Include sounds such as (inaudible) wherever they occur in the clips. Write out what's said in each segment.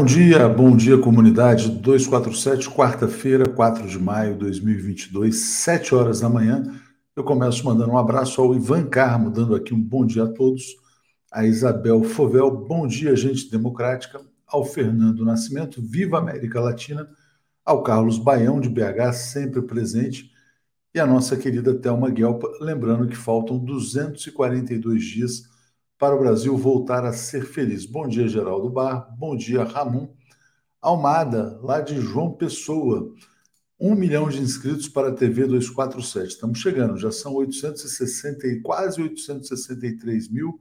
Bom dia, bom dia comunidade. 247, quarta-feira, 4 de maio de 2022, 7 horas da manhã. Eu começo mandando um abraço ao Ivan Carmo, dando aqui um bom dia a todos, a Isabel Fovel, bom dia, gente democrática, ao Fernando Nascimento, viva América Latina, ao Carlos Baião de BH, sempre presente, e a nossa querida Thelma Guelpa, lembrando que faltam 242 dias para o Brasil voltar a ser feliz. Bom dia, Geraldo Bar. Bom dia, Ramon. Almada, lá de João Pessoa. Um milhão de inscritos para a TV 247. Estamos chegando, já são 860, quase 863 mil.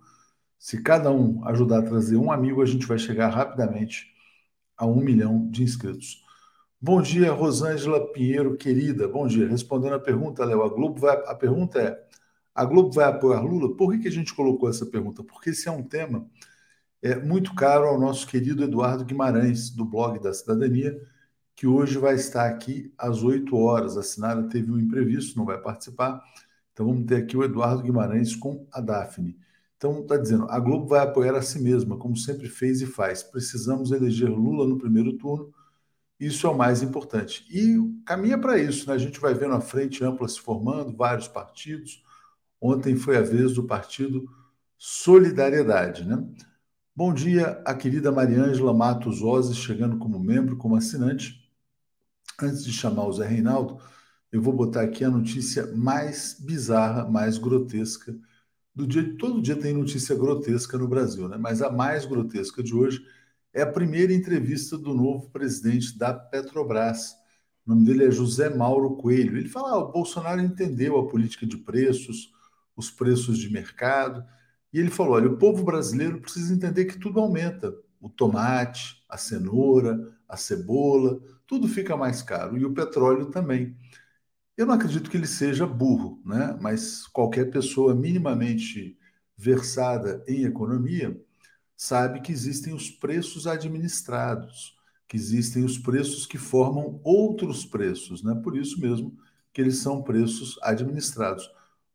Se cada um ajudar a trazer um amigo, a gente vai chegar rapidamente a um milhão de inscritos. Bom dia, Rosângela Pinheiro, querida. Bom dia. Respondendo a pergunta, Léo, a Globo vai. A pergunta é: a Globo vai apoiar Lula? Por que, que a gente colocou essa pergunta? Porque esse é um tema é, muito caro ao nosso querido Eduardo Guimarães, do blog da Cidadania, que hoje vai estar aqui às 8 horas. A Sinara teve um imprevisto, não vai participar. Então vamos ter aqui o Eduardo Guimarães com a Daphne. Então está dizendo, a Globo vai apoiar a si mesma, como sempre fez e faz. Precisamos eleger Lula no primeiro turno. Isso é o mais importante. E caminha para isso, né? A gente vai vendo a frente ampla se formando, vários partidos Ontem foi a vez do partido Solidariedade, né? Bom dia, a querida Mariângela Matos Ozes, chegando como membro, como assinante. Antes de chamar o Zé Reinaldo, eu vou botar aqui a notícia mais bizarra, mais grotesca do dia. Todo dia tem notícia grotesca no Brasil, né? Mas a mais grotesca de hoje é a primeira entrevista do novo presidente da Petrobras. O nome dele é José Mauro Coelho. Ele fala: ah, o Bolsonaro entendeu a política de preços, os preços de mercado. E ele falou: olha, o povo brasileiro precisa entender que tudo aumenta. O tomate, a cenoura, a cebola, tudo fica mais caro. E o petróleo também. Eu não acredito que ele seja burro, né? mas qualquer pessoa minimamente versada em economia sabe que existem os preços administrados, que existem os preços que formam outros preços, né? Por isso mesmo que eles são preços administrados.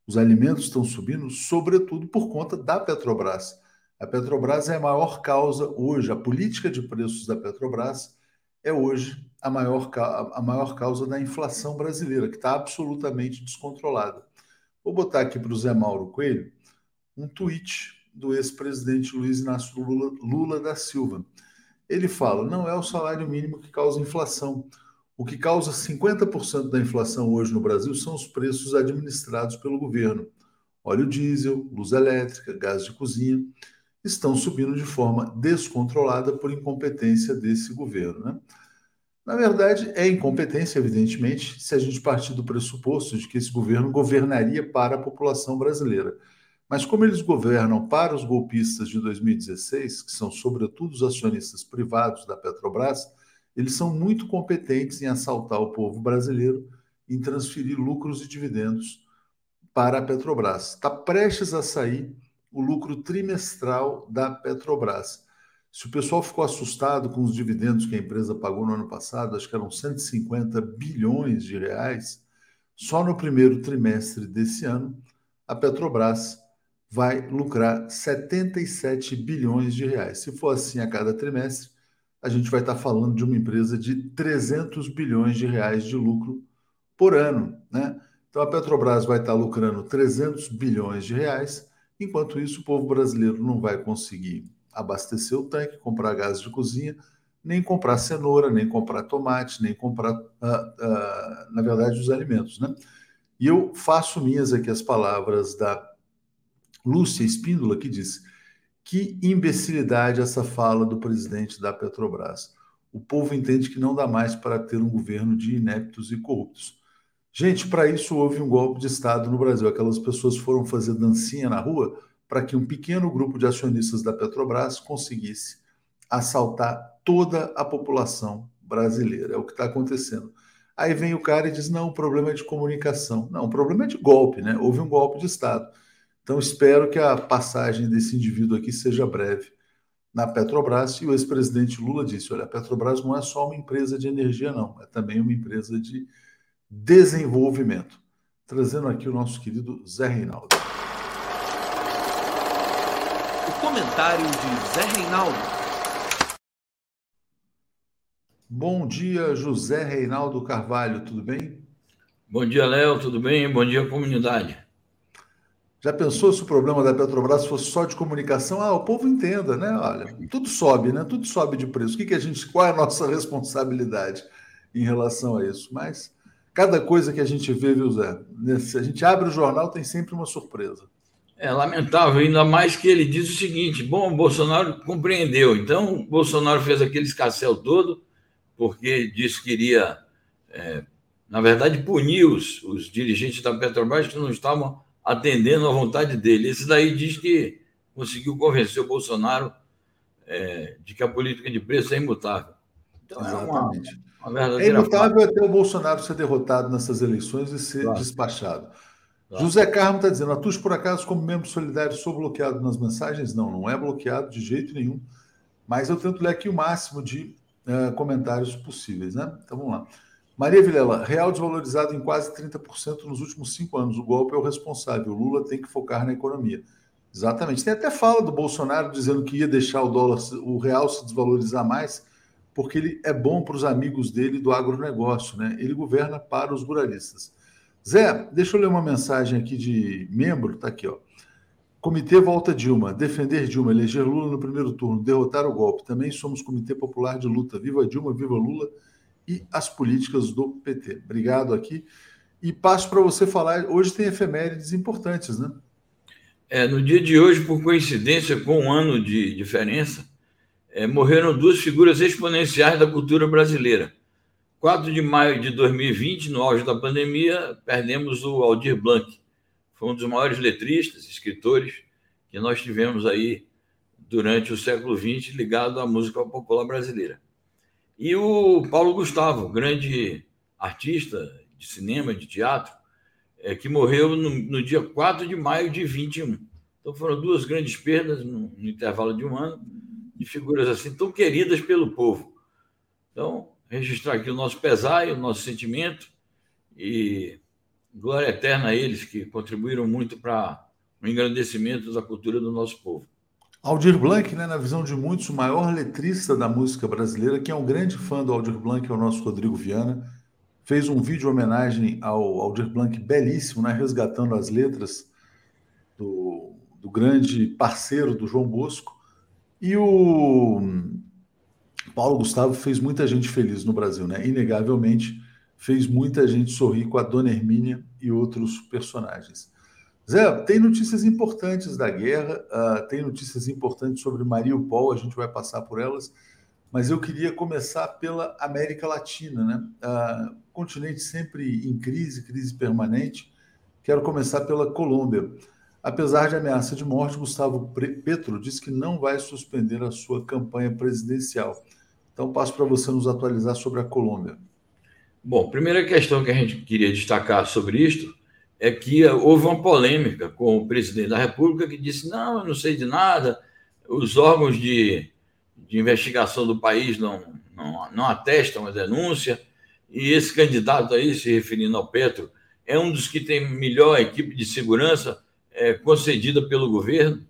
Os alimentos estão subindo, sobretudo por conta da Petrobras. A Petrobras é a maior causa hoje, a política de preços da Petrobras é hoje a maior, a maior causa da inflação brasileira, que está absolutamente descontrolada. Vou botar aqui para o Zé Mauro Coelho um tweet do ex-presidente Luiz Inácio Lula, Lula da Silva. Ele fala: não é o salário mínimo que causa inflação. O que causa 50% da inflação hoje no Brasil são os preços administrados pelo governo. Óleo diesel, luz elétrica, gás de cozinha estão subindo de forma descontrolada por incompetência desse governo. Né? Na verdade, é incompetência, evidentemente, se a gente partir do pressuposto de que esse governo governaria para a população brasileira. Mas como eles governam para os golpistas de 2016, que são sobretudo os acionistas privados da Petrobras, eles são muito competentes em assaltar o povo brasileiro, em transferir lucros e dividendos para a Petrobras. Está prestes a sair o lucro trimestral da Petrobras. Se o pessoal ficou assustado com os dividendos que a empresa pagou no ano passado, acho que eram 150 bilhões de reais, só no primeiro trimestre desse ano, a Petrobras vai lucrar 77 bilhões de reais. Se for assim a cada trimestre, a gente vai estar falando de uma empresa de 300 bilhões de reais de lucro por ano, né? Então a Petrobras vai estar lucrando 300 bilhões de reais, enquanto isso o povo brasileiro não vai conseguir abastecer o tanque, comprar gás de cozinha, nem comprar cenoura, nem comprar tomate, nem comprar, uh, uh, na verdade, os alimentos, né? E eu faço minhas aqui as palavras da Lúcia Espíndola, que disse que imbecilidade essa fala do presidente da Petrobras. O povo entende que não dá mais para ter um governo de ineptos e corruptos. Gente, para isso houve um golpe de Estado no Brasil. Aquelas pessoas foram fazer dancinha na rua para que um pequeno grupo de acionistas da Petrobras conseguisse assaltar toda a população brasileira. É o que está acontecendo. Aí vem o cara e diz: não, o problema é de comunicação. Não, o problema é de golpe, né? Houve um golpe de Estado. Então, espero que a passagem desse indivíduo aqui seja breve na Petrobras. E o ex-presidente Lula disse: olha, a Petrobras não é só uma empresa de energia, não, é também uma empresa de desenvolvimento. Trazendo aqui o nosso querido Zé Reinaldo. O comentário de Zé Reinaldo. Bom dia, José Reinaldo Carvalho, tudo bem? Bom dia, Léo, tudo bem? Bom dia, comunidade. Já pensou se o problema da Petrobras fosse só de comunicação? Ah, o povo entenda, né? Olha, tudo sobe, né? Tudo sobe de preço. O que, que a gente, qual é a nossa (laughs) responsabilidade em relação a isso? Mas cada coisa que a gente vê, viu, Zé? Se a gente abre o jornal, tem sempre uma surpresa. É lamentável, ainda mais que ele diz o seguinte: bom, o Bolsonaro compreendeu. Então, o Bolsonaro fez aquele escassel todo, porque disse que iria, é, na verdade, punir os, os dirigentes da Petrobras que não estavam atendendo à vontade dele. Esse daí diz que conseguiu convencer o Bolsonaro é, de que a política de preço é imutável. Então, Exatamente. É, uma, uma é imutável até o Bolsonaro ser derrotado nessas eleições e ser claro. despachado. Claro. José Carmo está dizendo: Atus, por acaso, como membro solidário, sou bloqueado nas mensagens? Não, não é bloqueado de jeito nenhum. Mas eu tento ler aqui o máximo de uh, comentários possíveis, né? Então vamos lá. Maria Vilela, real desvalorizado em quase 30% nos últimos cinco anos. O golpe é o responsável. O Lula tem que focar na economia. Exatamente. Tem até fala do Bolsonaro dizendo que ia deixar o dólar, o real se desvalorizar mais, porque ele é bom para os amigos dele do agronegócio, né? Ele governa para os ruralistas. Zé, deixa eu ler uma mensagem aqui de membro, tá aqui, ó. Comitê Volta Dilma, defender Dilma, eleger Lula no primeiro turno, derrotar o golpe. Também somos Comitê Popular de Luta. Viva Dilma, viva Lula e as políticas do PT. Obrigado aqui. E passo para você falar. Hoje tem efemérides importantes, né? É, no dia de hoje, por coincidência, com um ano de diferença, é, morreram duas figuras exponenciais da cultura brasileira. 4 de maio de 2020, no auge da pandemia, perdemos o Aldir Blanc. Foi um dos maiores letristas, escritores que nós tivemos aí durante o século XX ligado à música popular brasileira. E o Paulo Gustavo, grande artista de cinema, de teatro, é, que morreu no, no, dia 4 de maio de 21. Então foram duas grandes perdas no, no intervalo de um ano, de figuras assim tão queridas pelo povo. Então, registrar aqui o nosso pesar e o nosso sentimento e glória eterna a eles que contribuíram muito para o engrandecimento da cultura do nosso povo. Aldir Blanc, né, na visão de muitos, o maior letrista da música brasileira. Quem é um grande fã do Aldir Blanc é o nosso Rodrigo Viana. Fez um vídeo homenagem ao Aldir Blanc belíssimo, né, resgatando as letras do, do grande parceiro do João Bosco. E o Paulo Gustavo fez muita gente feliz no Brasil, né? Inegavelmente fez muita gente sorrir com a Dona Hermínia e outros personagens. Zé, tem notícias importantes da guerra, uh, tem notícias importantes sobre Mariupol, a gente vai passar por elas, mas eu queria começar pela América Latina, né? Uh, continente sempre em crise, crise permanente. Quero começar pela Colômbia. Apesar de ameaça de morte, Gustavo Petro disse que não vai suspender a sua campanha presidencial. Então, passo para você nos atualizar sobre a Colômbia. Bom, primeira questão que a gente queria destacar sobre isto é que houve uma polêmica com o presidente da República que disse: não, eu não sei de nada, os órgãos de, de investigação do país não, não, não atestam a denúncia, e esse candidato aí, se referindo ao Petro, é um dos que tem melhor equipe de segurança é, concedida pelo governo,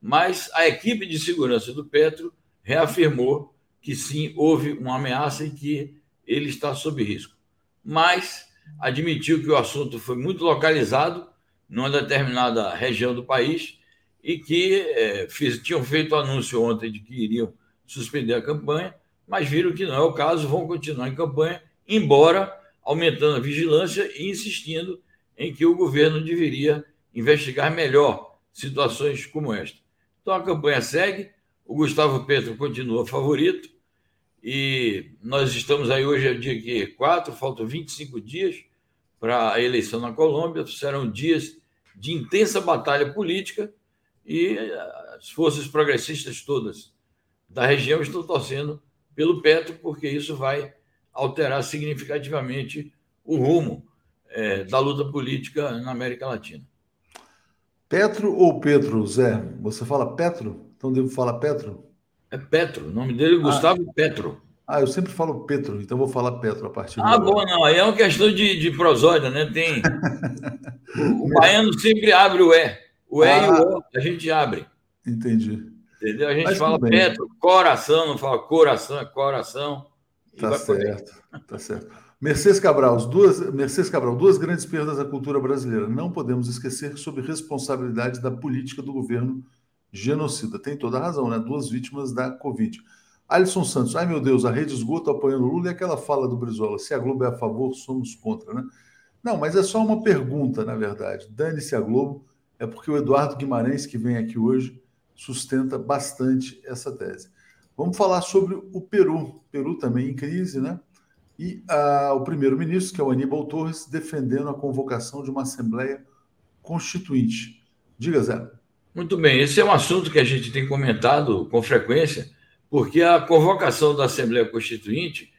mas a equipe de segurança do Petro reafirmou que sim, houve uma ameaça e que ele está sob risco. Mas admitiu que o assunto foi muito localizado numa determinada região do país e que é, fiz, tinham feito anúncio ontem de que iriam suspender a campanha, mas viram que não é o caso, vão continuar em campanha, embora aumentando a vigilância e insistindo em que o governo deveria investigar melhor situações como esta. Então a campanha segue, o Gustavo Petro continua favorito, e nós estamos aí hoje, é dia que 4, faltam 25 dias para a eleição na Colômbia. Serão dias de intensa batalha política e as forças progressistas todas da região estão torcendo pelo Petro, porque isso vai alterar significativamente o rumo é, da luta política na América Latina. Petro ou Pedro, Zé? Você fala Petro? Então devo falar Petro? É Petro, o nome dele é Gustavo ah, Petro. Ah, eu sempre falo Petro, então vou falar Petro a partir de Ah, agora. bom, não, aí é uma questão de, de prosódia, né? Tem. (laughs) o, baiano sempre abre o E. O E ah, e o O, a gente abre. Entendi. Entendeu? A gente Mas fala Petro, coração, não fala coração, é coração. Tá certo, poder. tá certo. Mercedes Cabral, duas, Mercedes Cabral, duas grandes perdas da cultura brasileira. Não podemos esquecer sobre responsabilidade da política do governo genocida. Tem toda a razão, né? Duas vítimas da Covid. Alisson Santos, ai meu Deus, a rede esgoto apoiando Lula e aquela fala do Brizola, se a Globo é a favor, somos contra, né? Não, mas é só uma pergunta, na verdade. Dane-se a Globo, é porque o Eduardo Guimarães, que vem aqui hoje, sustenta bastante essa tese. Vamos falar sobre o Peru. Peru também em crise, né? E uh, o primeiro-ministro, que é o Aníbal Torres, defendendo a convocação de uma Assembleia Constituinte. Diga, Zé. Muito bem, esse é um assunto que a gente tem comentado com frequência, porque a convocação da Assembleia Constituinte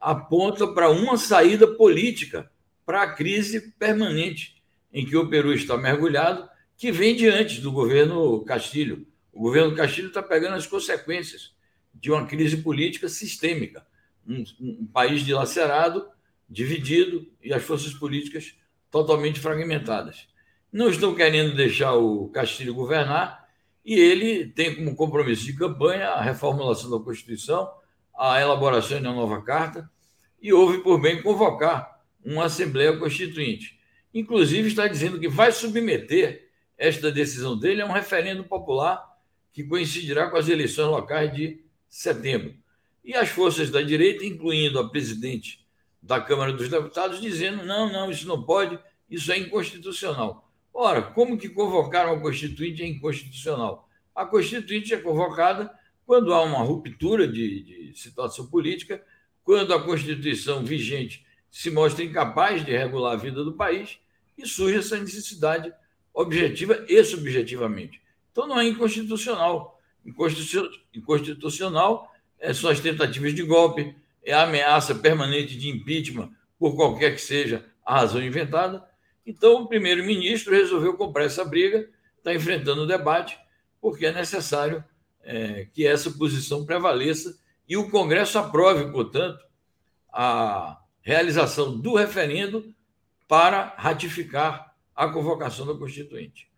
aponta para uma saída política para a crise permanente em que o Peru está mergulhado, que vem diante do governo Castilho. O governo Castilho está pegando as consequências de uma crise política sistêmica, um, um país dilacerado, dividido e as forças políticas totalmente fragmentadas. Não estão querendo deixar o Castilho governar e ele tem como compromisso de campanha a reformulação da Constituição, a elaboração de uma nova carta e houve por bem convocar uma Assembleia Constituinte. Inclusive, está dizendo que vai submeter esta decisão dele a um referendo popular que coincidirá com as eleições locais de setembro. E as forças da direita, incluindo a presidente da Câmara dos Deputados, dizendo: não, não, isso não pode, isso é inconstitucional. Ora, como que convocar uma Constituinte é inconstitucional? A Constituinte é convocada quando há uma ruptura de, de situação política, quando a Constituição vigente se mostra incapaz de regular a vida do país e surge essa necessidade objetiva e subjetivamente. Então não é inconstitucional. Inconstitucional é, são as tentativas de golpe, é a ameaça permanente de impeachment por qualquer que seja a razão inventada. Então o primeiro-ministro resolveu comprar essa briga, está enfrentando o debate, porque é necessário é, que essa posição prevaleça e o Congresso aprove, portanto, a realização do referendo para ratificar a convocação da Constituinte.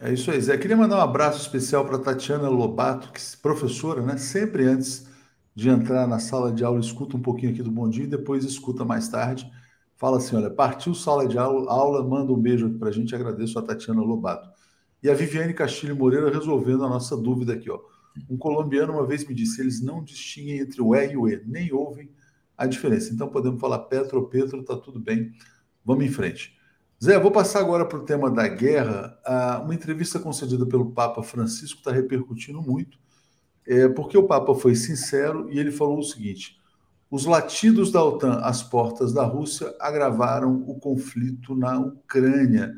É isso aí, Zé. Queria mandar um abraço especial para Tatiana Lobato, que é professora, né? Sempre antes de entrar na sala de aula, escuta um pouquinho aqui do Bom Dia e depois escuta mais tarde. Fala assim: olha, partiu sala de aula, aula manda um beijo para a gente. Agradeço a Tatiana Lobato. E a Viviane Castilho Moreira resolvendo a nossa dúvida aqui, ó. Um colombiano uma vez me disse: eles não distinguem entre o E e o E, nem ouvem a diferença. Então podemos falar Petro ou Petro, tá tudo bem. Vamos em frente. Zé, vou passar agora para o tema da guerra. Ah, uma entrevista concedida pelo Papa Francisco está repercutindo muito, é, porque o Papa foi sincero e ele falou o seguinte: os latidos da OTAN às portas da Rússia agravaram o conflito na Ucrânia.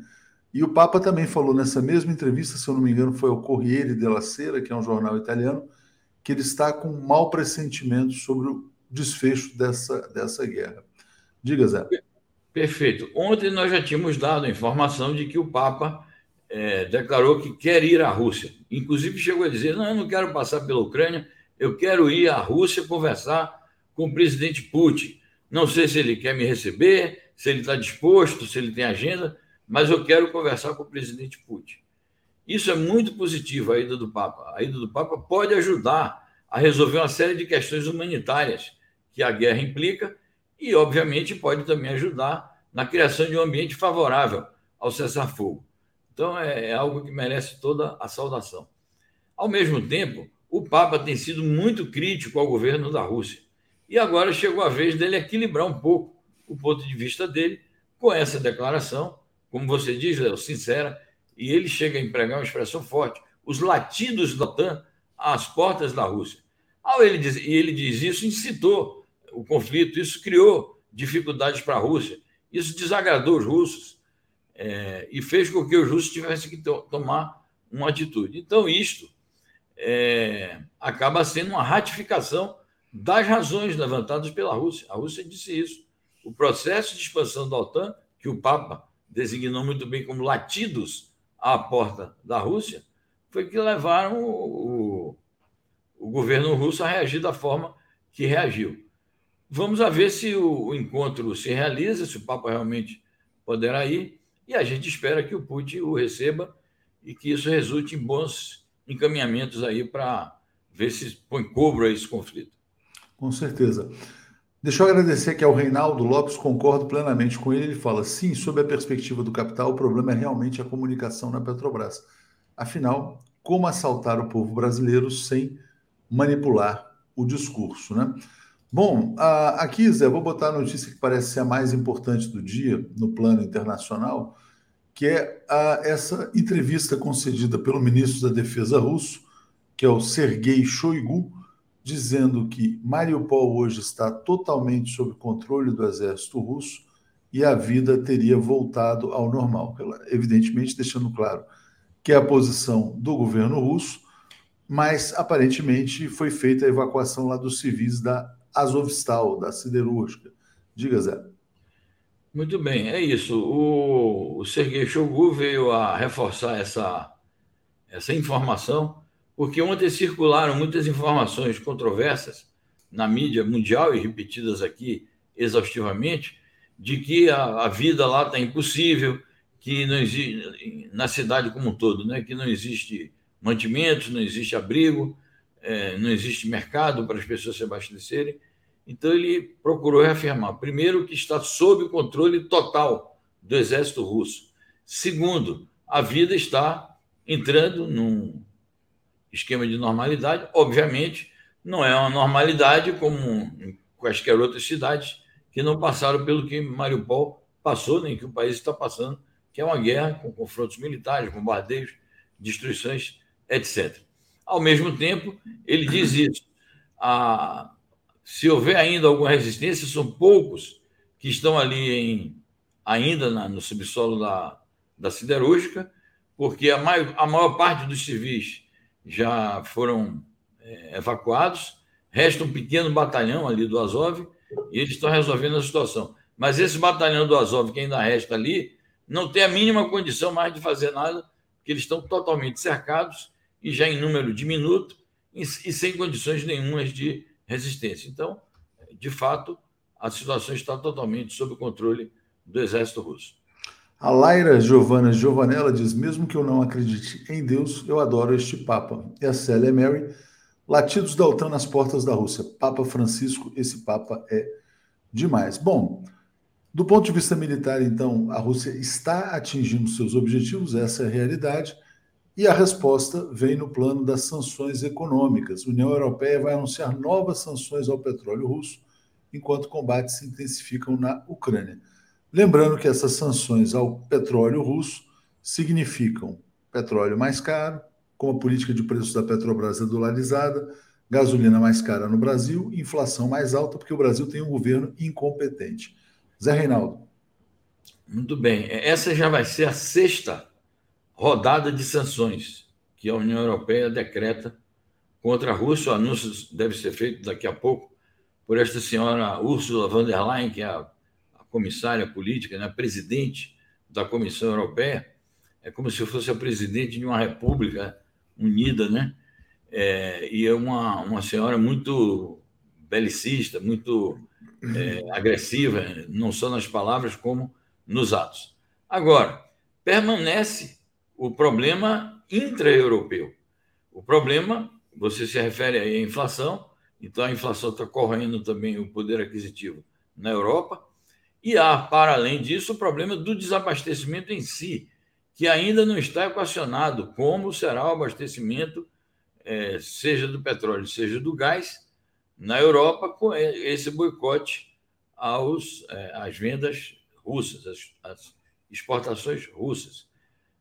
E o Papa também falou nessa mesma entrevista, se eu não me engano, foi ao Corriere della Sera, que é um jornal italiano, que ele está com mau pressentimento sobre o desfecho dessa, dessa guerra. Diga, Zé. Perfeito. Ontem nós já tínhamos dado a informação de que o Papa é, declarou que quer ir à Rússia. Inclusive chegou a dizer: não, eu não quero passar pela Ucrânia, eu quero ir à Rússia conversar com o presidente Putin. Não sei se ele quer me receber, se ele está disposto, se ele tem agenda, mas eu quero conversar com o presidente Putin. Isso é muito positivo, a ida do Papa. A ida do Papa pode ajudar a resolver uma série de questões humanitárias que a guerra implica e, obviamente, pode também ajudar na criação de um ambiente favorável ao cessar-fogo. Então, é, é algo que merece toda a saudação. Ao mesmo tempo, o Papa tem sido muito crítico ao governo da Rússia. E agora chegou a vez dele equilibrar um pouco o ponto de vista dele com essa declaração, como você diz, Léo, sincera, e ele chega a empregar uma expressão forte. Os latidos da OTAN às portas da Rússia. Ao ele diz, e ele diz isso, incitou o conflito, isso criou dificuldades para a Rússia, isso desagradou os russos é, e fez com que os russos tivessem que to tomar uma atitude. Então, isto é, acaba sendo uma ratificação das razões levantadas pela Rússia. A Rússia disse isso. O processo de expansão da OTAN, que o Papa designou muito bem como latidos à porta da Rússia, foi que levaram o, o, governo russo a reagir da forma que reagiu. Vamos a ver se o, o encontro se realiza, se o Papa realmente poderá ir, e a gente espera que o Putin o receba e que isso resulte em bons encaminhamentos aí para ver se põe cobro a esse conflito. Com certeza. Deixa eu agradecer aqui ao Reinaldo Lopes, concordo plenamente com ele. Ele fala: sim, sob a perspectiva do capital, o problema é realmente a comunicação na Petrobras. Afinal, como assaltar o povo brasileiro sem manipular o discurso, né? Bom, aqui, Zé, vou botar a notícia que parece ser a mais importante do dia no plano internacional, que é a, essa entrevista concedida pelo ministro da Defesa russo, que é o Sergei Shoigu, dizendo que Mariupol hoje está totalmente sob controle do exército russo e a vida teria voltado ao normal. Evidentemente, deixando claro que é a posição do governo russo, mas aparentemente foi feita a evacuação lá dos civis da Azovstal, da siderúrgica. Diga, Zé. Muito bem, é isso. O, o Sergei Shogu veio a reforçar essa, essa informação, porque ontem circularam muitas informações controversas na mídia mundial e repetidas aqui exaustivamente, de que a, a vida lá está impossível, que não existe, na cidade como um todo, né, que não existe mantimentos, não existe abrigo, é, não existe mercado para as pessoas se abastecerem. Então, ele procurou reafirmar, primeiro, que está sob o controle total do exército russo. Segundo, a vida está entrando num esquema de normalidade. Obviamente, não é uma normalidade como em quaisquer outras cidades que não passaram pelo que Mariupol passou, nem que o país está passando, que é uma guerra com confrontos militares, bombardeios, destruições, etc. Ao mesmo tempo, ele diz isso. A, se houver ainda alguma resistência, são poucos que estão ali em, ainda na, no subsolo da, da siderúrgica, porque a maior, a maior parte dos civis já foram é, evacuados, resta um pequeno batalhão ali do Azov e eles estão resolvendo a situação. Mas esse batalhão do Azov que ainda resta ali não tem a mínima condição mais de fazer nada, porque eles estão totalmente cercados e já em número diminuto e, e sem condições nenhumas de resistência. Então, de fato, a situação está totalmente sob o controle do exército russo. A Laira Giovana Giovanella diz: mesmo que eu não acredite em Deus, eu adoro este Papa. E a Célia Mary, latidos da OTAN nas portas da Rússia. Papa Francisco, esse Papa é demais. Bom, do ponto de vista militar, então, a Rússia está atingindo seus objetivos, essa é a realidade. E a resposta vem no plano das sanções econômicas. A União Europeia vai anunciar novas sanções ao petróleo russo, enquanto combates se intensificam na Ucrânia. Lembrando que essas sanções ao petróleo russo significam petróleo mais caro, com a política de preços da Petrobras é dolarizada, gasolina mais cara no Brasil, inflação mais alta, porque o Brasil tem um governo incompetente. Zé Reinaldo. Muito bem. Essa já vai ser a sexta rodada de sanções que a União Europeia decreta contra a Rússia. O anúncio deve ser feito daqui a pouco por esta senhora Ursula von der Leyen, que é a comissária política, né, presidente da Comissão Europeia. É como se fosse a presidente de uma república unida, né? É, e é uma, uma senhora muito belicista, muito é, agressiva, não só nas palavras, como nos atos. Agora, permanece o problema intra-europeu. O problema, você se refere à inflação, então a inflação está correndo também o poder aquisitivo na Europa, e há, para além disso, o problema do desabastecimento em si, que ainda não está equacionado como será o abastecimento, é, seja do petróleo, seja do gás, na Europa, com esse boicote aos, é, às vendas russas, às, às exportações russas.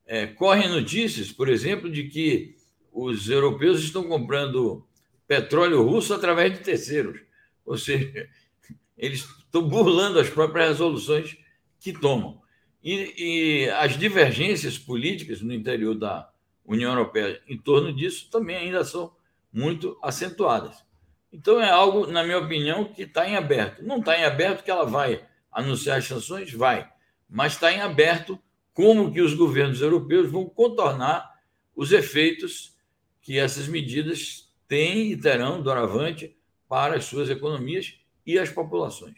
É, correm notícias, por exemplo, de que os europeus estão comprando petróleo russo através de terceiros. Ou seja, (laughs) eles estão burlando as próprias resoluções que tomam. E, e, as divergências políticas no interior da União Europeia em torno disso também ainda são muito acentuadas. Então é algo, na minha opinião, que está em aberto. Não está em aberto que ela vai anunciar as sanções? Vai. Mas está em aberto como que os governos europeus vão contornar os efeitos que essas medidas têm e terão doravante para as suas economias e as populações.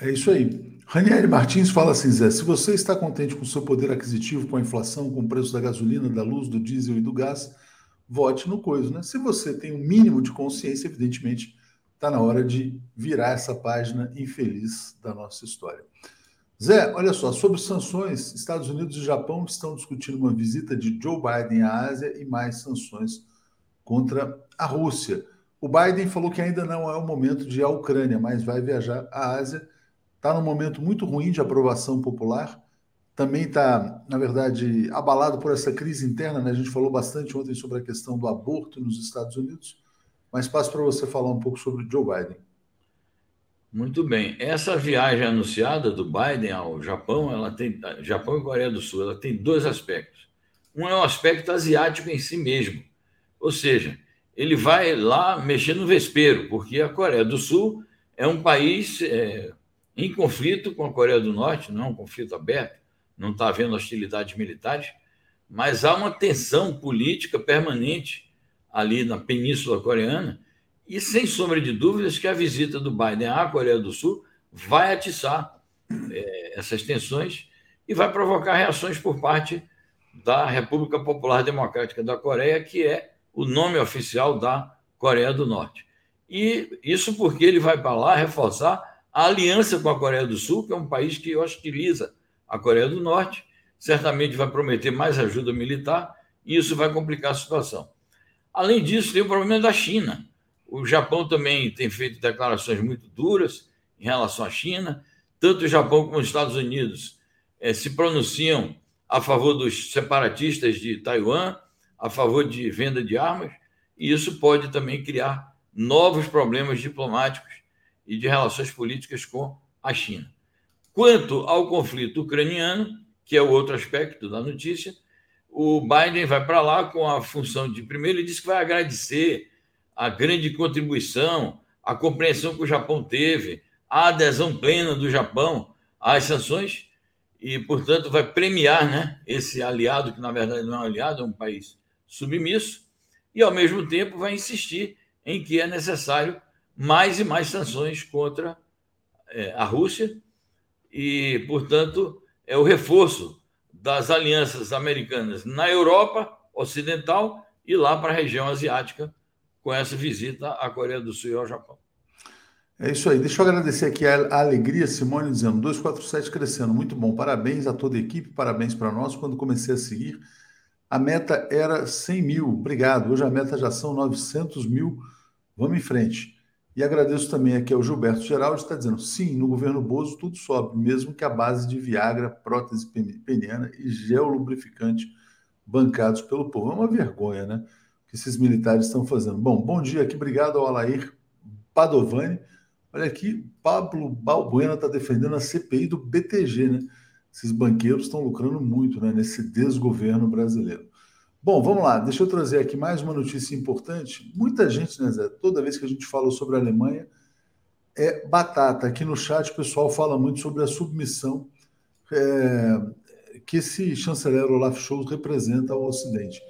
É isso aí. Ranieri Martins fala assim, Zé, se você está contente com o seu poder aquisitivo, com a inflação, com o preço da gasolina, da luz, do diesel e do gás, vote no coisa, né? Se você tem um mínimo de consciência, evidentemente, Está na hora de virar essa página infeliz da nossa história. Zé, olha só, sobre sanções, Estados Unidos e Japão estão discutindo uma visita de Joe Biden à Ásia e mais sanções contra a Rússia. O Biden falou que ainda não é o momento de ir à Ucrânia, mas vai viajar à Ásia. Está num momento muito ruim de aprovação popular. Também está, na verdade, abalado por essa crise interna. Né? A gente falou bastante ontem sobre a questão do aborto nos Estados Unidos. Mas passo para você falar um pouco sobre Joe Biden. Muito bem. Essa viagem anunciada do Biden ao Japão, ela tem Japão e Coreia do Sul, ela tem dois aspectos. Um é o aspecto asiático em si mesmo, ou seja, ele vai lá mexer no vespeiro, porque a Coreia do Sul é um país é, em conflito com a Coreia do Norte, não é um conflito aberto, não está havendo hostilidades militares, mas há uma tensão política permanente ali na Península Coreana e sem sombra de dúvidas que a visita do Biden à Coreia do Sul vai atiçar é, essas tensões e vai provocar reações por parte da República Popular Democrática da Coreia, que é o nome oficial da Coreia do Norte. E isso porque ele vai para lá reforçar a aliança com a Coreia do Sul, que é um país que hostiliza a Coreia do Norte, certamente vai prometer mais ajuda militar, e isso vai complicar a situação. Além disso, tem o problema da China. O Japão também tem feito declarações muito duras em relação à China. Tanto o Japão como os Estados Unidos eh, se pronunciam a favor dos separatistas de Taiwan, a favor de venda de armas, e isso pode também criar novos problemas diplomáticos e de relações políticas com a China. Quanto ao conflito ucraniano, que é o outro aspecto da notícia, o Biden vai para lá com a função de, primeiro, ele disse que vai agradecer a grande contribuição, a compreensão que o Japão teve, a adesão plena do Japão às sanções e, portanto, vai premiar né, esse aliado, que na verdade não é um aliado, é um país submisso, e, ao mesmo tempo, vai insistir em que é necessário mais e mais sanções contra é, a Rússia e, portanto, é o reforço das alianças americanas na Europa Ocidental e lá para a região asiática, com essa visita à Coreia do Sul e ao Japão. É isso aí. Deixa eu agradecer aqui a Alegria Simone dizendo 247 crescendo. Muito bom. Parabéns a toda a equipe, parabéns para nós. Quando comecei a seguir, a meta era 100 mil. Obrigado. Hoje a meta já são 900 mil. Vamos em frente. E agradeço também aqui ao Gilberto Geraldo, está dizendo: sim, no governo Bozo tudo sobe, mesmo que a base de Viagra, prótese peniana e gel lubrificante bancados pelo povo. É uma vergonha, né? que esses militares estão fazendo. Bom, bom dia aqui, obrigado ao Alair Padovani. Olha aqui, Pablo Balbuena está defendendo a CPI do BTG, né? Esses banqueiros estão lucrando muito né, nesse desgoverno brasileiro. Bom, vamos lá, deixa eu trazer aqui mais uma notícia importante. Muita gente, né, Zé? Toda vez que a gente fala sobre a Alemanha, é batata. Aqui no chat o pessoal fala muito sobre a submissão é, que esse chanceler Olaf Scholz representa ao Ocidente.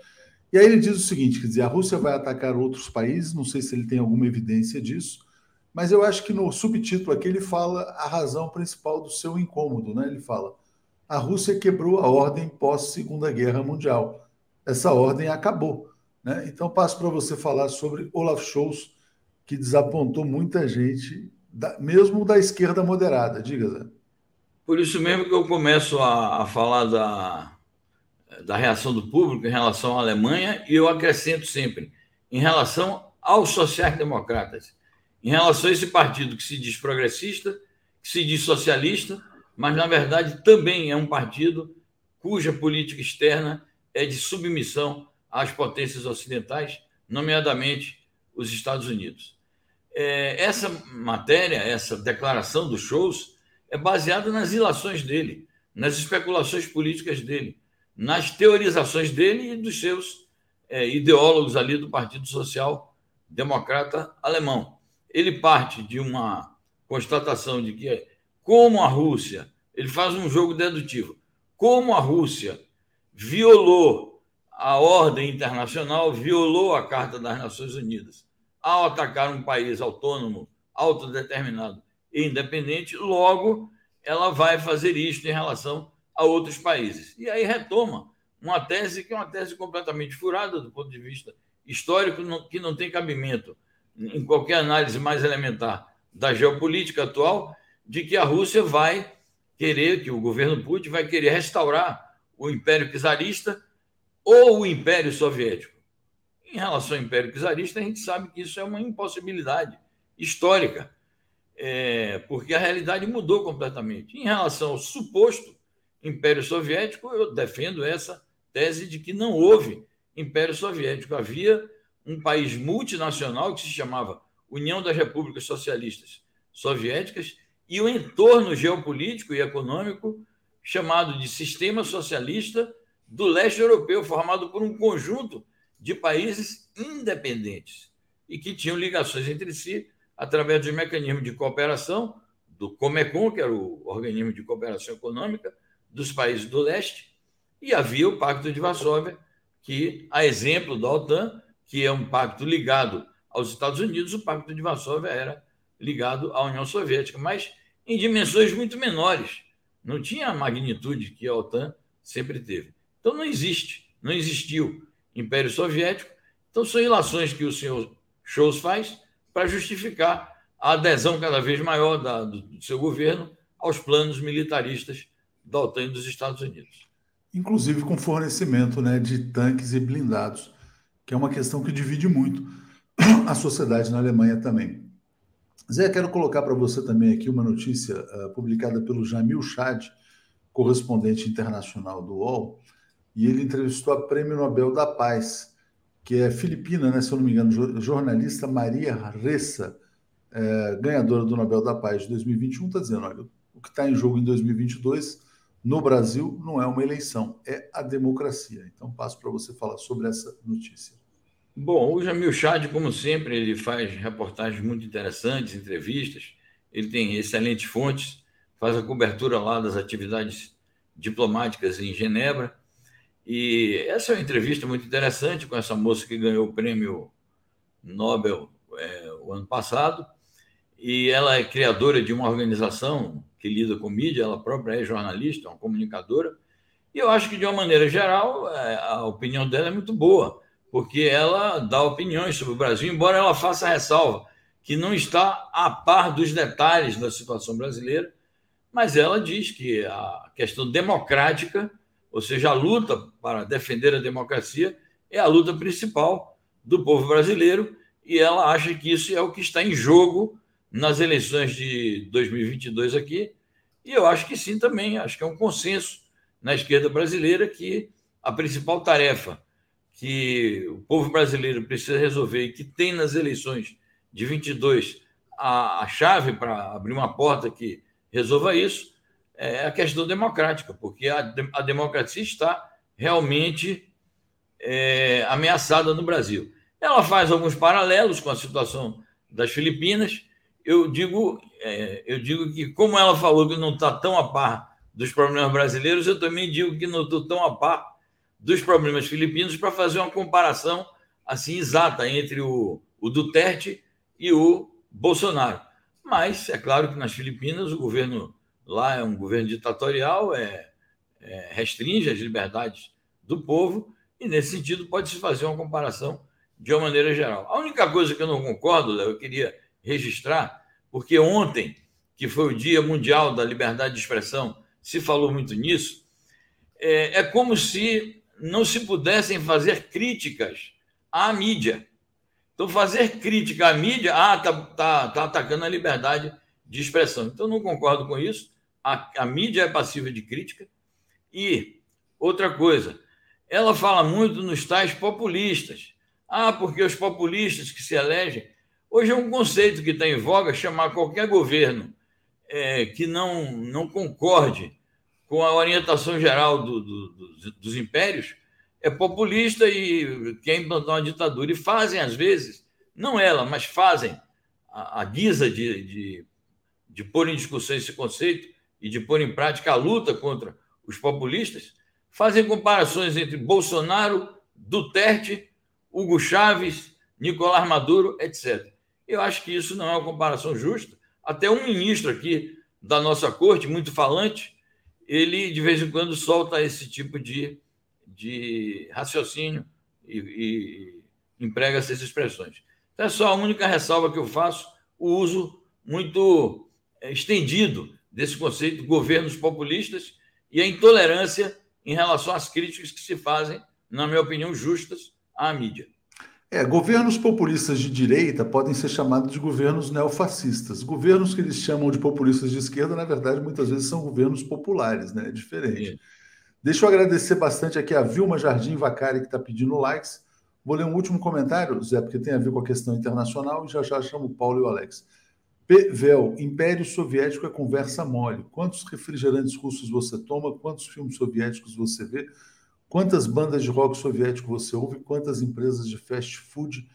E aí ele diz o seguinte: quer dizer, a Rússia vai atacar outros países, não sei se ele tem alguma evidência disso, mas eu acho que no subtítulo aqui ele fala a razão principal do seu incômodo, né? Ele fala: a Rússia quebrou a ordem pós-Segunda Guerra Mundial. Essa ordem acabou. Né? Então, passo para você falar sobre Olaf Scholz, que desapontou muita gente, mesmo da esquerda moderada. Diga, Zé. Por isso mesmo que eu começo a, a falar da, da reação do público em relação à Alemanha e eu acrescento sempre em relação aos sociais-democratas, em relação a esse partido que se diz progressista, que se diz socialista, mas na verdade também é um partido cuja política externa é de submissão às potências ocidentais, nomeadamente os Estados Unidos. É, essa matéria, essa declaração dos shows, é baseada nas ilações dele, nas especulações políticas dele nas teorizações dele e dos seus é, ideólogos ali do Partido Social Democrata Alemão. Ele parte de uma constatação de que, como a Rússia, ele faz um jogo dedutivo, como a Rússia violou a ordem internacional, violou a Carta das Nações Unidas ao atacar um país autônomo, autodeterminado e independente, logo ela vai fazer isto em relação a outros países. E aí retoma uma tese que é uma tese completamente furada do ponto de vista histórico, que não tem cabimento em qualquer análise mais elementar da geopolítica atual, de que a Rússia vai querer, que o governo Putin vai querer restaurar o Império Czarista ou o Império Soviético. Em relação ao Império Czarista, a gente sabe que isso é uma impossibilidade histórica, é, porque a realidade mudou completamente. Em relação ao suposto Império Soviético, eu defendo essa tese de que não houve Império Soviético. Havia um país multinacional que se chamava União das Repúblicas Socialistas Soviéticas e o entorno geopolítico e econômico chamado de Sistema Socialista do Leste Europeu, formado por um conjunto de países independentes e que tinham ligações entre si através dos mecanismos de cooperação do Comecon, que era o organismo de cooperação econômica dos países do leste, e havia o Pacto de Varsóvia, que, a exemplo da OTAN, que é um pacto ligado aos Estados Unidos, o Pacto de Varsóvia era ligado à União Soviética, mas em dimensões muito menores. Não tinha a magnitude que a OTAN sempre teve. Então não existe, não existiu Império Soviético. Então são ilações que o senhor Scholz faz para justificar a adesão cada vez maior da, do, do seu governo aos planos militaristas da OTAN e dos Estados Unidos. Inclusive com fornecimento né, de tanques e blindados, que é uma questão que divide muito a sociedade na Alemanha também. Zé, quero colocar para você também aqui uma notícia uh, publicada pelo Jamil Chad, correspondente internacional do UOL, e ele entrevistou a Prêmio Nobel da Paz, que é filipina, né, se eu não me engano, jornalista Maria Ressa, é, ganhadora do Nobel da Paz de 2021, está dizendo: olha, o que está em jogo em 2022 no Brasil não é uma eleição, é a democracia. Então, passo para você falar sobre essa notícia. Bom, o Jamil Chad, como sempre, ele faz reportagens muito interessantes, entrevistas, ele tem excelentes fontes, faz a cobertura lá das atividades diplomáticas em Genebra. E essa é uma entrevista muito interessante com essa moça que ganhou o prêmio Nobel é, o ano passado. E ela é criadora de uma organização que lida com mídia, ela própria é jornalista, uma comunicadora. E eu acho que, de uma maneira geral, é, a opinião dela é muito boa, porque ela dá opiniões sobre o Brasil, embora ela faça ressalva que não está a par dos detalhes da situação brasileira, mas ela diz que a questão democrática ou seja, a luta para defender a democracia é a luta principal do povo brasileiro e ela acha que isso é o que está em jogo nas eleições de 2022 aqui. E eu acho que sim também, acho que é um consenso na esquerda brasileira que a principal tarefa que o povo brasileiro precisa resolver e que tem nas eleições de 22 a, a chave para abrir uma porta que resolva isso é a questão democrática, porque a, a democracia está realmente é, ameaçada no Brasil. Ela faz alguns paralelos com a situação das Filipinas. Eu digo, é, eu digo que, como ela falou que não está tão a par dos problemas brasileiros, eu também digo que não estou tão a par dos problemas filipinos para fazer uma comparação assim exata entre o, o Duterte e o Bolsonaro. Mas é claro que nas Filipinas o governo Lá é um governo ditatorial, é, é, restringe as liberdades do povo, e nesse sentido pode-se fazer uma comparação de uma maneira geral. A única coisa que eu não concordo, Léo, eu queria registrar, porque ontem, que foi o Dia Mundial da Liberdade de Expressão, se falou muito nisso, é, é como se não se pudessem fazer críticas à mídia. Então, fazer crítica à mídia, ah, está tá, tá atacando a liberdade de expressão. Então, não concordo com isso a, a mídia é passiva de crítica. E outra coisa, ela fala muito nos tais populistas. Ah, porque os populistas que se elegem. Hoje é um conceito que está em voga chamar qualquer governo é, que não, não concorde com a orientação geral do, do, do, dos impérios é populista e quer implantar uma ditadura. E fazem, às vezes, não ela, mas fazem a, a guisa de, de, de pôr em discussão esse conceito, e de pôr em prática a luta contra os populistas, fazem comparações entre Bolsonaro, Duterte, Hugo Chávez, Nicolás Maduro, etc. Eu acho que isso não é uma comparação justa. Até um ministro aqui da nossa corte, muito falante, ele de vez em quando solta esse tipo de, de raciocínio e, e emprega essas expressões. Então, é só a única ressalva que eu faço, o uso muito é, estendido desse conceito de governos populistas e a intolerância em relação às críticas que se fazem, na minha opinião, justas à mídia. É, governos populistas de direita podem ser chamados de governos neofascistas. Governos que eles chamam de populistas de esquerda, na verdade, muitas vezes são governos populares, né? É diferente. Deixa eu agradecer bastante aqui a Vilma Jardim Vacari, que está pedindo likes. Vou ler um último comentário, Zé, porque tem a ver com a questão internacional, e já já chamo o Paulo e o Alex. Vel, Império Soviético é conversa mole. Quantos refrigerantes russos você toma? Quantos filmes soviéticos você vê? Quantas bandas de rock soviético você ouve? Quantas empresas de fast food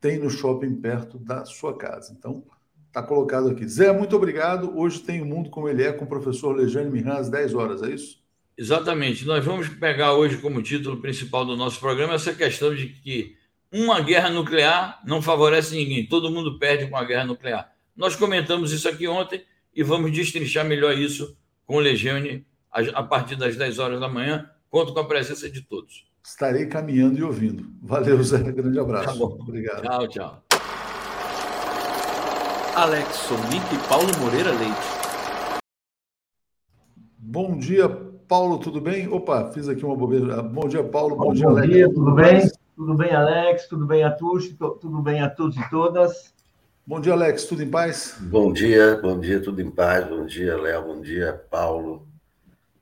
tem no shopping perto da sua casa? Então, está colocado aqui. Zé, muito obrigado. Hoje tem o Mundo Como Ele É com o professor Lejane Miran às 10 horas, é isso? Exatamente. Nós vamos pegar hoje como título principal do nosso programa essa questão de que uma guerra nuclear não favorece ninguém, todo mundo perde com a guerra nuclear. Nós comentamos isso aqui ontem e vamos destrinchar melhor isso com o Legione a partir das 10 horas da manhã. Conto com a presença de todos. Estarei caminhando e ouvindo. Valeu, Zé. Grande abraço. Tá bom. Obrigado. Tchau, tchau. Alex Sonic e Paulo Moreira Leite. Bom dia, Paulo, tudo bem? Opa, fiz aqui uma bobeira. Bom dia, Paulo. Bom, bom dia, Alex. Dia, tudo bem? Tudo bem, Alex? Tudo bem a todos? Tudo bem a todos e todas? Bom dia, Alex. Tudo em paz? Bom dia, bom dia, tudo em paz. Bom dia, Léo. Bom dia, Paulo.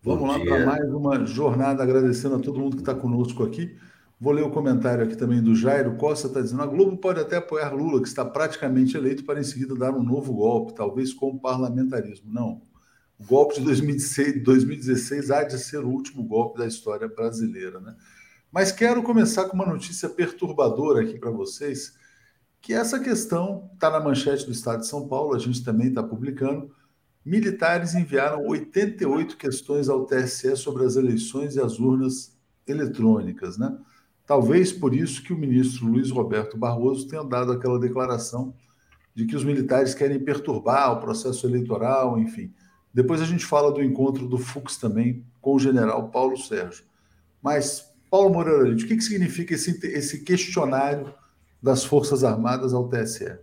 Vamos lá para mais uma jornada, agradecendo a todo mundo que está conosco aqui. Vou ler o comentário aqui também do Jairo Costa, está dizendo: a Globo pode até apoiar Lula, que está praticamente eleito, para em seguida dar um novo golpe, talvez com parlamentarismo. Não. O golpe de 2016, 2016 há de ser o último golpe da história brasileira. Né? Mas quero começar com uma notícia perturbadora aqui para vocês que essa questão está na manchete do Estado de São Paulo, a gente também está publicando. Militares enviaram 88 questões ao TSE sobre as eleições e as urnas eletrônicas, né? Talvez por isso que o ministro Luiz Roberto Barroso tenha dado aquela declaração de que os militares querem perturbar o processo eleitoral, enfim. Depois a gente fala do encontro do Fux também com o general Paulo Sérgio. Mas, Paulo Moreira, o que, que significa esse, esse questionário das Forças Armadas ao TSE?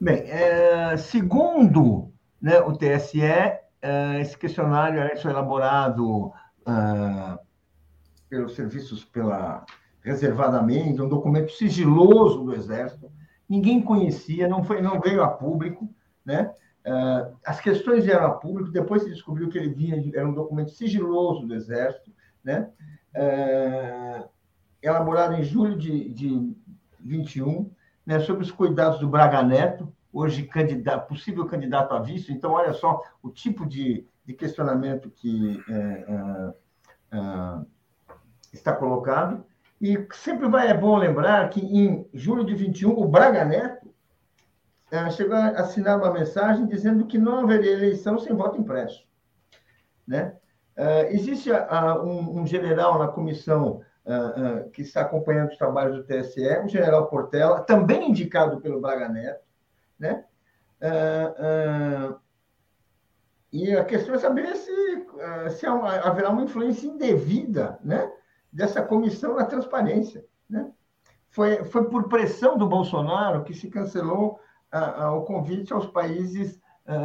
Bem, é, segundo né, o TSE, é, esse questionário foi elaborado é, pelos serviços, pela reservadamente, um documento sigiloso do Exército. Ninguém conhecia, não foi, não veio a público, né? É, as questões vieram a público. Depois se descobriu que ele vinha, era um documento sigiloso do Exército, né? É, elaborado em julho de, de 21, né, sobre os cuidados do Braga Neto, hoje candidato, possível candidato a vice. Então, olha só o tipo de, de questionamento que é, é, é, está colocado. E sempre vai, é bom lembrar que em julho de 21, o Braga Neto é, chegou a assinar uma mensagem dizendo que não haveria eleição sem voto impresso. Né? É, existe um, um general na comissão uh, uh, que está acompanhando os trabalhos do TSE, o general Portela, também indicado pelo Braga Neto, né? Uh, e a questão é saber se, se haverá uma influência indevida, né? Dessa comissão na transparência, né? Foi, foi por pressão do Bolsonaro que se cancelou o convite aos países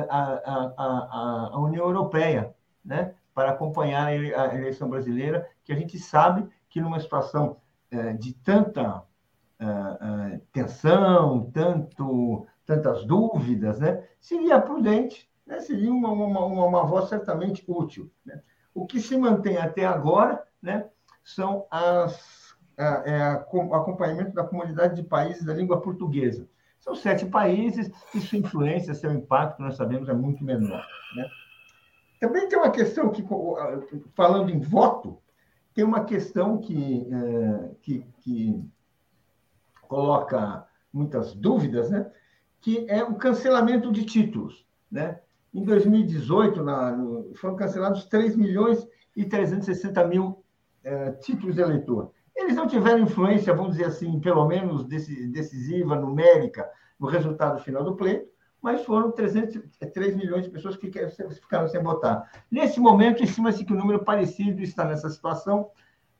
a, União Europeia, né? Para acompanhar a eleição brasileira, que a gente sabe que numa situação é, de tanta tensão, tanto, tantas dúvidas, né, seria prudente, né, seria uma, uma, uma, voz certamente útil. Né? O que se mantém até agora né, são as, a, é a, o acompanhamento da comunidade de países da língua portuguesa. São sete países e sua influência, seu impacto, nós sabemos, é muito menor. Né? Também tem uma questão que, falando em voto, tem uma questão que, é, que, que coloca muitas dúvidas, né? Que é o cancelamento de títulos. Né? Em 2018, na, no, foram cancelados 3 milhões e 360 mil é, títulos de eleitor. Eles não tiveram influência, vamos dizer assim, pelo menos decisiva, numérica, no resultado final do pleito, mas foram 300, 3 milhões de pessoas que ficaram sem votar. Nesse momento, estima-se que o um número parecido está nessa situação,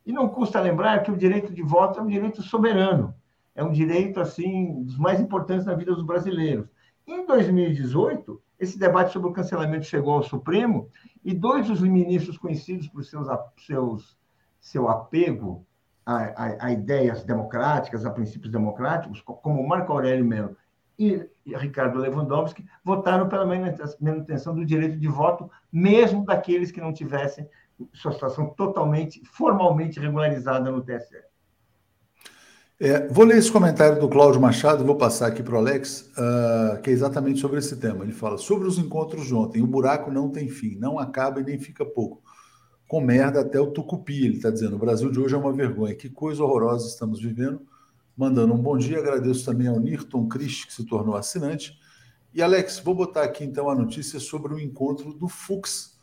e não custa lembrar que o direito de voto é um direito soberano. É um direito assim dos mais importantes na vida dos brasileiros. Em 2018, esse debate sobre o cancelamento chegou ao Supremo e dois dos ministros conhecidos por seus, seus seu apego a, a, a, ideias democráticas, a princípios democráticos, como Marco Aurélio Mello e Ricardo Lewandowski, votaram pela manutenção do direito de voto, mesmo daqueles que não tivessem sua situação totalmente, formalmente regularizada no TSE. É, vou ler esse comentário do Cláudio Machado, vou passar aqui para o Alex, uh, que é exatamente sobre esse tema. Ele fala: sobre os encontros de ontem, o buraco não tem fim, não acaba e nem fica pouco. Com merda até o tucupi, ele está dizendo. O Brasil de hoje é uma vergonha. Que coisa horrorosa estamos vivendo. Mandando um bom dia, agradeço também ao Nirton Christ, que se tornou assinante. E Alex, vou botar aqui então a notícia sobre o encontro do Fux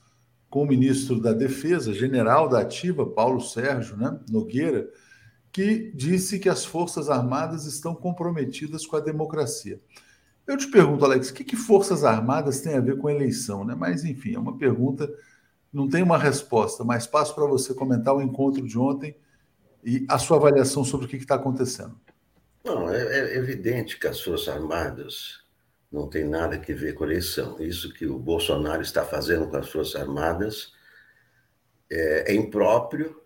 com o ministro da Defesa, general da Ativa, Paulo Sérgio né, Nogueira que disse que as Forças Armadas estão comprometidas com a democracia. Eu te pergunto, Alex, o que, que Forças Armadas tem a ver com eleição? Né? Mas, enfim, é uma pergunta, não tem uma resposta, mas passo para você comentar o encontro de ontem e a sua avaliação sobre o que está acontecendo. Não, é, é, evidente que as Forças Armadas não tem nada a ver com eleição. Isso que o Bolsonaro está fazendo com as Forças Armadas é, é impróprio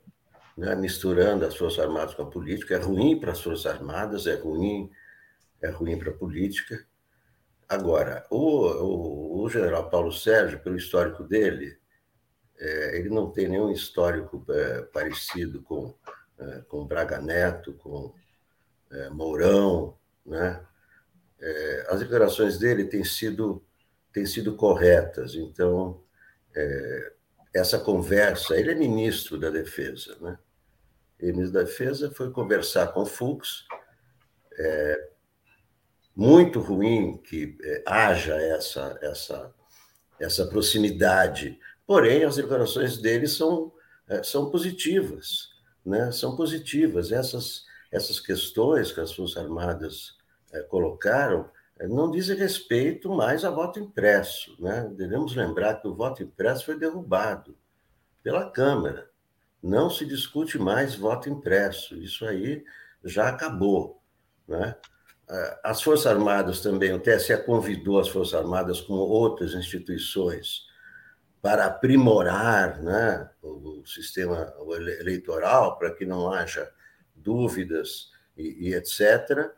né, misturando as Forças Armadas com a política. É ruim para as Forças Armadas, é ruim, é ruim para a política. Agora, o, o, o, general Paulo Sérgio, pelo histórico dele, é, ele não tem nenhum histórico é, parecido com, é, com Braga Neto, com é, Mourão, né? É, as declarações dele têm sido, têm sido corretas, então é, essa conversa, ele é ministro da Defesa, né? Ele, ministro da Defesa, foi conversar com o Fux. É muito ruim que é, haja essa, essa, essa proximidade, porém, as declarações dele são, é, são positivas, né? São positivas. Essas, essas questões que as Forças Armadas é, colocaram é, não dizem respeito mais a voto impresso. Né? Devemos lembrar que o voto impresso foi derrubado pela Câmara. Não se discute mais voto impresso. Isso aí já acabou. Né? É, as Forças Armadas também, o TSE convidou as Forças Armadas, como outras instituições, para aprimorar né, o sistema eleitoral, para que não haja dúvidas e, e etc.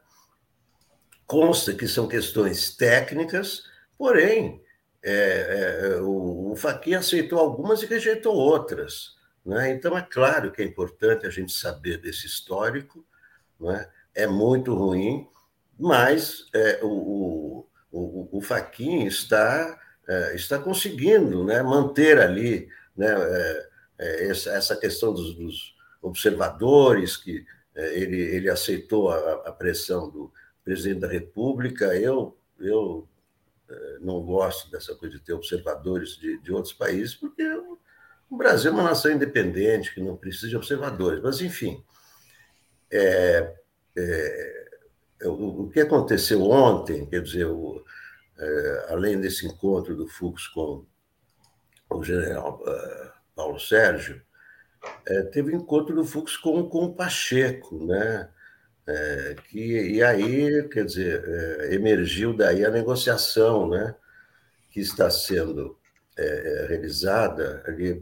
Consta que são questões técnicas, porém, é, é, o, o aceitou algumas e rejeitou outras. Né? Então, é claro que é importante a gente saber desse histórico, né? é muito ruim, mas é, o, o, o está, é, está conseguindo né, manter ali né, é, é, essa, essa questão dos, dos observadores, que ele, ele aceitou a, a pressão do, presidente da República. Eu, eu eh, não gosto dessa coisa de ter observadores de, de outros países, porque o Brasil é uma nação independente, que não precisa de observadores. Mas, enfim, é, é, o, o, que aconteceu ontem, quer dizer, o, é, além desse encontro do Fux com o general uh, Paulo Sérgio, é, teve encontro do Fux com, com o Pacheco, né? É, que, e aí, quer dizer, é, emergiu daí a negociação né, que está sendo é, realizada. Ali,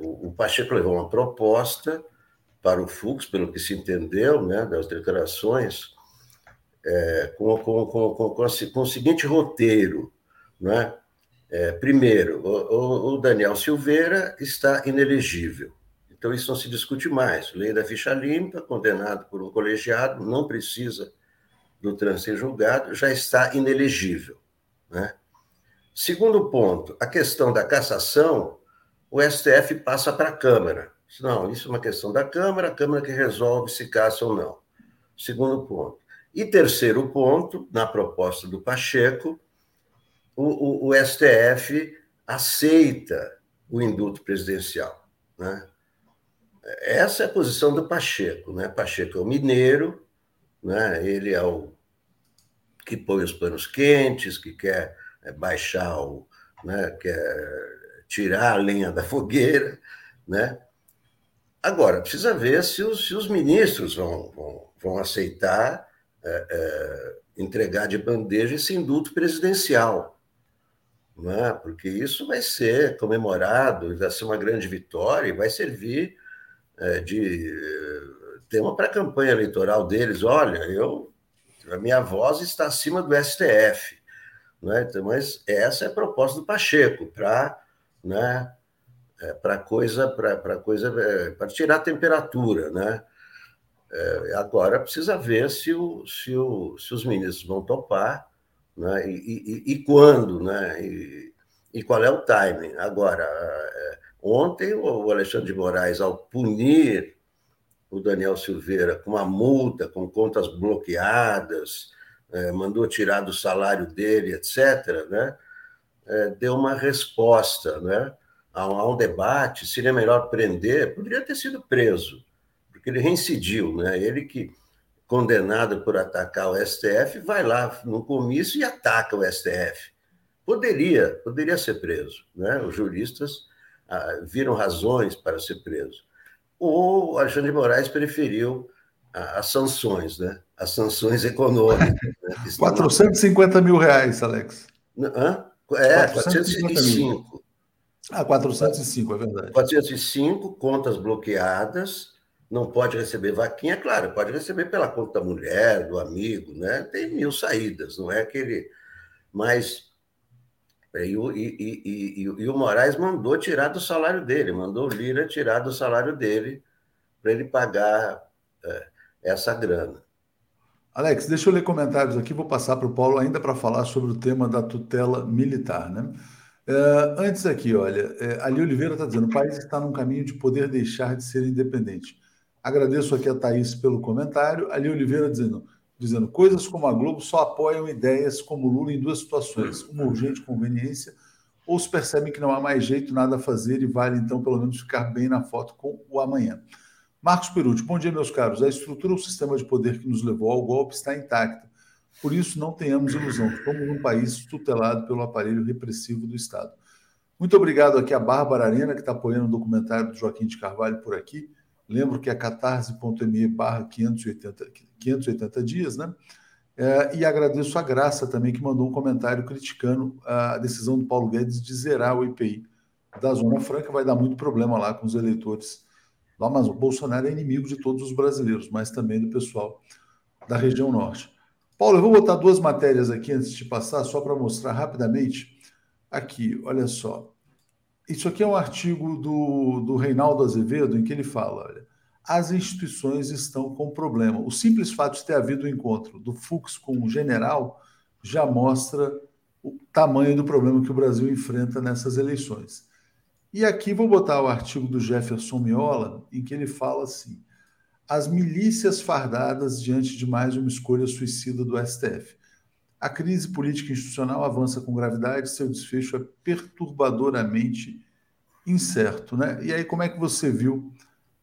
o, o, Pacheco levou uma proposta para o Fux, pelo que se entendeu né, das declarações, com, com, com, com, com, o seguinte roteiro. Né? primeiro, o, o Daniel Silveira está inelegível. Então, isso não se discute mais. Lei da ficha limpa, condenado por um colegiado, não precisa do trânsito em julgado, já está inelegível. Né? Segundo ponto, a questão da cassação, o STF passa para a Câmara. Não, isso é uma questão da Câmara, a Câmara que resolve se caça ou não. Segundo ponto. E terceiro ponto, na proposta do Pacheco, o, o, o STF aceita o induto presidencial. Né? Essa é a posição do Pacheco. Né? Pacheco é o mineiro, né? ele é o que põe os panos quentes, que quer é, baixar o. Né? quer tirar a lenha da fogueira. Né? Agora, precisa ver se os, se os ministros vão, vão, vão aceitar é, é, entregar de bandeja esse indulto presidencial, né? porque isso vai ser comemorado, vai ser uma grande vitória e vai servir de é, tema para a campanha eleitoral deles. Olha, eu, a minha voz está acima do STF. Né? Então, mas essa é a proposta do Pacheco, para né, é, para coisa, para coisa, é, para tirar a temperatura, né? Agora precisa ver se, o, se, o, se os ministros vão topar, né? E, e, e quando, né? E, e, qual é o timing? Agora, é, ontem o Alexandre de Moraes, ao punir o Daniel Silveira com uma multa, com contas bloqueadas, é, mandou tirar do salário dele, etc., né? É, deu uma resposta, né? a um, a um debate, seria melhor prender, poderia ter sido preso, porque ele reincidiu, né? Ele que, condenado por atacar o STF, vai lá no comício e ataca o STF. Poderia, poderia ser preso, né? Os juristas viram razões para ser preso. O Alexandre de Moraes preferiu as sanções, né? As sanções econômicas. Né? 450 mil reais, Alex. Hã? É, 405. Ah, 405, é verdade. 405, contas bloqueadas, não pode receber vaquinha, claro, pode receber pela conta da mulher, do amigo, né? Tem mil saídas, não é aquele. Mas. É, e, e, e, e o Moraes mandou tirar do salário dele, mandou o Lira tirar do salário dele para ele pagar é, essa grana. Alex, deixa eu ler comentários aqui, vou passar para o Paulo ainda para falar sobre o tema da tutela militar, né? Uh, antes aqui, olha, é, Ali Oliveira está dizendo: o país está num caminho de poder deixar de ser independente. Agradeço aqui a Thaís pelo comentário. Ali Oliveira dizendo, dizendo: coisas como a Globo só apoiam ideias como Lula em duas situações: uma urgente conveniência, ou se percebem que não há mais jeito, nada a fazer e vale então pelo menos ficar bem na foto com o amanhã. Marcos Perucci, bom dia, meus caros. A estrutura ou sistema de poder que nos levou ao golpe está intacta por isso, não tenhamos ilusão, somos um país tutelado pelo aparelho repressivo do Estado. Muito obrigado aqui a Bárbara Arena, que está apoiando o documentário do Joaquim de Carvalho por aqui. Lembro que é catarse.me barra 580, 580 dias, né? É, e agradeço a Graça também, que mandou um comentário criticando a decisão do Paulo Guedes de zerar o IPI da Zona Franca. Vai dar muito problema lá com os eleitores do Amazonas. Bolsonaro é inimigo de todos os brasileiros, mas também do pessoal da região norte. Paulo, eu vou botar duas matérias aqui antes de passar, só para mostrar rapidamente. Aqui, olha só. Isso aqui é um artigo do, do Reinaldo Azevedo, em que ele fala: olha, as instituições estão com problema. O simples fato de ter havido o um encontro do Fux com o general já mostra o tamanho do problema que o Brasil enfrenta nessas eleições. E aqui vou botar o artigo do Jefferson Miola, em que ele fala assim: as milícias fardadas diante de mais uma escolha suicida do STF. A crise política institucional avança com gravidade, seu desfecho é perturbadoramente incerto. Né? E aí, como é que você viu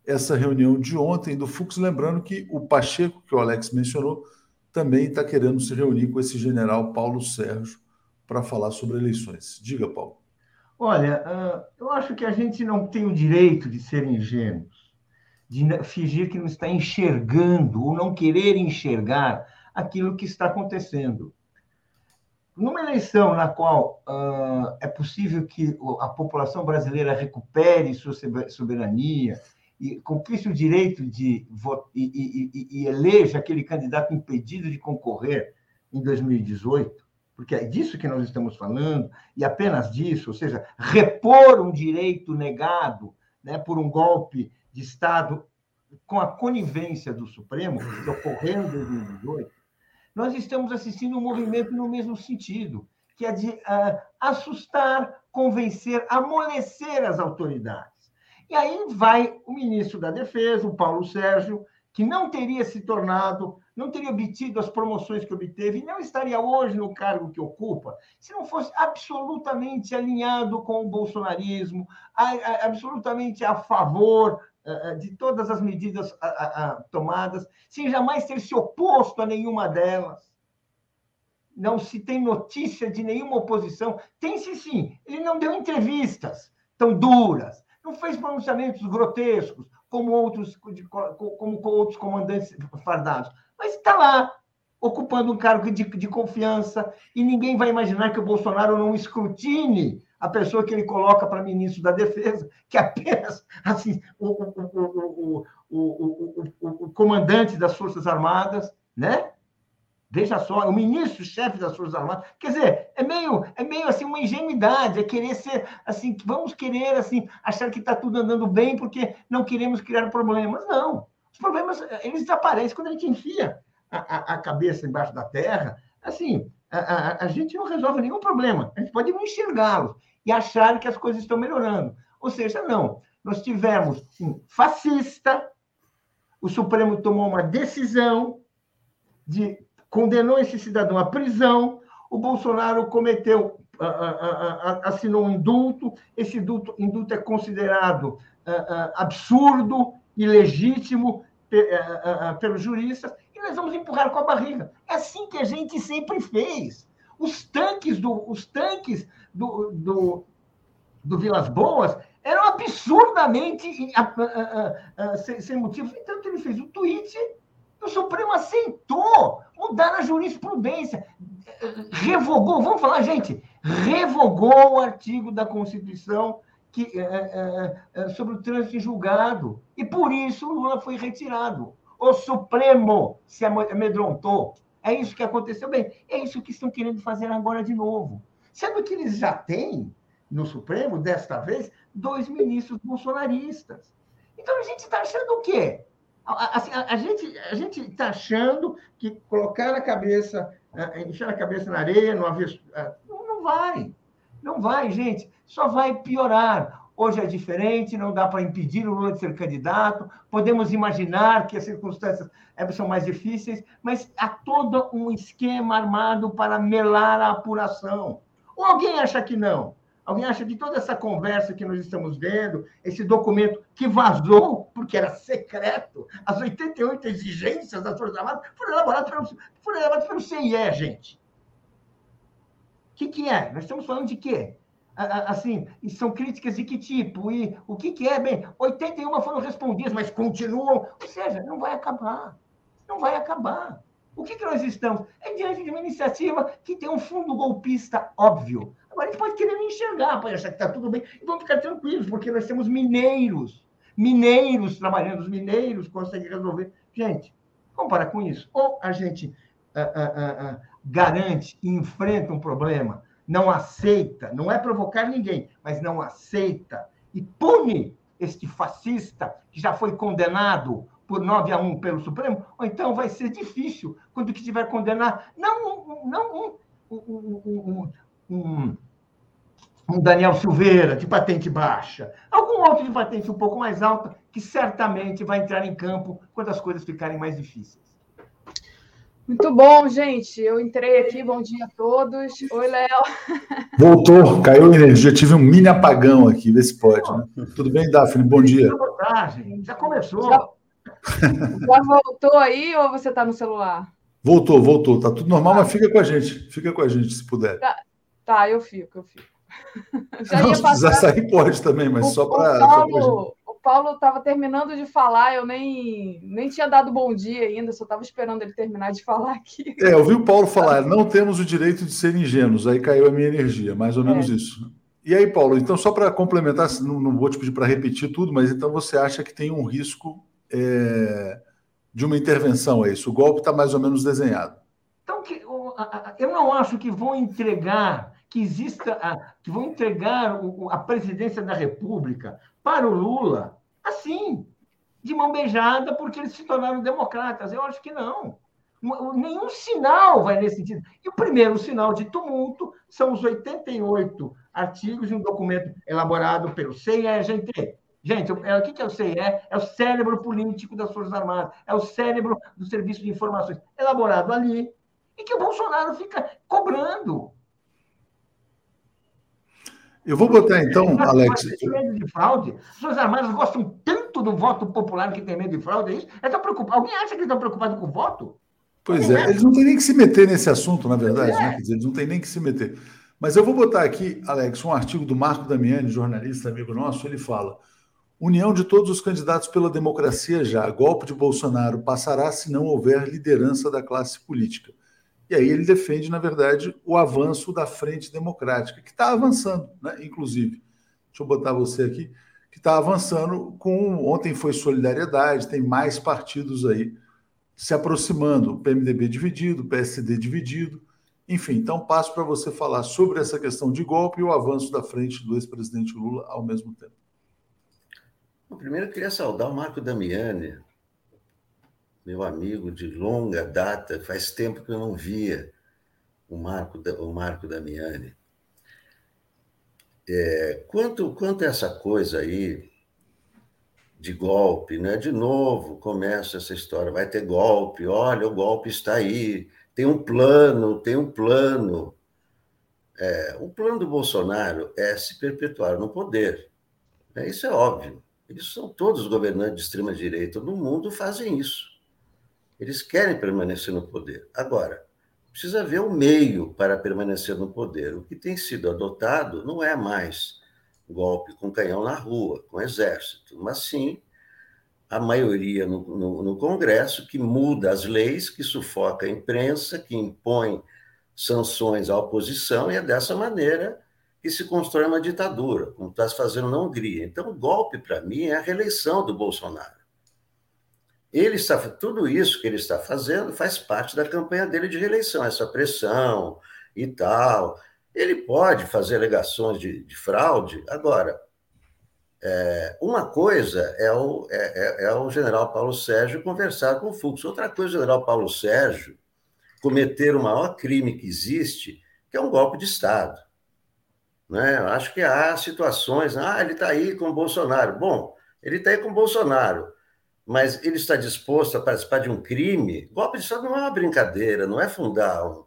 essa reunião de ontem do Fux? Lembrando que o Pacheco, que o Alex mencionou, também está querendo se reunir com esse general Paulo Sérgio para falar sobre eleições. Diga, Paulo. Olha, ah, eu acho que a gente não tem o direito de ser ingênuos de fingir que não está enxergando ou não querer enxergar aquilo que está acontecendo. Numa eleição na qual uh, é possível que a população brasileira recupere sua soberania e conquiste o direito de votar e, e, e, eleja aquele candidato impedido de concorrer em 2018, porque é disso que nós estamos falando, e apenas disso, ou seja, repor um direito negado né, por um golpe de Estado com a conivência do Supremo, que ocorreu em 2018, nós estamos assistindo um movimento no mesmo sentido, que é de uh, assustar, convencer, amolecer as autoridades. E aí vai o ministro da Defesa, o Paulo Sérgio, que não teria se tornado, não teria obtido as promoções que obteve, não estaria hoje no cargo que ocupa, se não fosse absolutamente alinhado com o bolsonarismo, absolutamente a favor eh, eh, de todas as medidas tomadas, sem jamais ter se oposto a nenhuma delas. Não se tem notícia de nenhuma oposição. Tem-se sim. Ele não deu entrevistas tão duras, não fez pronunciamentos grotescos, como outros, como outros comandantes fardados. Mas está lá, ocupando um cargo de, de confiança, e ninguém vai imaginar que o Bolsonaro não escrutine a pessoa que ele coloca para ministro da Defesa, que é apenas assim, o, o, o, o, comandante das Forças Armadas, né? Veja só, o ministro-chefe das Forças Armadas. Quer dizer, é meio, é meio assim uma ingenuidade, é querer ser assim, vamos querer assim achar que está tudo andando bem porque não queremos criar problemas. Não, os problemas eles desaparecem quando a gente enfia a, a, a cabeça embaixo da terra. Assim, a, a, a, gente não resolve nenhum problema. A gente pode não enxergá-los e achar que as coisas estão melhorando. Ou seja, não. Nós tivemos um fascista, o Supremo tomou uma decisão de condenou esse cidadão à prisão, o Bolsonaro cometeu, assinou um indulto, esse indulto, indulto é considerado absurdo, ilegítimo pelos juristas, e nós vamos empurrar com a barriga. É assim que a gente sempre fez. Os tanques do, os tanques do, do, do Vilas Boas eram absurdamente sem motivos. Então, ele fez um tweet o Supremo aceitou mudar a jurisprudência, revogou, vamos falar, gente, revogou o artigo da Constituição que, é, é, é, sobre o trânsito em julgado. E por isso Lula foi retirado. O Supremo se amedrontou. É isso que aconteceu. Bem, é isso que estão querendo fazer agora de novo. Sendo que eles já têm, no Supremo, desta vez, dois ministros bolsonaristas. Então a gente está achando o quê? Assim, a, a, gente a gente está achando que colocar a cabeça, encher a cabeça na areia, no avesso, não, não vai. Não vai, gente. Só vai piorar. Hoje é diferente, não dá para impedir o Lula de ser candidato. Podemos imaginar que as circunstâncias eh, são mais difíceis, mas há todo um esquema armado para melar a apuração. Ou alguém acha que não? Alguém acha que toda essa conversa que nós estamos vendo, esse documento que vazou, porque era secreto, as 88 exigências das Forças Armadas foram elaboradas pelo, foram elaboradas pelo CIE, gente. O que, que é? Nós estamos falando de quê? Assim, são críticas de que tipo? E o que, que é? Bem, 81 foram respondidas, mas continuam. Ou seja, não vai acabar. Não vai acabar. O que, que nós estamos? É diante de uma iniciativa que tem um fundo golpista óbvio. Agora a gente pode querer enxergar, pode achar que está tudo bem, e vamos ficar tranquilos, porque nós temos mineiros, mineiros trabalhando, os mineiros conseguem resolver. Gente, vamos parar com isso. Ou a gente ah, ah, ah, garante e enfrenta um problema, não aceita, não é provocar ninguém, mas não aceita e pune este fascista que já foi condenado por 9 a 1 pelo Supremo, ou então vai ser difícil quando que tiver condenar, não, não um, um, um, um um Daniel Silveira, de patente baixa, algum outro de patente um pouco mais alta, que certamente vai entrar em campo quando as coisas ficarem mais difíceis. Muito bom, gente. Eu entrei aqui, bom dia a todos. Oi, Léo. Voltou, caiu a energia. Tive um mini apagão aqui, vê se pode. Né? Tudo bem, Daphne? Bom dia. Já começou. Já, já voltou aí ou você está no celular? Voltou, voltou. Tá tudo normal, mas fica com a gente. Fica com a gente, se puder. Tá, tá eu fico, eu fico. (laughs) Já não, se precisar sair, pode também, mas o, só para. O Paulo estava terminando de falar, eu nem, nem tinha dado bom dia ainda, só estava esperando ele terminar de (laughs) falar aqui. É, eu vi o Paulo falar, não temos o direito de ser ingênuos, aí caiu a minha energia, mais ou menos é. isso. E aí, Paulo, então, só para complementar, não, não, vou te pedir para repetir tudo, mas então você acha que tem um risco é, de uma intervenção, é isso? O golpe está mais ou menos desenhado. Então, eu não acho que vão entregar que exista, que vão entregar a presidência da República para o Lula, assim, de mão beijada, porque eles se tornaram democratas. Eu acho que não. Nenhum sinal vai nesse sentido. E o primeiro sinal de tumulto são os 88 artigos de um documento elaborado pelo CIE-GT. Gente, é, o que é o CIE? É o cérebro político das Forças Armadas, é o cérebro do Serviço de Informações, elaborado ali, e que o Bolsonaro fica cobrando. Eu vou botar então, Alex. medo de fraude. As Forças Armadas gostam tanto do voto popular que tem medo de fraude, é isso? É tão preocupado. Alguém acha que eles estão preocupados com o voto? Pois é, eles não têm nem que se meter nesse assunto, na verdade, é. né? Quer dizer, eles não têm nem que se meter. Mas eu vou botar aqui, Alex, um artigo do Marco Damiani, jornalista amigo nosso, ele fala: União de todos os candidatos pela democracia já. Golpe de Bolsonaro passará se não houver liderança da classe política. E aí ele defende, na verdade, o avanço da frente democrática, que está avançando, né? inclusive. Deixa eu botar você aqui, que está avançando com. Ontem foi solidariedade, tem mais partidos aí se aproximando, PMDB dividido, PSD dividido. Enfim, então passo para você falar sobre essa questão de golpe e o avanço da frente do ex-presidente Lula ao mesmo tempo. Primeiro, eu queria saudar o Marco Damiani, meu amigo de longa data, faz tempo que eu não via o Marco, o Marco Damiani. É, quanto, quanto a essa coisa aí de golpe, né? De novo começa essa história, vai ter golpe, olha, o golpe está aí, tem um plano, tem um plano. É, o plano do Bolsonaro é se perpetuar no poder. É, isso é óbvio. Eles são todos governantes de extrema direita no mundo fazem isso. Eles querem permanecer no poder. Agora, precisa ver o meio para permanecer no poder. O que tem sido adotado não é mais golpe com canhão na rua, com exército, mas sim a maioria no, no, no Congresso que muda as leis, que sufoca a imprensa, que impõe sanções à oposição, e é dessa maneira que se constrói uma ditadura, como está se fazendo na Hungria. Então, o golpe, para mim, é a reeleição do Bolsonaro. Ele está, tudo isso que ele está fazendo faz parte da campanha dele de reeleição, essa pressão e tal. Ele pode fazer alegações de, de fraude. Agora, é, uma coisa é o, é, é, é, o general Paulo Sérgio conversar com o Fux, outra coisa é o general Paulo Sérgio cometer o maior crime que existe, que é um golpe de Estado. Né? Acho que há situações, ah, ele está aí com o Bolsonaro. Bom, ele está aí com o Bolsonaro, mas ele está disposto a participar de um crime? Golpe de Estado não é uma brincadeira, não é fundar um,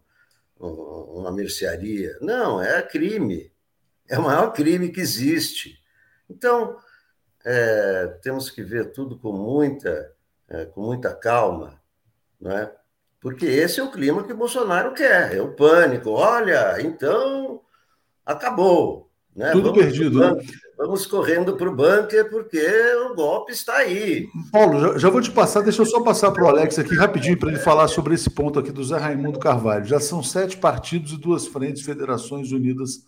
um, uma mercearia. Não, é crime. É o maior crime que existe. Então, é, temos que ver tudo com muita, é, com muita calma, não é? porque esse é o clima que Bolsonaro quer, é o pânico. Olha, então acabou. Né? Tudo vamos perdido. Né? Vamos correndo para o bunker porque o golpe está aí. Paulo, já, já vou te passar, deixa eu só passar para o Alex aqui rapidinho para ele falar sobre esse ponto aqui do Zé Raimundo Carvalho. Já são sete partidos e duas frentes, federações unidas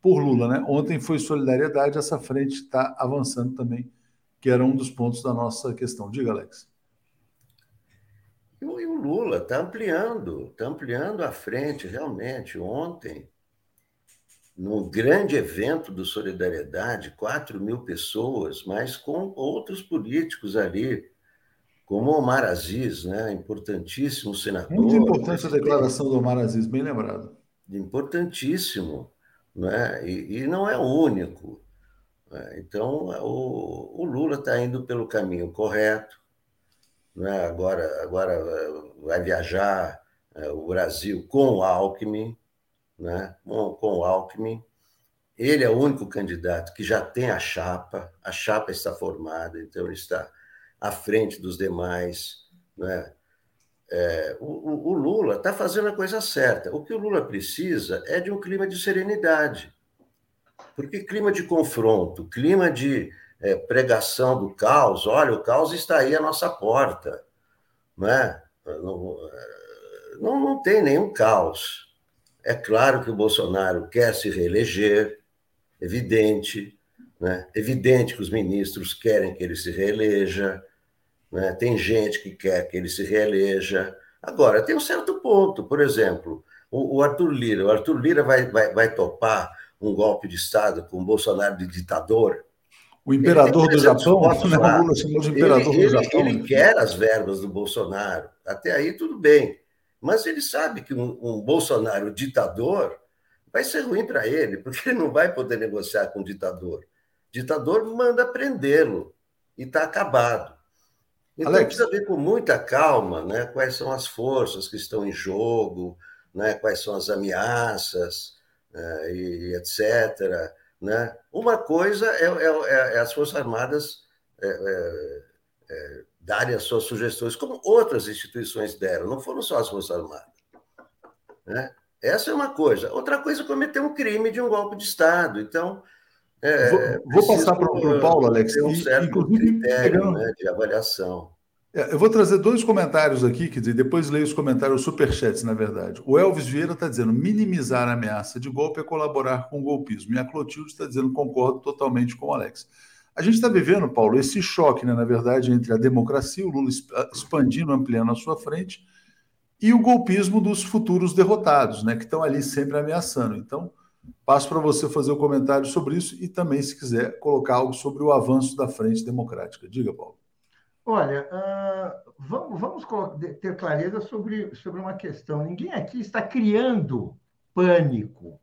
por Lula. Né? Ontem foi solidariedade, essa frente está avançando também, que era um dos pontos da nossa questão. Diga, Alex. E o Lula está ampliando, está ampliando a frente, realmente. Ontem, num grande evento do Solidariedade, 4 mil pessoas, mas com outros políticos ali, como Omar Aziz, né? importantíssimo senador. Muito importante a declaração do Omar Aziz, bem lembrado. Importantíssimo, né? e, e não é o único. Né? Então, o, o Lula está indo pelo caminho correto, né? agora, agora eh, vai viajar é, o Brasil com o Alckmin, né, com, com o Alckmin. Ele é o único candidato que já tem a chapa, a chapa está formada, então ele está à frente dos demais. Né? É, o, o, Lula está fazendo a coisa certa. O que o Lula precisa é de um clima de serenidade. Porque clima de confronto, clima de é, pregação do caos, olha, o caos está aí à nossa porta. Não, é? não, não, não tem nenhum caos. É claro que o Bolsonaro quer se reeleger, evidente, né? evidente que os ministros querem que ele se reeleja, né? tem gente que quer que ele se reeleja. Agora, tem um certo ponto, por exemplo, o, o Arthur Lira. O Arthur Lira vai, vai, vai topar um golpe de Estado com o Bolsonaro de ditador? O imperador do Japão, né? o imperador ele, do Japão. Ele, ele quer as verbas do Bolsonaro. Até aí, tudo bem. Mas ele sabe que um, um Bolsonaro ditador vai ser ruim para ele, porque ele não vai poder negociar com o ditador. O ditador manda prendê-lo e está acabado. Então Alex. precisa ver com muita calma né, quais são as forças que estão em jogo, né, quais são as ameaças né, e etc. Né? Uma coisa é, é, é as Forças Armadas é, é, é darem as suas sugestões, como outras instituições deram, não foram só as Forças Armadas. Né? Essa é uma coisa. Outra coisa é cometer um crime de um golpe de Estado. Então, É, vou, vou passar para o Paulo, Alex. Tem um certo critério né, de avaliação. É, eu vou trazer dois comentários aqui, dizer, depois leio os comentários, os superchats, na verdade. O Elvis Vieira está dizendo: minimizar a ameaça de golpe é colaborar com o golpismo. E a Clotilde está dizendo: concordo totalmente com o Alex. A gente está vivendo, Paulo, esse choque, né, na verdade, entre a democracia, o Lula expandindo, ampliando a sua frente, e o golpismo dos futuros derrotados, né, que estão ali sempre ameaçando. Então, Passo para você fazer o um comentário sobre isso e também, se quiser, colocar algo sobre o avanço da frente democrática. Diga, Paulo. Olha, uh, vamos, vamos ter clareza sobre, sobre uma questão. Ninguém aqui está criando pânico.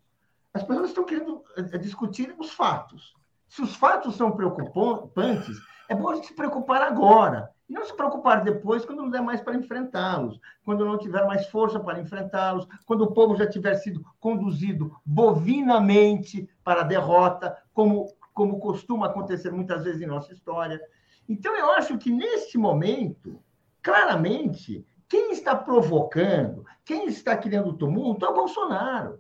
As pessoas estão querendo eh, discutir os fatos. Se os fatos são preocupantes, é bom a gente se preocupar agora. E não se preocupar depois quando não der mais para enfrentá-los, quando não tiver mais força para enfrentá-los, quando o povo já tiver sido conduzido bovinamente para a derrota, como, como costuma acontecer muitas vezes em nossa história. Então, eu acho que nesse momento, claramente, quem está provocando, quem está criando tumulto é o Bolsonaro.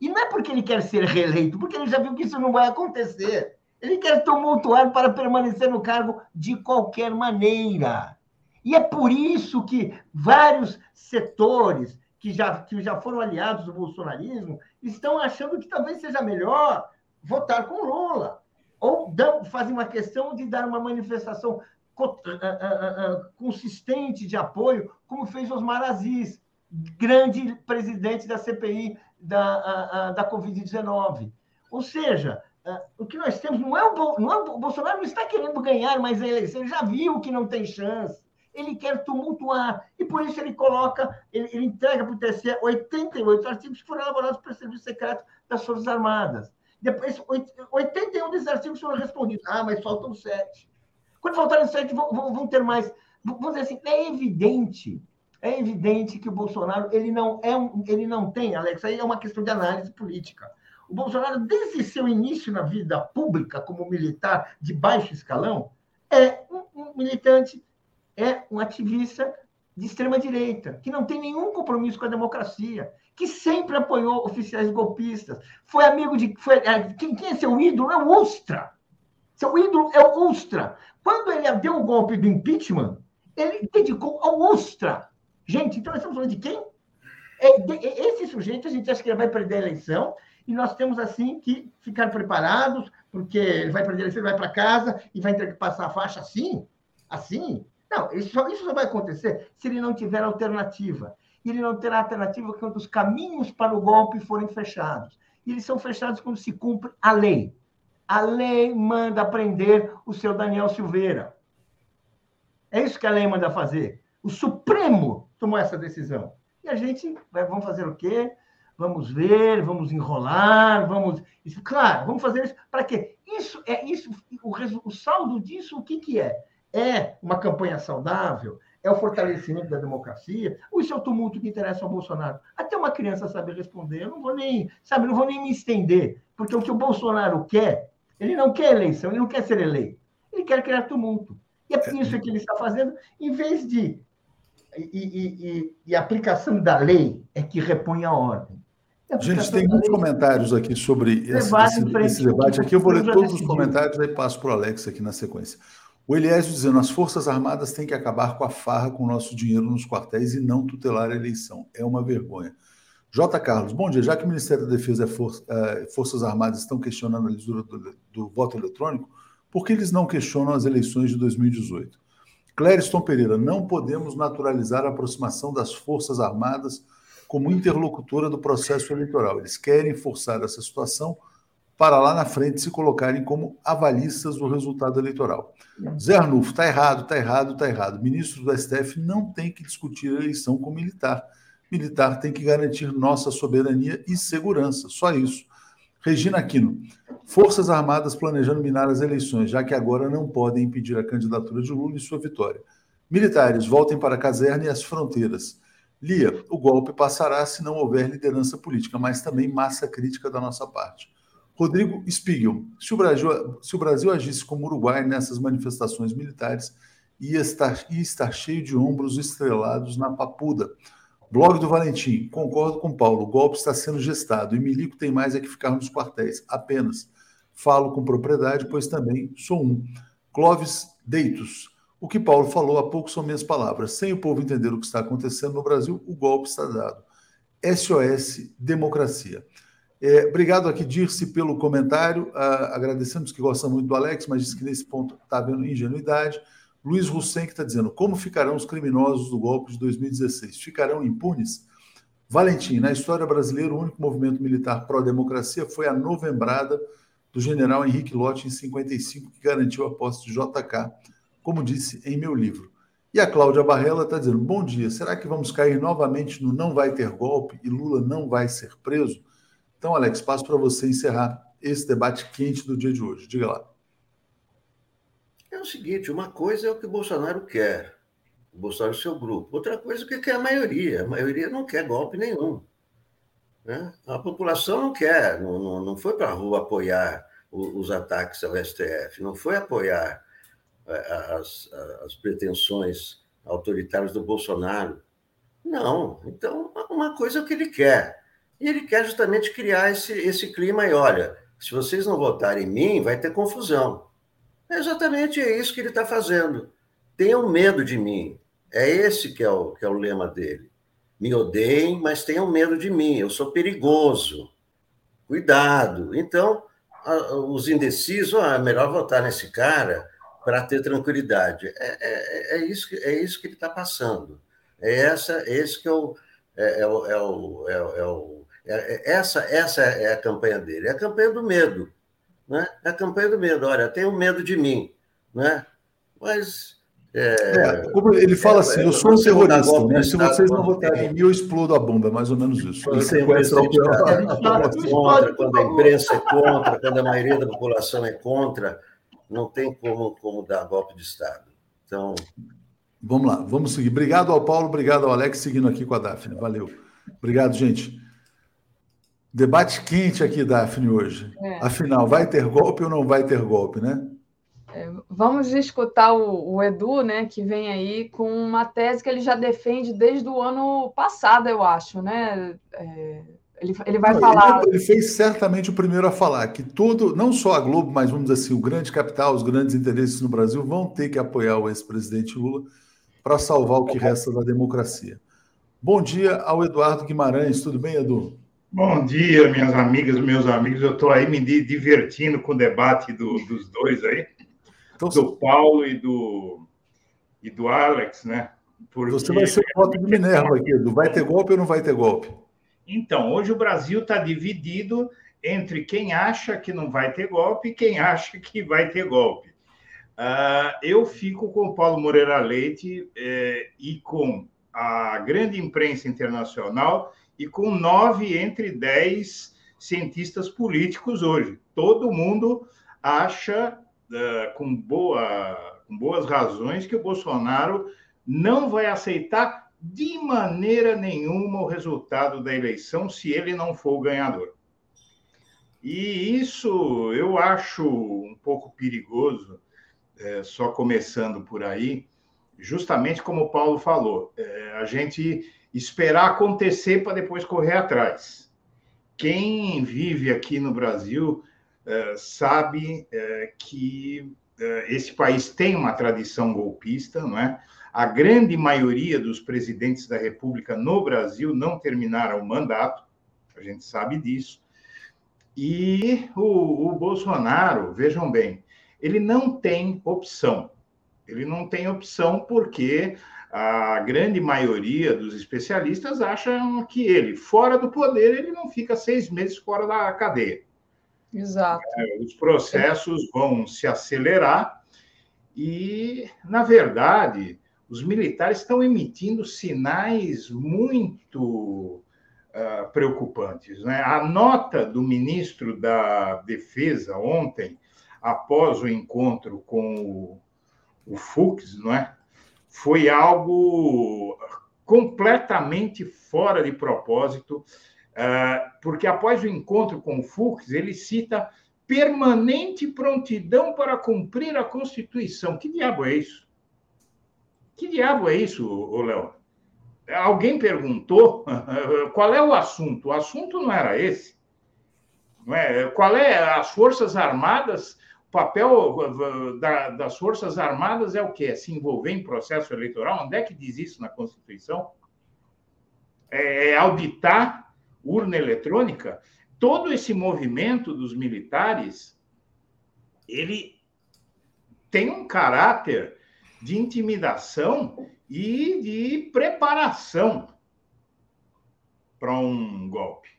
E não é porque ele quer ser reeleito, porque ele já viu que isso não vai acontecer. Ele quer tumultuar para permanecer no cargo de qualquer maneira. E é por isso que vários setores que já, que já foram aliados do bolsonarismo estão achando que talvez seja melhor votar com Lula. Ou dão, fazem uma questão de dar uma manifestação consistente de apoio, como fez Osmar Aziz, grande presidente da CPI da, da Covid-19. Ou seja, ah, o que nós temos não é, o, não é o Bolsonaro não está querendo ganhar mais a eleição, ele já viu que não tem chance. Ele quer tumultuar. E por isso ele coloca, ele, ele entrega para o TSE 88 artigos que foram elaborados pelo Serviço Secreto das Forças Armadas. Depois, 81 desses artigos foram respondidos. Ah, mas faltam sete. Quando faltarem sete, vão, vão, vão ter mais. Vamos dizer assim, é evidente é evidente que o Bolsonaro ele não é um, ele não tem, Alex, aí é uma questão de análise política. O Bolsonaro, desde seu início na vida pública como militar de baixo escalão, é um, militante, é um ativista de extrema-direita, que não tem nenhum compromisso com a democracia, que sempre apoiou oficiais golpistas, foi amigo de. Foi, é, quem, quem é seu ídolo? É o Ustra. Seu ídolo é o Ustra. Quando ele deu o golpe do impeachment, ele dedicou ao Ustra. Gente, então nós estamos falando de quem? É, de, esse sujeito, a gente acha que ele vai perder a eleição, e nós temos, assim, que ficar preparados, porque ele vai para ele vai para casa e vai ter que passar a faixa assim, assim. Não, isso só, isso só vai acontecer se ele não tiver alternativa. E ele não terá alternativa quando os caminhos para o golpe forem fechados. E eles são fechados quando se cumpre a lei. A lei manda prender o seu Daniel Silveira. É isso que a lei manda fazer. O Supremo tomou essa decisão. E a gente vai, vamos fazer o quê? Vamos ver, vamos enrolar, vamos. Isso, claro, vamos fazer isso. Para quê? Isso é isso. O, o saldo disso, o que, que é? É uma campanha saudável? É o fortalecimento da democracia? Ou isso é o tumulto que interessa ao Bolsonaro? Até uma criança sabe responder. Eu não vou nem, sabe, não vou nem me estender, porque o que o Bolsonaro quer, ele não quer eleição, ele não quer ser eleito. Ele quer criar tumulto. E é isso que ele está fazendo, em vez de e, e, e, e, a aplicação da lei é que repõe a ordem. Gente, tem muitos comentários aqui sobre esse, esse, esse debate. Aqui eu vou ler todos os comentários e passo para o Alex aqui na sequência. O Eliésio dizendo: as Forças Armadas têm que acabar com a farra com o nosso dinheiro nos quartéis e não tutelar a eleição. É uma vergonha. J. Carlos, bom dia. Já que o Ministério da Defesa e For, uh, Forças Armadas estão questionando a lisura do, do, voto eletrônico, por que eles não questionam as eleições de 2018? Clériston Pereira, não podemos naturalizar a aproximação das Forças Armadas como interlocutora do processo eleitoral. Eles querem forçar essa situação para lá na frente se colocarem como avalistas do resultado eleitoral. Zé Arnulfo, está errado, está errado, está errado. Ministro do STF não tem que discutir a eleição com militar. Militar tem que garantir nossa soberania e segurança, só isso. Regina Aquino, Forças Armadas planejando minar as eleições, já que agora não podem impedir a candidatura de Lula e sua vitória. Militares, voltem para a caserna e as fronteiras. Lia, o golpe passará se não houver liderança política, mas também massa crítica da nossa parte. Rodrigo Spiegel, se o Brasil, se o Brasil agisse como o Uruguai nessas manifestações militares, ia estar, ia estar cheio de ombros estrelados na papuda. Blog do Valentim, concordo com Paulo, o golpe está sendo gestado e Milico tem mais é que ficar nos quartéis, apenas. Falo com propriedade, pois também sou um. Clóvis Deitos. O que Paulo falou há pouco são minhas palavras. Sem o povo entender o que está acontecendo no Brasil, o golpe está dado. SOS Democracia. É, obrigado aqui, Dirce, pelo comentário. Ah, agradecemos que gosta muito do Alex, mas diz que nesse ponto está havendo ingenuidade. Luiz Russen, que está dizendo: como ficarão os criminosos do golpe de 2016? Ficarão impunes? Valentim, na história brasileira, o único movimento militar pró-democracia foi a novembrada do general Henrique Lott em 55, que garantiu a posse de JK, como disse em meu livro. E a Cláudia Barrela está dizendo: bom dia, será que vamos cair novamente no não vai ter golpe e Lula não vai ser preso? Então, Alex, passo para você encerrar esse debate quente do dia de hoje. Diga lá. É o seguinte: uma coisa é o que Bolsonaro quer, o Bolsonaro e seu grupo. Outra coisa é o que quer a maioria. A maioria não quer golpe nenhum. Né? A população não quer, não, não, não foi para a rua apoiar os, ataques ao STF, não foi apoiar as, as pretensões autoritárias do Bolsonaro. Não. Então, uma coisa é o que ele quer. E ele quer justamente criar esse, esse clima e olha, se vocês não votarem em mim, vai ter confusão. É exatamente isso que ele está fazendo. Tenham medo de mim. É esse que é, o, que é o lema dele. Me odeiem, mas tenham medo de mim. Eu sou perigoso. Cuidado. Então, os indecisos, ah, é melhor votar nesse cara para ter tranquilidade. É, é, é, isso, que, é isso que ele está passando. É essa, esse que é o, é, é, o, é, o, é, o é, é, essa, essa é a campanha dele, é a campanha do medo. Né? É a campanha do medo. Olha, tenho medo de mim. Né? Mas. É, é, ele fala assim: eu sou um terrorista, né? se vocês não votarem em mim, eu explodo a bomba, é mais ou menos isso. Ele sequestra contra, quando a imprensa é contra, quando a maioria da população é contra, não tem como, como dar golpe de Estado. Então. Vamos lá, vamos seguir. Obrigado ao Paulo, obrigado ao Alex, seguindo aqui com a Daphne. Valeu. Obrigado, gente. Debate quente aqui, Daphne, hoje. É. Afinal, vai ter golpe ou não vai ter golpe, né? É, vamos escutar o, o, Edu, né, que vem aí com uma tese que ele já defende desde o ano passado, eu acho, né? É, ele, ele vai não, falar. Ele, ele, fez certamente o primeiro a falar que todo, não só a Globo, mas vamos dizer assim, o grande capital, os grandes interesses no Brasil vão ter que apoiar o ex-presidente Lula para salvar o que resta da democracia. Bom dia ao Eduardo Guimarães, tudo bem, Edu? Bom dia, minhas amigas, meus amigos. Eu estou aí me divertindo com o debate do, dos dois aí, então, do Paulo e do, e do Alex, né? Porque... Você vai ser o voto de Minerva aqui, do vai ter golpe ou não vai ter golpe? Então, hoje o Brasil está dividido entre quem acha que não vai ter golpe e quem acha que vai ter golpe. Uh, eu fico com o Paulo Moreira Leite eh, e com a grande imprensa internacional e com nove entre dez cientistas políticos hoje. Todo mundo acha, uh, com, boa, com boas razões, que o Bolsonaro não vai aceitar de maneira nenhuma o resultado da eleição se ele não for o ganhador. E isso eu acho um pouco perigoso, é, só começando por aí, justamente como o Paulo falou, é, a gente esperar acontecer para depois correr atrás. Quem vive aqui no Brasil é, sabe é, que é, esse país tem uma tradição golpista, não é? A grande maioria dos presidentes da República no Brasil não terminaram o mandato, a gente sabe disso. E o, o Bolsonaro, vejam bem, ele não tem opção. Ele não tem opção porque a grande maioria dos especialistas acham que ele, fora do poder, ele não fica seis meses fora da cadeia. Exato. É, os processos vão se acelerar e, na verdade, os militares estão emitindo sinais muito uh, preocupantes. Né? A nota do ministro da Defesa ontem, após o encontro com o, o Fux, não é? foi algo completamente fora de propósito, ah, porque após o encontro com o Fux, ele cita permanente prontidão para cumprir a Constituição. Que diabo é isso? Que diabo é isso, Léo? Alguém perguntou (laughs) qual é o assunto. O assunto não era esse. Não é? Qual é as Forças Armadas? O papel da, das Forças Armadas é o quê? É se envolver em processo eleitoral? Onde é que diz isso na Constituição? É, é auditar urna eletrônica? Todo esse movimento dos militares, ele tem um caráter de intimidação e de preparação para um golpe.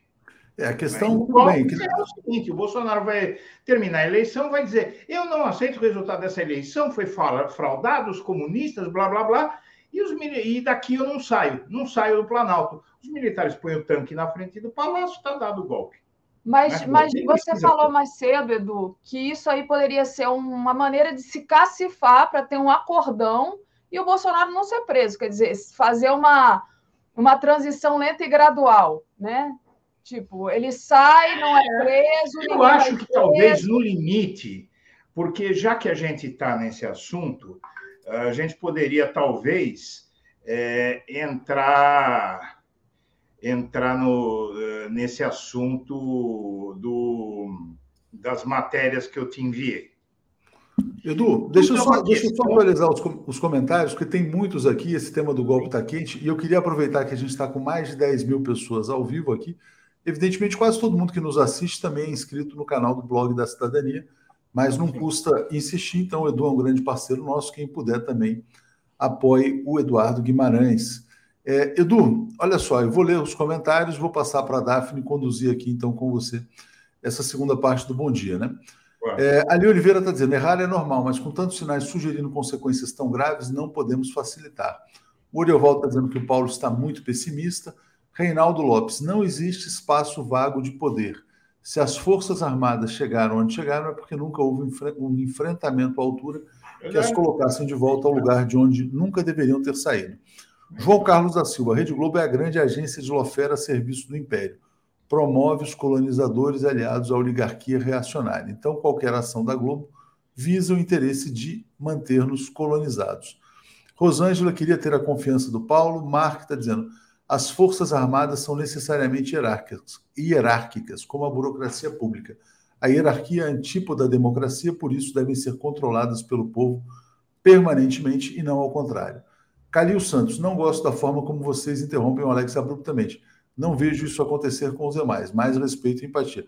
É, a questão o bem, que... é o seguinte: o Bolsonaro vai terminar a eleição, vai dizer: eu não aceito o resultado dessa eleição, foi fraudado, os comunistas, blá blá blá, e, os, e daqui eu não saio, não saio do Planalto. Os militares põem o tanque na frente do palácio, está dado o golpe. Mas, mas você falou mais cedo, Edu, que isso aí poderia ser uma maneira de se cacifar para ter um acordão e o Bolsonaro não ser preso, quer dizer, fazer uma, uma transição lenta e gradual, né? Tipo, ele sai, não é preso. Eu acho que preso. talvez no limite, porque já que a gente está nesse assunto, a gente poderia talvez é, entrar entrar no, nesse assunto do, das matérias que eu te enviei. Edu, deixa eu só, deixa eu só atualizar os, os, comentários, porque tem muitos aqui, esse tema do golpe está quente, e eu queria aproveitar que a gente está com mais de 10 mil pessoas ao vivo aqui. Evidentemente, quase todo mundo que nos assiste também é inscrito no canal do Blog da Cidadania, mas não custa insistir, então o Edu é um grande parceiro nosso, quem puder também apoie o Eduardo Guimarães. É, Edu, olha só, eu vou ler os comentários, vou passar para a Daphne conduzir aqui então com você essa segunda parte do Bom Dia, né? É, Ali Oliveira está dizendo: errar é normal, mas com tantos sinais sugerindo consequências tão graves, não podemos facilitar. O Orioval está dizendo que o Paulo está muito pessimista. Reinaldo Lopes: não existe espaço vago de poder. Se as Forças Armadas chegaram onde chegaram, é porque nunca houve um enfrentamento à altura que as colocassem de volta ao lugar de onde nunca deveriam ter saído. João Carlos da Silva: Rede Globo é a grande agência de lofera a serviço do Império promove os colonizadores aliados à oligarquia reacionária. Então, qualquer ação da Globo visa o interesse de manter-nos colonizados. Rosângela queria ter a confiança do Paulo. Mark está dizendo: as forças armadas são necessariamente hierárquicas, hierárquicas, como a burocracia pública. A hierarquia é antípoda da democracia, por isso devem ser controladas pelo povo permanentemente e não ao contrário. Calil Santos, não gosto da forma como vocês interrompem o Alex abruptamente. Não vejo isso acontecer com os demais. Mais respeito e empatia.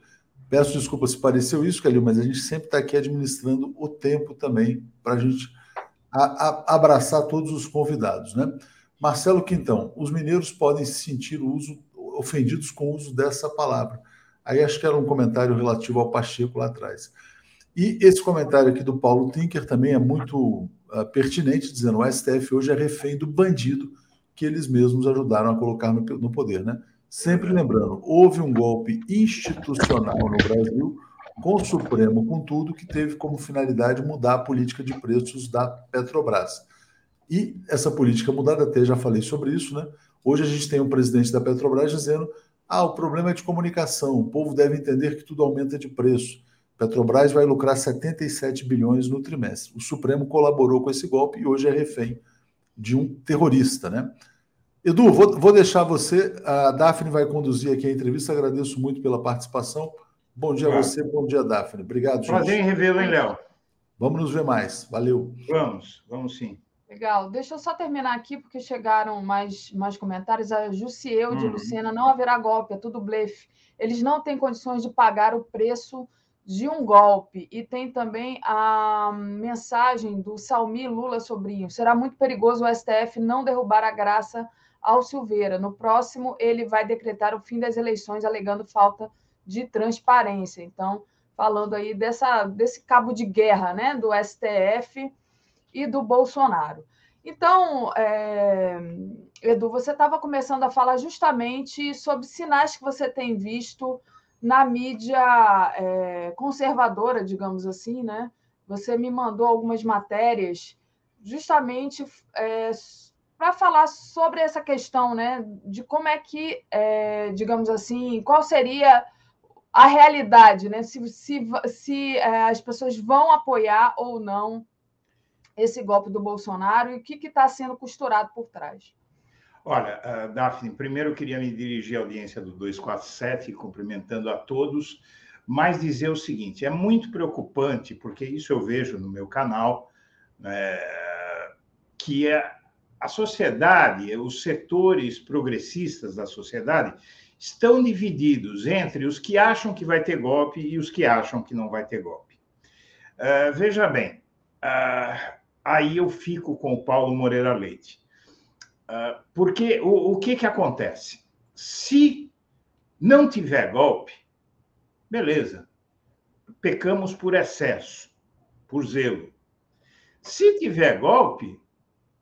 Peço desculpas se pareceu isso, Calil, mas a gente sempre está aqui administrando o tempo também para a gente abraçar todos os convidados, né? Marcelo Quintão, os mineiros podem se sentir uso, ofendidos com o uso dessa palavra. Aí acho que era um comentário relativo ao Pacheco lá atrás. E esse comentário aqui do Paulo Tinker também é muito uh, pertinente, dizendo que o STF hoje é refém do bandido que eles mesmos ajudaram a colocar no, no poder, né? Sempre lembrando, houve um golpe institucional no Brasil, com o Supremo, com tudo, que teve como finalidade mudar a política de preços da Petrobras. E essa política mudada, até já falei sobre isso, né? Hoje a gente tem o um presidente da Petrobras dizendo: ah, o problema é de comunicação, o povo deve entender que tudo aumenta de preço. Petrobras vai lucrar 77 bilhões no trimestre. O Supremo colaborou com esse golpe e hoje é refém de um terrorista, né? Edu, vou, vou, deixar você, a Daphne vai conduzir aqui a entrevista, agradeço muito pela participação. Bom dia claro. a você, bom dia, Daphne. Obrigado, gente. Prazer em revê-lo, hein, Léo? Vamos nos ver mais. Valeu. Vamos, vamos sim. Legal. Deixa eu só terminar aqui, porque chegaram mais, mais comentários. A Jussieu de hum. Lucena, não haverá golpe, é tudo blefe. Eles não têm condições de pagar o preço de um golpe. E tem também a mensagem do Salmi Lula Sobrinho. Será muito perigoso o STF não derrubar a graça ao Silveira. No próximo, ele vai decretar o fim das eleições, alegando falta de transparência. Então, falando aí dessa, desse cabo de guerra né, do STF e do Bolsonaro. Então, é, Edu, você estava começando a falar justamente sobre sinais que você tem visto na mídia é, conservadora, digamos assim, né? Você me mandou algumas matérias justamente é, para falar sobre essa questão, né, de como é que, é, digamos assim, qual seria a realidade, né, se, se, se é, as pessoas vão apoiar ou não esse golpe do Bolsonaro e o que está sendo costurado por trás. Olha, uh, Daphne, primeiro eu queria me dirigir à audiência do 247, cumprimentando a todos. mas dizer o seguinte: é muito preocupante, porque isso eu vejo no meu canal, é, que é a sociedade, os setores progressistas da sociedade estão divididos entre os que acham que vai ter golpe e os que acham que não vai ter golpe. Uh, veja bem, uh, aí eu fico com o Paulo Moreira Leite. Uh, porque o, o que, que acontece? Se não tiver golpe, beleza, pecamos por excesso, por zelo. Se tiver golpe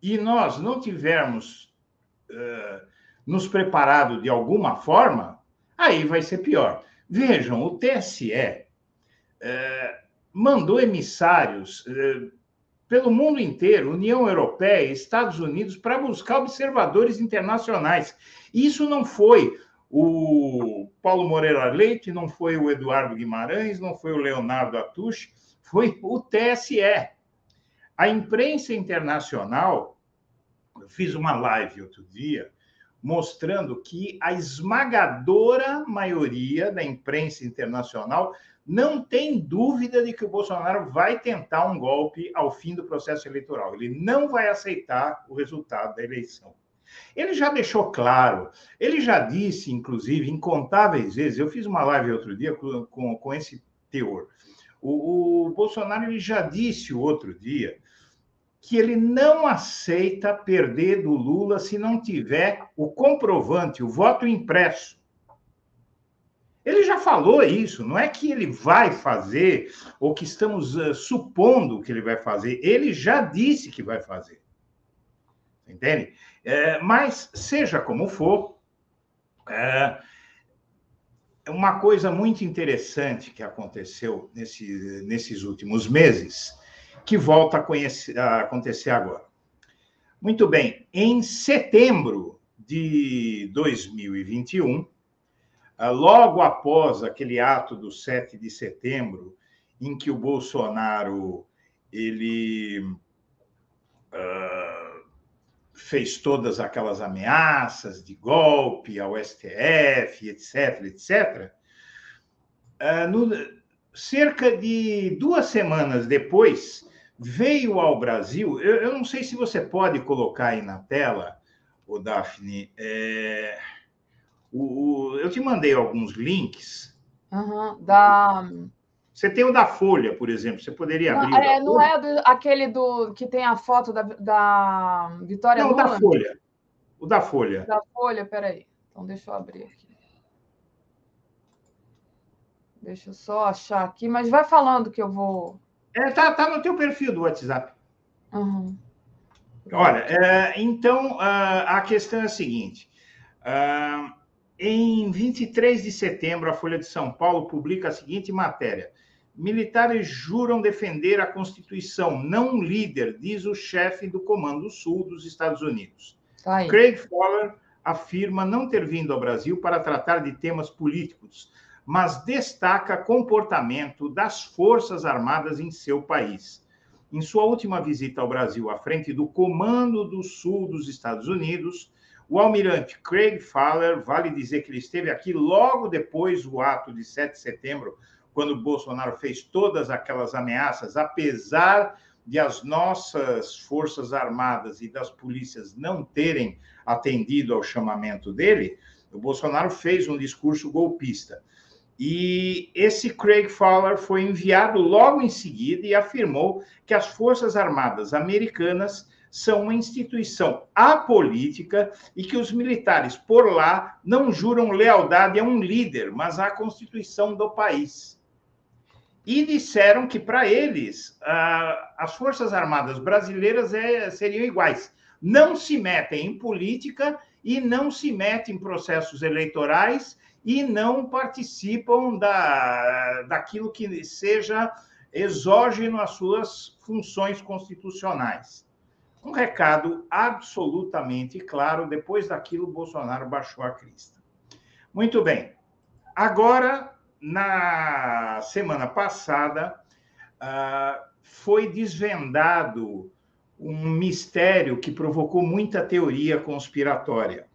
e nós não tivermos uh, nos preparado de alguma forma, aí vai ser pior. Vejam, o TSE uh, mandou emissários uh, pelo mundo inteiro, União Europeia, Estados Unidos, para buscar observadores internacionais. Isso não foi o Paulo Moreira Leite, não foi o Eduardo Guimarães, não foi o Leonardo Atush, foi o TSE. A imprensa internacional, eu fiz uma live outro dia, mostrando que a esmagadora maioria da imprensa internacional não tem dúvida de que o Bolsonaro vai tentar um golpe ao fim do processo eleitoral. Ele não vai aceitar o resultado da eleição. Ele já deixou claro, ele já disse, inclusive, incontáveis vezes, eu fiz uma live outro dia com, com, com esse teor. O, o Bolsonaro ele já disse o outro dia que ele não aceita perder do Lula se não tiver o comprovante, o voto impresso. Ele já falou isso, não é que ele vai fazer ou que estamos uh, supondo que ele vai fazer, ele já disse que vai fazer. Entende? É, mas, seja como for, é, uma coisa muito interessante que aconteceu nesse, nesses últimos meses, que volta a, conhecer, a acontecer agora. Muito bem, em setembro de 2021, é, logo após aquele ato do 7 de setembro, em que o Bolsonaro ele uh, fez todas aquelas ameaças de golpe ao STF, etc., etc., uh, no, cerca de duas semanas depois, veio ao Brasil. Eu, eu, não sei se você pode colocar aí na tela, o Daphne. É, o, o, eu te mandei alguns links. Uhum, da você tem o da Folha, por exemplo, você poderia abrir. Não é, não é do, aquele do que tem a foto da, da Vitória Não, Lula? o da Folha. O da Folha. Da Folha, peraí. Então, deixa eu abrir aqui. Deixa eu só achar aqui, mas vai falando que eu vou. É, tá, tá no teu perfil do WhatsApp. Uhum. Olha, é, então a questão é a seguinte. Em 23 de setembro, a Folha de São Paulo publica a seguinte matéria: Militares juram defender a Constituição, não um líder, diz o chefe do Comando Sul dos Estados Unidos. Tá Craig Fowler afirma não ter vindo ao Brasil para tratar de temas políticos, mas destaca comportamento das Forças Armadas em seu país. Em sua última visita ao Brasil, à frente do Comando do Sul dos Estados Unidos, o almirante Craig Fowler, vale dizer que ele esteve aqui logo depois do ato de 7 de setembro, quando Bolsonaro fez todas aquelas ameaças, apesar de as nossas forças armadas e das polícias não terem atendido ao chamamento dele, o Bolsonaro fez um discurso golpista. E esse Craig Fowler foi enviado logo em seguida e afirmou que as Forças Armadas americanas são uma instituição apolítica e que os militares por lá não juram lealdade a um líder, mas à Constituição do país e disseram que para eles as Forças Armadas brasileiras é, seriam iguais. Não se metem em política e não se metem em processos eleitorais e não participam da, daquilo que seja exógeno às suas funções constitucionais. Um recado absolutamente claro, depois daquilo, Bolsonaro baixou a crista. Muito bem. Agora, na semana passada, uh, foi desvendado um mistério que provocou muita teoria conspiratória.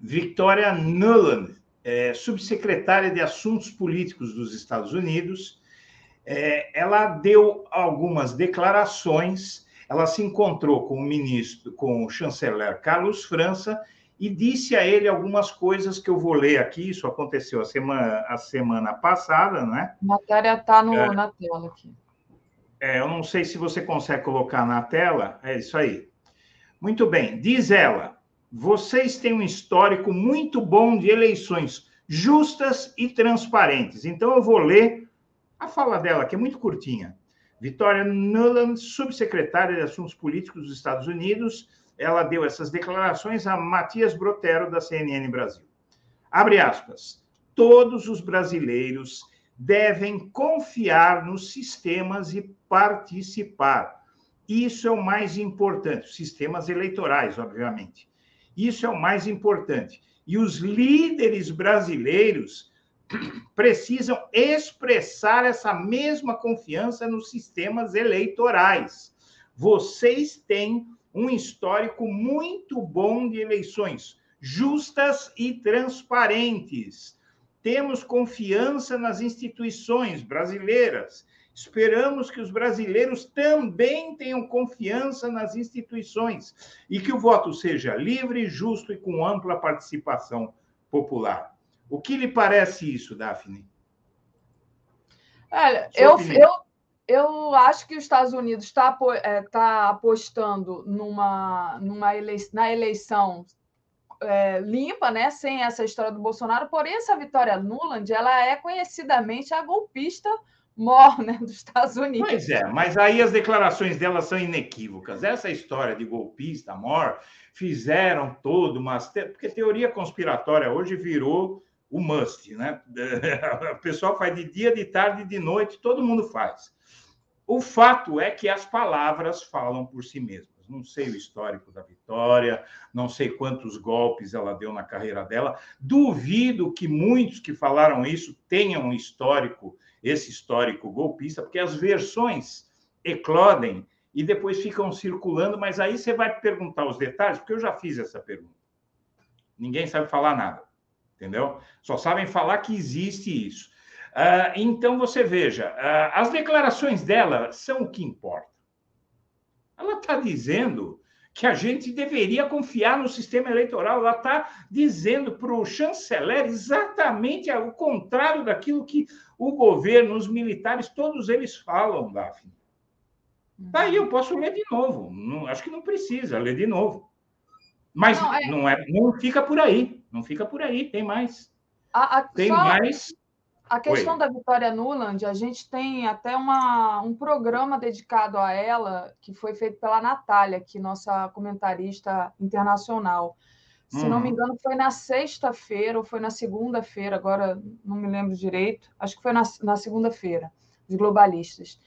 Victoria Nuland, é, subsecretária de Assuntos Políticos dos Estados Unidos. É, ela deu algumas declarações. Ela se encontrou com o ministro, com o chanceler Carlos França e disse a ele algumas coisas que eu vou ler aqui. Isso aconteceu a semana, a semana passada, né? A matéria está é, na tela aqui. É, eu não sei se você consegue colocar na tela. É isso aí. Muito bem. Diz ela: vocês têm um histórico muito bom de eleições justas e transparentes. Então eu vou ler a fala dela, que é muito curtinha. Vitória Nuland, subsecretária de Assuntos Políticos dos Estados Unidos, ela deu essas declarações a Matias Brotero, da CNN Brasil. Abre aspas. Todos os brasileiros devem confiar nos sistemas e participar. Isso é o mais importante. Sistemas eleitorais, obviamente. Isso é o mais importante. E os líderes brasileiros precisam expressar essa mesma confiança nos sistemas eleitorais. Vocês têm um histórico muito bom de eleições justas e transparentes. Temos confiança nas instituições brasileiras. Esperamos que os brasileiros também tenham confiança nas instituições e que o voto seja livre, justo e com ampla participação popular. O que lhe parece isso, Daphne? Olha, eu, eu, eu acho que os Estados Unidos está é, tá apostando numa, numa eleição, na eleição é, limpa, né, sem essa história do Bolsonaro. Porém, essa vitória Nuland, ela é conhecidamente a golpista mor né, dos Estados Unidos. Pois é, mas aí as declarações dela são inequívocas. Essa história de golpista, mor, fizeram todo uma... Porque teoria conspiratória hoje virou o must, né? (laughs) O pessoal faz de dia, de tarde, de noite, todo mundo faz. O fato é que as palavras falam por si mesmas. Não sei o histórico da Vitória, não sei quantos golpes ela deu na carreira dela. Duvido que muitos que falaram isso tenham um histórico, esse histórico golpista, porque as versões eclodem e depois ficam circulando, mas aí você vai perguntar os detalhes, porque eu já fiz essa pergunta. Ninguém sabe falar nada, entendeu? Só sabem falar que existe isso. Uh, então, você veja, uh, as declarações dela são o que importa. Ela está dizendo que a gente deveria confiar no sistema eleitoral. Ela está dizendo para o chanceler exatamente o contrário daquilo que o governo, os militares, todos eles falam, Daphne. Daí eu posso ler de novo. Não, acho que não precisa ler de novo. Mas não, é... Não, é, não fica por aí. Não fica por aí. Tem mais. A, a, tem só... mais a questão Oi. da Vitória Nuland, a gente tem até uma, um programa dedicado a ela, que foi feito pela Natália, que é nossa comentarista internacional. Se não me uhum. engano, foi na sexta-feira ou foi na segunda-feira, agora não me lembro direito, acho que foi na, na segunda-feira, de globalistas,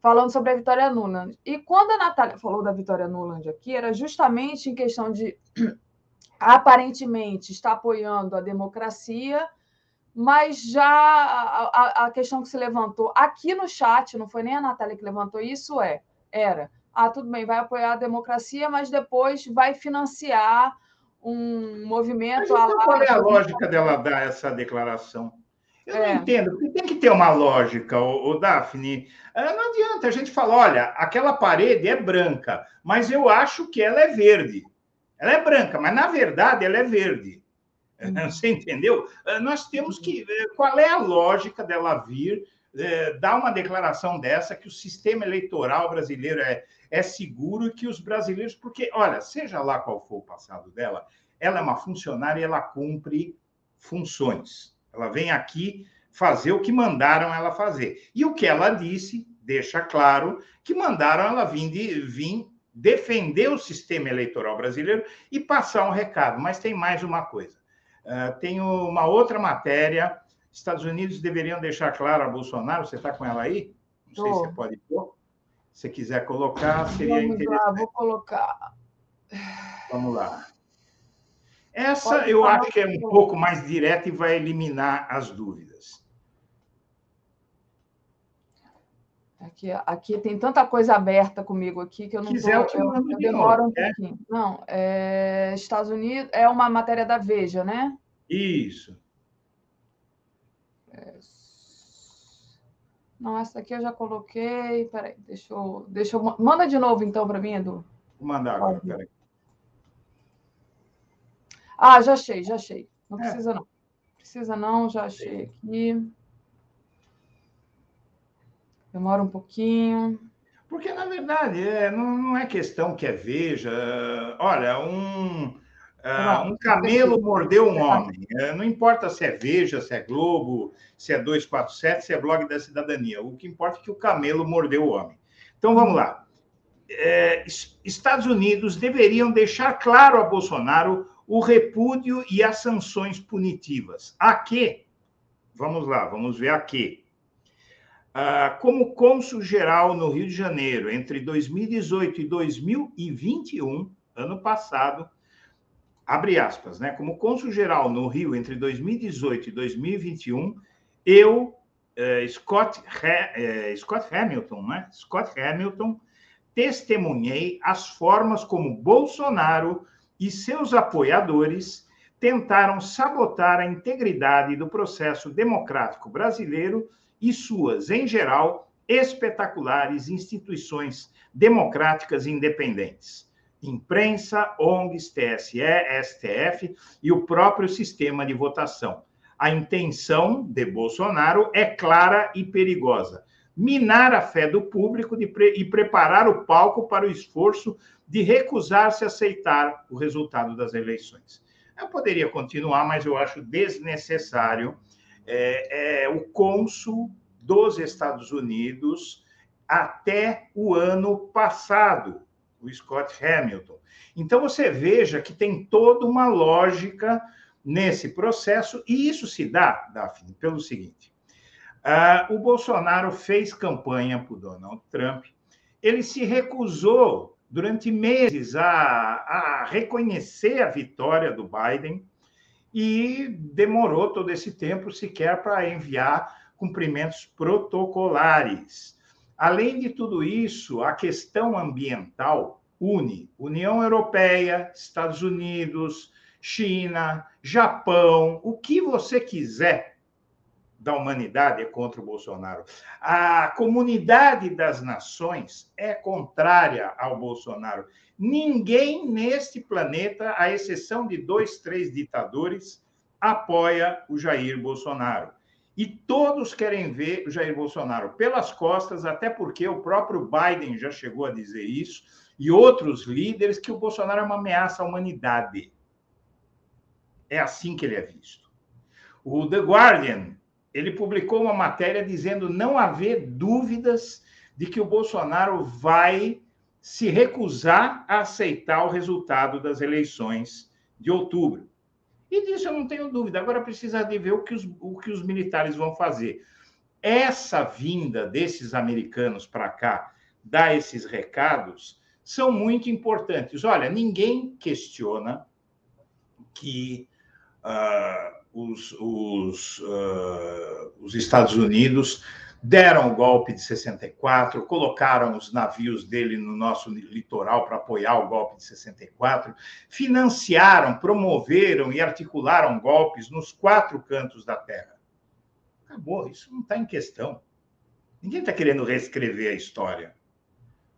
falando sobre a Vitória Nuland. E quando a Natália falou da Vitória Nuland aqui, era justamente em questão de aparentemente estar apoiando a democracia mas já a, a, questão que se levantou aqui no chat, não foi nem a Natália que levantou isso, é, era, ah, tudo bem, vai apoiar a democracia, mas depois vai financiar um movimento... Mas então, qual é a lógica dela dar essa declaração? Eu é. não entendo, porque tem que ter uma lógica, o, o Daphne. Ah, não adianta a gente falar, olha, aquela parede é branca, mas eu acho que ela é verde. Ela é branca, mas na verdade ela é verde. (laughs) Você entendeu? Eh, nós temos que. Qual é a lógica dela vir é, dar uma declaração dessa que o sistema eleitoral brasileiro é, é seguro e que os brasileiros. Porque, olha, seja lá qual for o passado dela, ela é uma funcionária e ela cumpre funções. Ela vem aqui fazer o que mandaram ela fazer. E o que ela disse deixa claro que mandaram ela vir, de, vir defender o sistema eleitoral brasileiro e passar um recado. Mas tem mais uma coisa. Uh, tem uma outra matéria. Estados Unidos deveriam deixar claro a Bolsonaro. Você está com ela aí? Não sei se você pode pôr. Se quiser colocar, seria Vamos interessante. Lá, vou colocar. Vamos lá. Essa pode eu acho que é um pouco mais direta e vai eliminar as dúvidas. Aqui, aqui tem tanta coisa aberta comigo aqui que eu não Quiser, tô, eu, eu, eu demoro um é? pouquinho. Não, é, Estados Unidos é uma matéria da Veja, né? Isso. É, não, essa aqui eu já coloquei. Peraí, deixa eu, deixa eu. Manda de novo então para mim, Edu. Vou mandar agora, peraí. Ah, já achei, já achei. Não é. precisa não. Precisa não, já achei aqui. Demora um pouquinho. Porque, na verdade, é, não, não é questão que é veja. Olha, um ah, um camelo mordeu um homem. É, não importa se é Veja, se é Globo, se é 247, se é blog da cidadania. O que importa é que o camelo mordeu o homem. Então vamos lá. É, Estados Unidos deveriam deixar claro a Bolsonaro o repúdio e as sanções punitivas. A que? Vamos lá, vamos ver a que. Ah, como cônsul geral no Rio de Janeiro entre 2018 e 2021, ano passado, abre aspas, né? Como cônsul geral no Rio entre 2018 e 2021, eu, eh, Scott, eh, Scott Hamilton, né? Scott Hamilton, testemunhei as formas como Bolsonaro e seus apoiadores tentaram sabotar a integridade do processo democrático brasileiro e suas, em geral, espetaculares instituições democráticas independentes imprensa, ONGs, TSE, STF e o próprio sistema de votação. A intenção de Bolsonaro é clara e perigosa: minar a fé do público pre e preparar o palco para o esforço de recusar-se a aceitar o resultado das eleições. Eu poderia continuar, mas eu acho desnecessário. É, é, o cônsul dos Estados Unidos até o ano passado o Scott Hamilton. Então você veja que tem toda uma lógica nesse processo, e isso se dá, Daphne, pelo seguinte: uh, o Bolsonaro fez campanha para o Donald Trump, ele se recusou durante meses a, a reconhecer a vitória do Biden e demorou todo esse tempo sequer para enviar cumprimentos protocolares. Além de tudo isso, a questão ambiental une União Europeia, Estados Unidos, China, Japão, o que você quiser da humanidade é contra o Bolsonaro. A comunidade das nações é contrária ao Bolsonaro. Ninguém neste planeta, à exceção de dois, três ditadores, apoia o Jair Bolsonaro. E todos querem ver o Jair Bolsonaro pelas costas, até porque o próprio Biden já chegou a dizer isso, e outros líderes, que o Bolsonaro é uma ameaça à humanidade. É assim que ele é visto. O The Guardian, ele publicou uma matéria dizendo não haver dúvidas de que o Bolsonaro vai se recusar a aceitar o resultado das eleições de outubro. E disso eu não tenho dúvida. Agora precisa de ver o que os, o que os militares vão fazer. Essa vinda desses americanos para cá, dar esses recados, são muito importantes. Olha, ninguém questiona que uh, os, os, uh, os Estados Unidos deram o golpe de 64, colocaram os navios dele no nosso litoral para apoiar o golpe de 64, financiaram, promoveram e articularam golpes nos quatro cantos da terra. Acabou, isso não está em questão. Ninguém está querendo reescrever a história.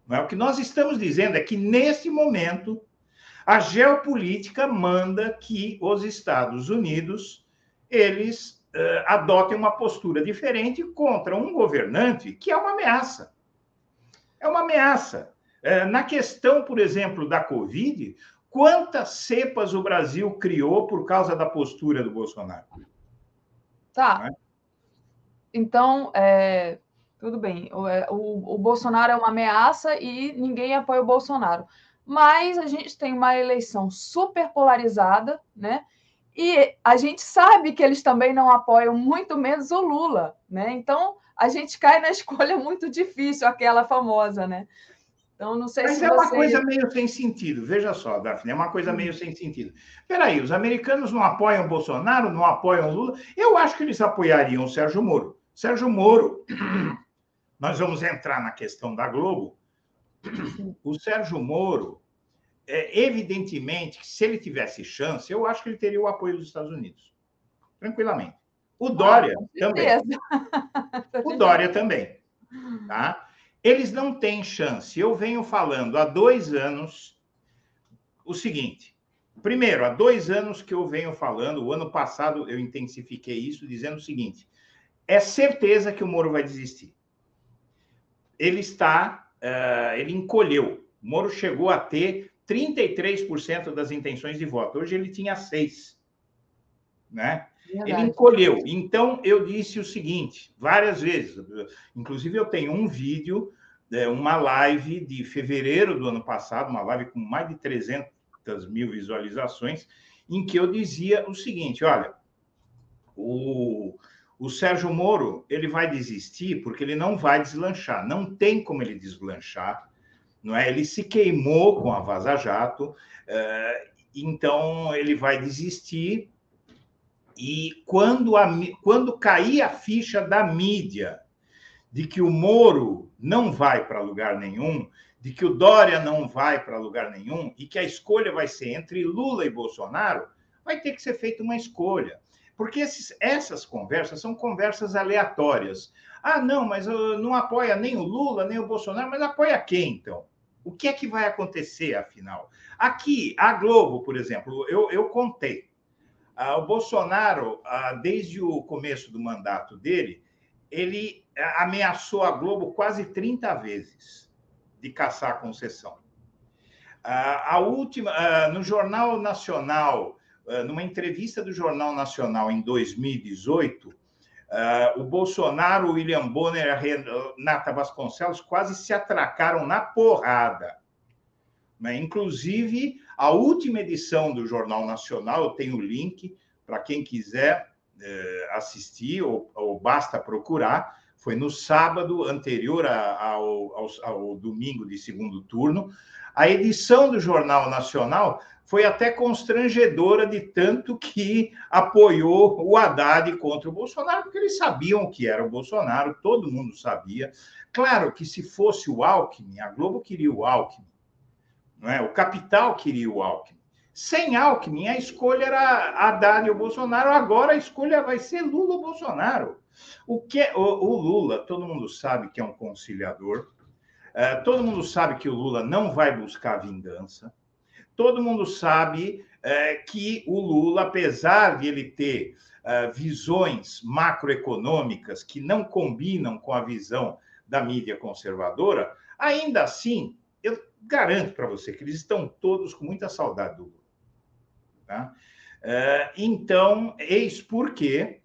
Não é? O que nós estamos dizendo é que, nesse momento, a geopolítica manda que os Estados Unidos eles uh, adotem uma postura diferente contra um governante que é uma ameaça. É uma ameaça. Uh, na questão, por exemplo, da Covid, quantas cepas o Brasil criou por causa da postura do Bolsonaro? Tá. É? Então, é, tudo bem. O, é, o, o, Bolsonaro é uma ameaça e ninguém apoia o Bolsonaro. Mas a gente tem uma eleição super polarizada, né? E a gente sabe que eles também não apoiam muito menos o Lula, né? Então a gente cai na (laughs) escolha muito difícil, aquela famosa, né? Então, não sei Mas se é você... uma coisa meio sem sentido. Veja só, Daphne, é uma coisa meio sem sentido. Peraí, os americanos não apoiam Bolsonaro, não apoiam o Lula? Eu acho que eles apoiariam o Sérgio Moro. Sérgio Moro, (clears throat) nós vamos entrar na questão da Globo. O Sérgio Moro, é, evidentemente, se ele tivesse chance, eu acho que ele teria o apoio dos Estados Unidos. Tranquilamente. O Dória ah, também. (laughs) o Dória também. Tá? Eles não têm chance. Eu venho falando há dois anos o seguinte. Primeiro, há dois anos que eu venho falando, o ano passado eu intensifiquei isso, dizendo o seguinte: é certeza que o Moro vai desistir. Ele está, uh, ele encolheu. O Moro chegou a ter 33% das intenções de voto. Hoje ele tinha 6%. Né? Verdade. Ele encolheu. Então, eu disse o seguinte, várias vezes. Inclusive, eu tenho um vídeo, é, uma live de fevereiro do ano passado, uma live com mais de 300 mil visualizações, em que eu dizia o seguinte: olha, o, o Sérgio Moro ele vai desistir porque ele não vai deslanchar. Não tem como ele deslanchar. Não é? Ele se queimou com a Vaza Jato, é, então ele vai desistir e quando, a, quando cair a ficha da mídia de que o Moro não vai para lugar nenhum, de que o Dória não vai para lugar nenhum e que a escolha vai ser entre Lula e Bolsonaro, vai ter que ser feita uma escolha. Porque esses, essas conversas são conversas aleatórias. Ah, não, mas não apoia nem o Lula, nem o Bolsonaro, mas apoia quem, então? O que é que vai acontecer, afinal? Aqui, a Globo, por exemplo, eu, eu contei. Ah, o Bolsonaro, ah, desde o começo do mandato dele, ele ah, ameaçou a Globo quase 30 vezes de caçar a concessão. A última, no Jornal Nacional, numa entrevista do Jornal Nacional em 2018, o Bolsonaro, o William Bonner e a Renata Vasconcelos quase se atracaram na porrada. Né? Inclusive, a última edição do Jornal Nacional, eu tenho o link para quem quiser é, assistir, ou, ou, basta procurar, foi no sábado anterior ao, ao, ao domingo de segundo turno. A edição do Jornal Nacional foi até constrangedora de tanto que apoiou o Haddad contra o Bolsonaro, porque eles sabiam que era o Bolsonaro, todo mundo sabia. Claro que se fosse o Alckmin, a Globo queria o Alckmin, não é? O capital queria o Alckmin. Sem Alckmin, a escolha era Haddad ou Bolsonaro, agora a escolha vai ser Lula ou Bolsonaro. O, que, o, o Lula, todo mundo sabe que é um conciliador, é, todo mundo sabe que o Lula não vai buscar vingança, todo mundo sabe é, que o Lula, apesar de ele ter é, visões macroeconômicas que não combinam com a visão da mídia conservadora, ainda assim garanto para você que eles estão todos com muita saudade do Lula. Tá? É, então, eis porque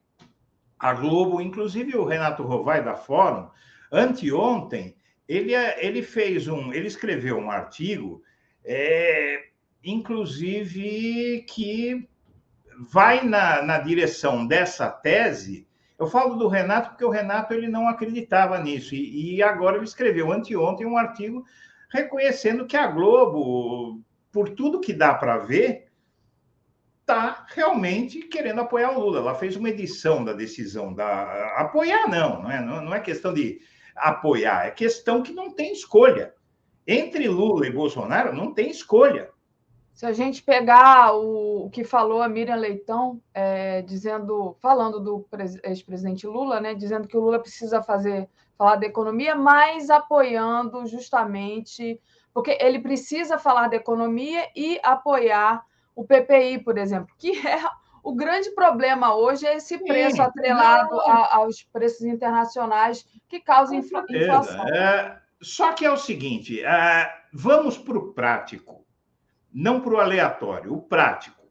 a Globo, inclusive o Renato Rovai da Fórum, anteontem, ele, ele fez um, ele escreveu um artigo, é, inclusive que vai na, na direção dessa tese. Eu falo do Renato porque o Renato ele não acreditava nisso e, e agora ele escreveu anteontem um artigo reconhecendo que a Globo, por tudo que dá para ver, está realmente querendo apoiar o Lula. Ela fez uma edição da decisão da apoiar não, não é, não é questão de apoiar, é questão que não tem escolha. Entre Lula e Bolsonaro não tem escolha. Se a gente pegar o, que falou a Miriam Leitão, é, dizendo, falando do ex-presidente Lula, né, dizendo que o Lula precisa fazer falar da economia, mas apoiando justamente, porque ele precisa falar da economia e apoiar o PPI, por exemplo, que (laughs) é o grande problema hoje é esse preço Sim, atrelado a, aos preços internacionais que causa infla, inflação. É, só que é o seguinte, é, vamos para o prático, não para o aleatório, o prático,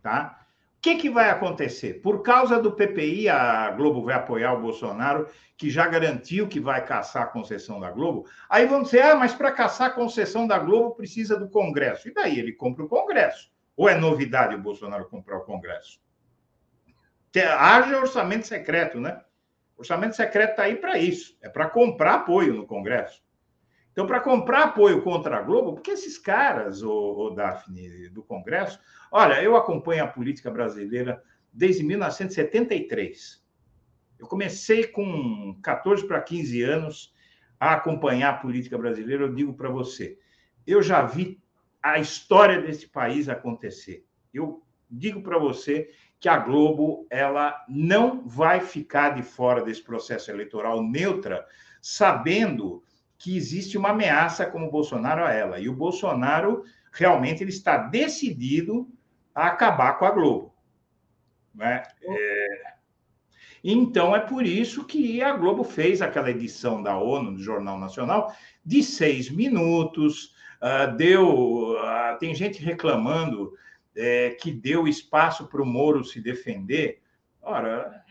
tá? que, que vai acontecer? Por causa do PPI, a Globo vai apoiar o Bolsonaro, que já garantiu que vai caçar a concessão da Globo. Aí vão dizer, ah, mas para caçar a concessão da Globo precisa do Congresso. E daí ele compra o Congresso. Ou é novidade o Bolsonaro comprar o Congresso? Haja orçamento secreto, né? O orçamento secreto está aí para isso. É para comprar apoio no Congresso. Então, para comprar apoio contra a Globo, porque esses caras, o, o Daphne, do Congresso, olha, eu acompanho a política brasileira desde 1973. Eu comecei com 14 para 15 anos a acompanhar a política brasileira. Eu digo para você, eu já vi a história desse país acontecer. Eu digo para você que a Globo ela não vai ficar de fora desse processo eleitoral neutra, sabendo que existe uma ameaça como o Bolsonaro a ela. E o Bolsonaro realmente ele está decidido a acabar com a Globo. Né? É... Então é por isso que a Globo fez aquela edição da ONU, do Jornal Nacional, de seis minutos. Uh, deu. Uh, tem gente reclamando é, que deu espaço para o Moro se defender. Ora,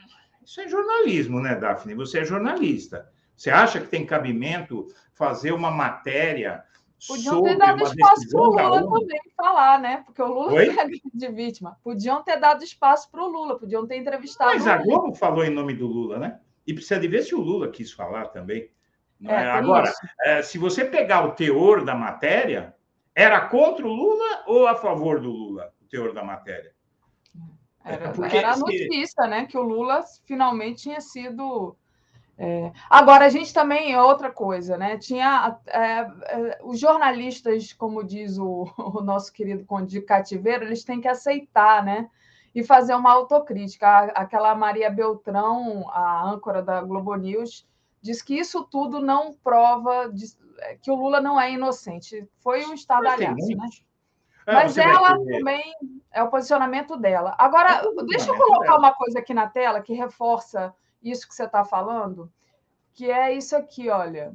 isso é jornalismo, né, Daphne? Você é jornalista. Você acha que tem cabimento fazer uma matéria Podiam ter dado espaço para o Lula também falar, né? Porque o Lula Oi? é de vítima. Podiam ter dado espaço para o Lula, podiam ter entrevistado. Mas a Globo falou em nome do Lula, né? E precisa de ver se o Lula quis falar também. É, é? Agora, é, se você pegar o teor da matéria, era contra o Lula ou a favor do Lula, o teor da matéria? Era, é, Porque, era a notícia, né? Que o Lula finalmente tinha sido é. Agora, a gente também, é outra coisa, né? Tinha é, é, os jornalistas, como diz o, (laughs) o, nosso querido Conde de Cativeiro, eles têm que aceitar, né? E fazer uma autocrítica. Aquela Maria Beltrão, a âncora da Globo News, diz que isso tudo não prova de, é, que o Lula não é inocente. Foi um estadalhaço, né? É, Mas ela também é o posicionamento dela. Agora, é deixa eu colocar dela. uma coisa aqui na tela que reforça isso que você está falando, que é isso aqui, olha.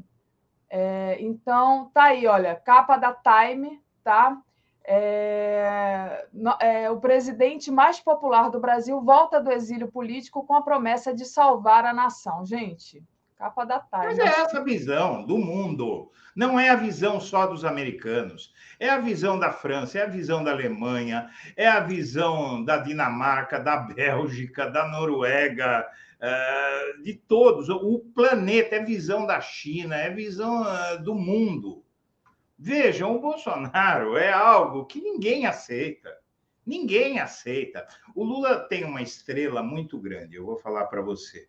É, então, tá aí, olha, capa da Time, tá? É, é, o presidente mais popular do Brasil volta do exílio político com a promessa de salvar a nação. Gente, capa da Time. Mas é essa visão do mundo. Não é a visão só dos americanos. É a visão da França, é a visão da Alemanha, é a visão da Dinamarca, da Bélgica, da Noruega, é, de todos. O planeta é visão da China, é visão é, do mundo. Vejam, o Bolsonaro é algo que ninguém aceita. Ninguém aceita. O Lula tem uma estrela muito grande, eu vou falar para você,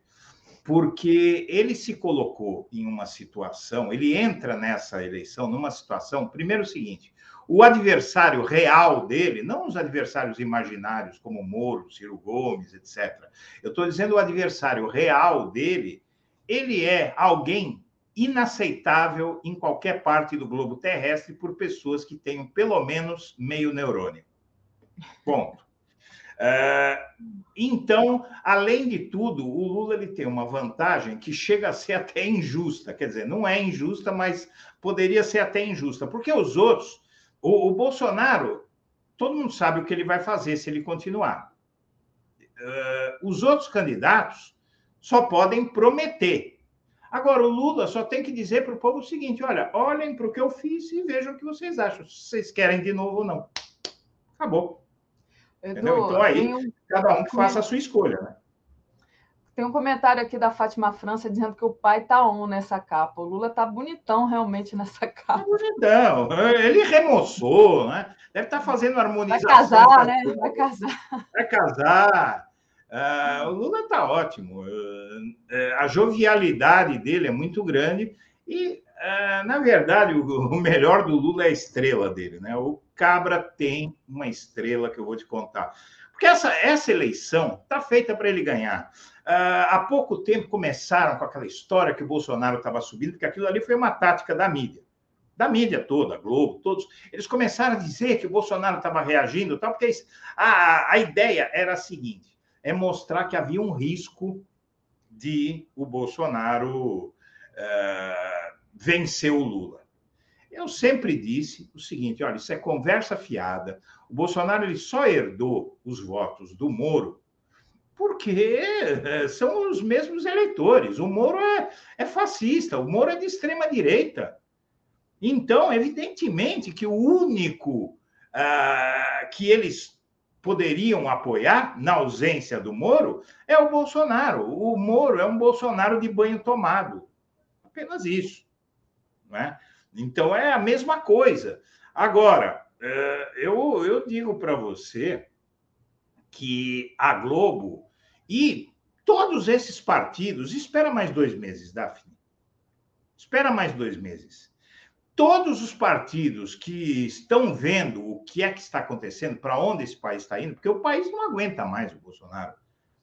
porque ele se colocou em uma situação, ele entra nessa eleição numa situação, primeiro o seguinte, o adversário real dele, não os adversários imaginários, como Moro, Ciro Gomes, etc. Eu estou dizendo o adversário real dele, ele é alguém inaceitável em qualquer parte do globo terrestre por pessoas que tenham pelo menos meio neurônio. Ponto. Uh, então, além de tudo, o Lula ele tem uma vantagem que chega a ser até injusta. Quer dizer, não é injusta, mas poderia ser até injusta, porque os outros o, o, Bolsonaro, todo mundo sabe o que ele vai fazer se ele continuar. Uh, os outros candidatos só podem prometer. Agora, o Lula só tem que dizer para o povo o seguinte: olha, olhem para o que eu fiz e vejam o que vocês acham, se vocês querem de novo ou não. Acabou. Edu, então aí, cada um faça a sua escolha, né? Tem um comentário aqui da Fátima França dizendo que o pai tá on nessa capa. O Lula tá bonitão realmente nessa (laughs) capa. Tá bonitão. Ele remoçou, né? Deve estar tá fazendo harmonização. Vai casar, né? Vai casar. Vai casar. Uh, o Lula tá ótimo. Uh, a jovialidade dele é muito grande e, uh, na verdade, o, o melhor do Lula é a estrela dele, né? O Cabra tem uma estrela que eu vou te contar. Porque essa, essa eleição está feita para ele ganhar. Uh, há pouco tempo começaram com aquela história que o Bolsonaro estava subindo, porque aquilo ali foi uma tática da mídia. Da mídia toda, Globo, todos. Eles começaram a dizer que o Bolsonaro estava reagindo, tal, porque a, a ideia era a seguinte: é mostrar que havia um risco de o Bolsonaro uh, vencer o Lula. Eu sempre disse o seguinte: olha, isso é conversa fiada. O Bolsonaro ele só herdou os votos do Moro porque é, são os mesmos eleitores. O Moro é, é fascista, o Moro é de extrema direita. Então, evidentemente que o único ah, que eles poderiam apoiar, na ausência do Moro, é o Bolsonaro. O Moro é um Bolsonaro de banho tomado. Apenas isso. Né? Então é a mesma coisa. Agora, é, eu, eu digo para você que a Globo e todos esses partidos, espera mais dois meses, Daphne. Espera mais dois meses. todos os partidos que estão vendo o que é que está acontecendo, para onde esse país está indo, porque o país não aguenta mais o Bolsonaro.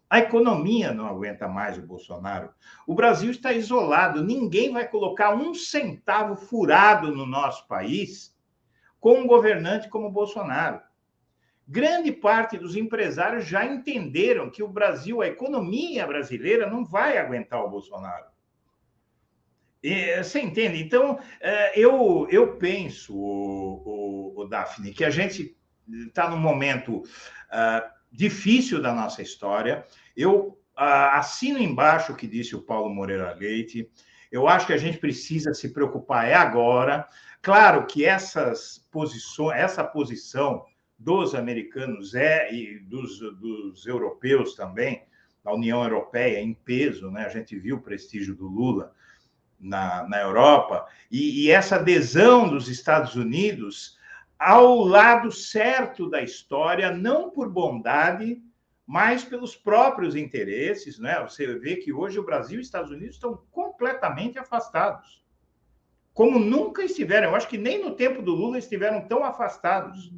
A economia não aguenta mais o Bolsonaro. O Brasil está isolado. Ninguém vai colocar um centavo furado no nosso país com um governante como o Bolsonaro. Grande parte dos empresários já entenderam que o Brasil, a economia brasileira, não vai aguentar o Bolsonaro. E, você entende? Então, é, eu, eu penso, o, o, o Daphne, que a gente está num momento uh, difícil da nossa história. Eu uh, assino embaixo o que disse o Paulo Moreira Leite. Eu acho que a gente precisa se preocupar é agora. Claro que essas posições, essa posição dos americanos é e dos, dos europeus também, da União Europeia em peso, né? A gente viu o prestígio do Lula na, na Europa, e, e essa adesão dos Estados Unidos ao lado certo da história, não por bondade, mas pelos próprios interesses. Né? Você vê que hoje o Brasil e os Estados Unidos estão completamente afastados. Como nunca estiveram. Eu acho que nem no tempo do Lula estiveram tão afastados.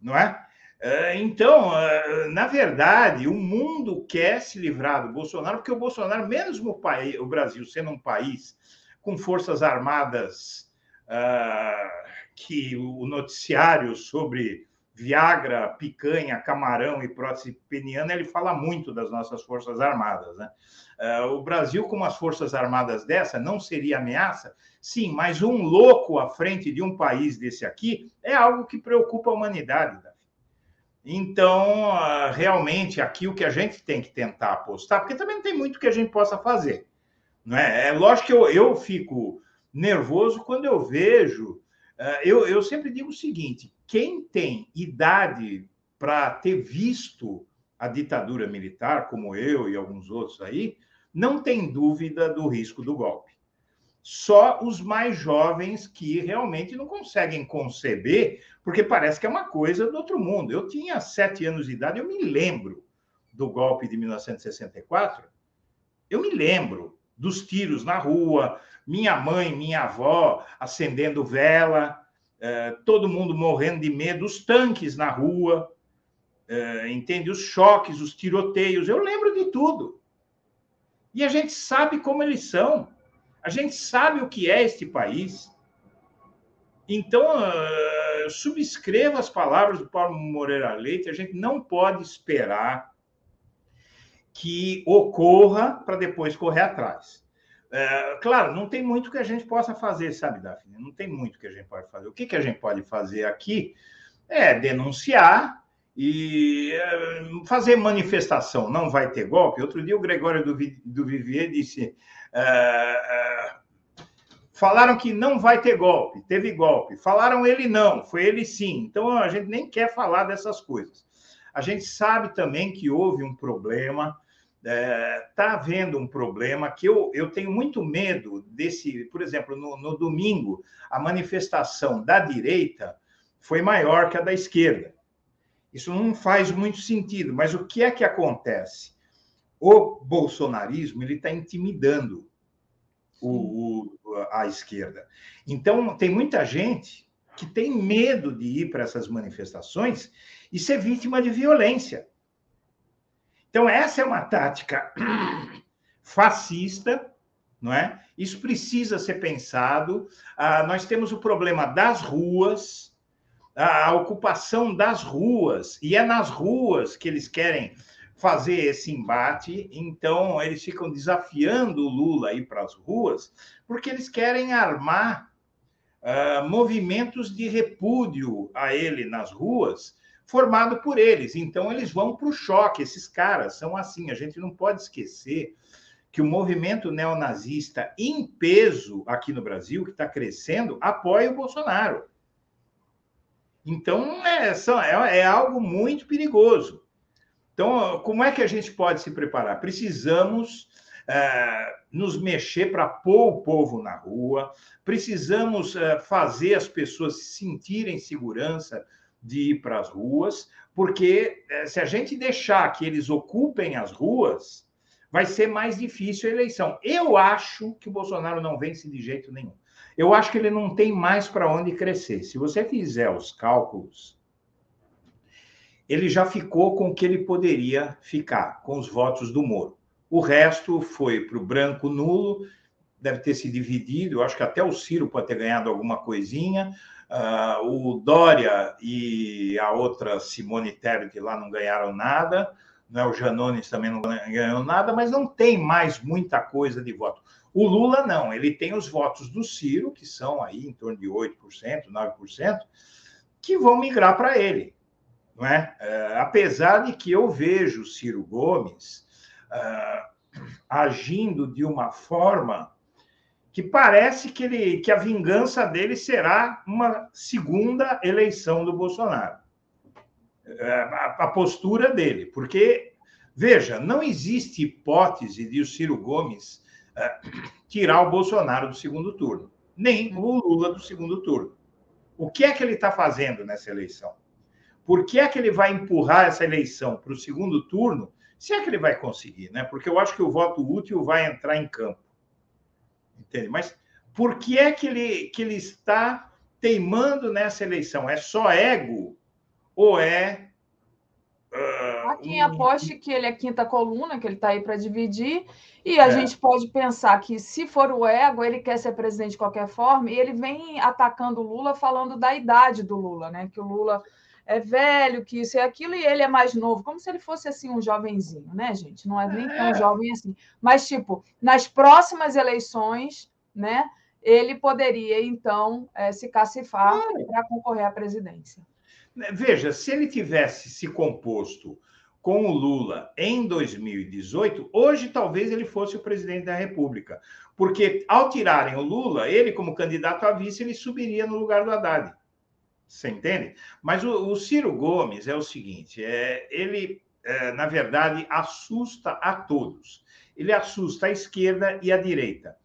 Não é? é então, é, na verdade, o mundo quer se livrar do Bolsonaro, porque o Bolsonaro, mesmo o, Brasil sendo um país com forças armadas uh, que o noticiário sobre Viagra, picanha, camarão e prótese peniana, ele fala muito das nossas Forças Armadas. Né? Uh, o Brasil, com as Forças Armadas dessa, não seria ameaça? Sim, mas um louco à frente de um país desse aqui é algo que preocupa a humanidade. Né? Então, uh, realmente, aqui o que a gente tem que tentar apostar, porque também não tem muito que a gente possa fazer. Não é? é lógico que eu, eu fico nervoso quando eu vejo ah, eu, eu sempre digo o seguinte: quem tem idade para ter visto a ditadura militar, como eu e alguns outros aí, não tem dúvida do risco do golpe. Só os mais jovens que realmente não conseguem conceber, porque parece que é uma coisa do outro mundo. Eu tinha sete anos de idade, eu me lembro do golpe de 1964, eu me lembro dos tiros na rua, minha mãe, minha avó acendendo vela, é, todo mundo morrendo de medo, os tanques na rua, é, entende? Os choques, os tiroteios, eu lembro de tudo. E a gente sabe como eles são, a gente sabe o que é este país. Então, uh, subscreva as palavras do Paulo Moreira Leite, a gente não pode esperar que ocorra para depois correr atrás. É, claro, não tem muito que a gente possa fazer, sabe, Daphne? Não tem muito que a gente pode fazer. O que, que a gente pode fazer aqui é denunciar e é, fazer manifestação. Não vai ter golpe. Outro dia o Gregório do, do Vivier disse. É, é, falaram que não vai ter golpe, teve golpe. Falaram ele não, foi ele sim. Então a gente nem quer falar dessas coisas. A gente sabe também que houve um problema está é, tá havendo um problema que eu, eu tenho muito medo desse, por exemplo, no, no domingo, a manifestação da direita foi maior que a da esquerda. Isso não faz muito sentido, mas o que é que acontece? O bolsonarismo ele está intimidando o, o, a esquerda. Então, tem muita gente que tem medo de ir para essas manifestações e ser vítima de violência. Então, essa é uma tática (clears throat) fascista, não é? Isso precisa ser pensado. Ah, nós temos o problema das ruas, a ocupação das ruas, e é nas ruas que eles querem fazer esse embate, então eles ficam desafiando o Lula ir para as ruas, porque eles querem armar uh, movimentos de repúdio a ele nas ruas, formado por eles. Então, eles vão para o choque. Esses caras são assim. A gente não pode esquecer que o movimento neonazista em peso aqui no Brasil, que está crescendo, apoia o Bolsonaro. Então, é, é, é algo muito perigoso. Então, como é que a gente pode se preparar? Precisamos é, nos mexer para pôr o povo na rua, precisamos é, fazer as pessoas se sentirem segurança de ir para as ruas, porque eh, se a gente deixar que eles ocupem as ruas, vai ser mais difícil a eleição. Eu acho que o Bolsonaro não vence de jeito nenhum. Eu acho que ele não tem mais para onde crescer. Se você fizer os cálculos, ele já ficou com o que ele poderia ficar, com os votos do Moro. O resto foi para o branco nulo, deve ter se dividido. Eu acho que até o Ciro pode ter ganhado alguma coisinha. Uh, o Dória e a outra Simone Tebet lá não ganharam nada. Né? O Janones também não ganhou nada, mas não tem mais muita coisa de voto. O Lula não, ele tem os votos do Ciro, que são aí em torno de 8%, 9%, que vão migrar para ele. Não é? Uh, apesar de que eu vejo o Ciro Gomes uh, agindo de uma forma que parece que, ele, que a vingança dele será uma segunda eleição do Bolsonaro. Uh, a, a postura dele, porque, veja, não existe hipótese de o Ciro Gomes uh, tirar o Bolsonaro do segundo turno, nem o Lula do segundo turno. O que é que ele está fazendo nessa eleição? Por que é que ele vai empurrar essa eleição para o segundo turno se é que ele vai conseguir, né? Porque eu acho que o voto útil vai entrar em campo. Entende? Mas por que é que ele, que ele está teimando nessa eleição? É só ego ou é. Uh, Há quem aposte que ele é quinta coluna, que ele está aí para dividir, e a é. gente pode pensar que, se for o ego, ele quer ser presidente de qualquer forma, e ele vem atacando o Lula, falando da idade do Lula, né? Que o Lula é velho, que isso e aquilo, e ele é mais novo, como se ele fosse assim um jovenzinho, né, gente? Não é nem tão é. jovem assim. Mas, tipo, nas próximas eleições, né, ele poderia, então, é, se cacifar é. para concorrer à presidência. Veja, se ele tivesse se composto com o Lula em 2018, hoje talvez ele fosse o presidente da República. Porque ao tirarem o Lula, ele, como candidato a vice, ele subiria no lugar do Haddad. Você entende? Mas o, o Ciro Gomes é o seguinte: é, ele, é, na verdade, assusta a todos. Ele assusta a esquerda e a direita.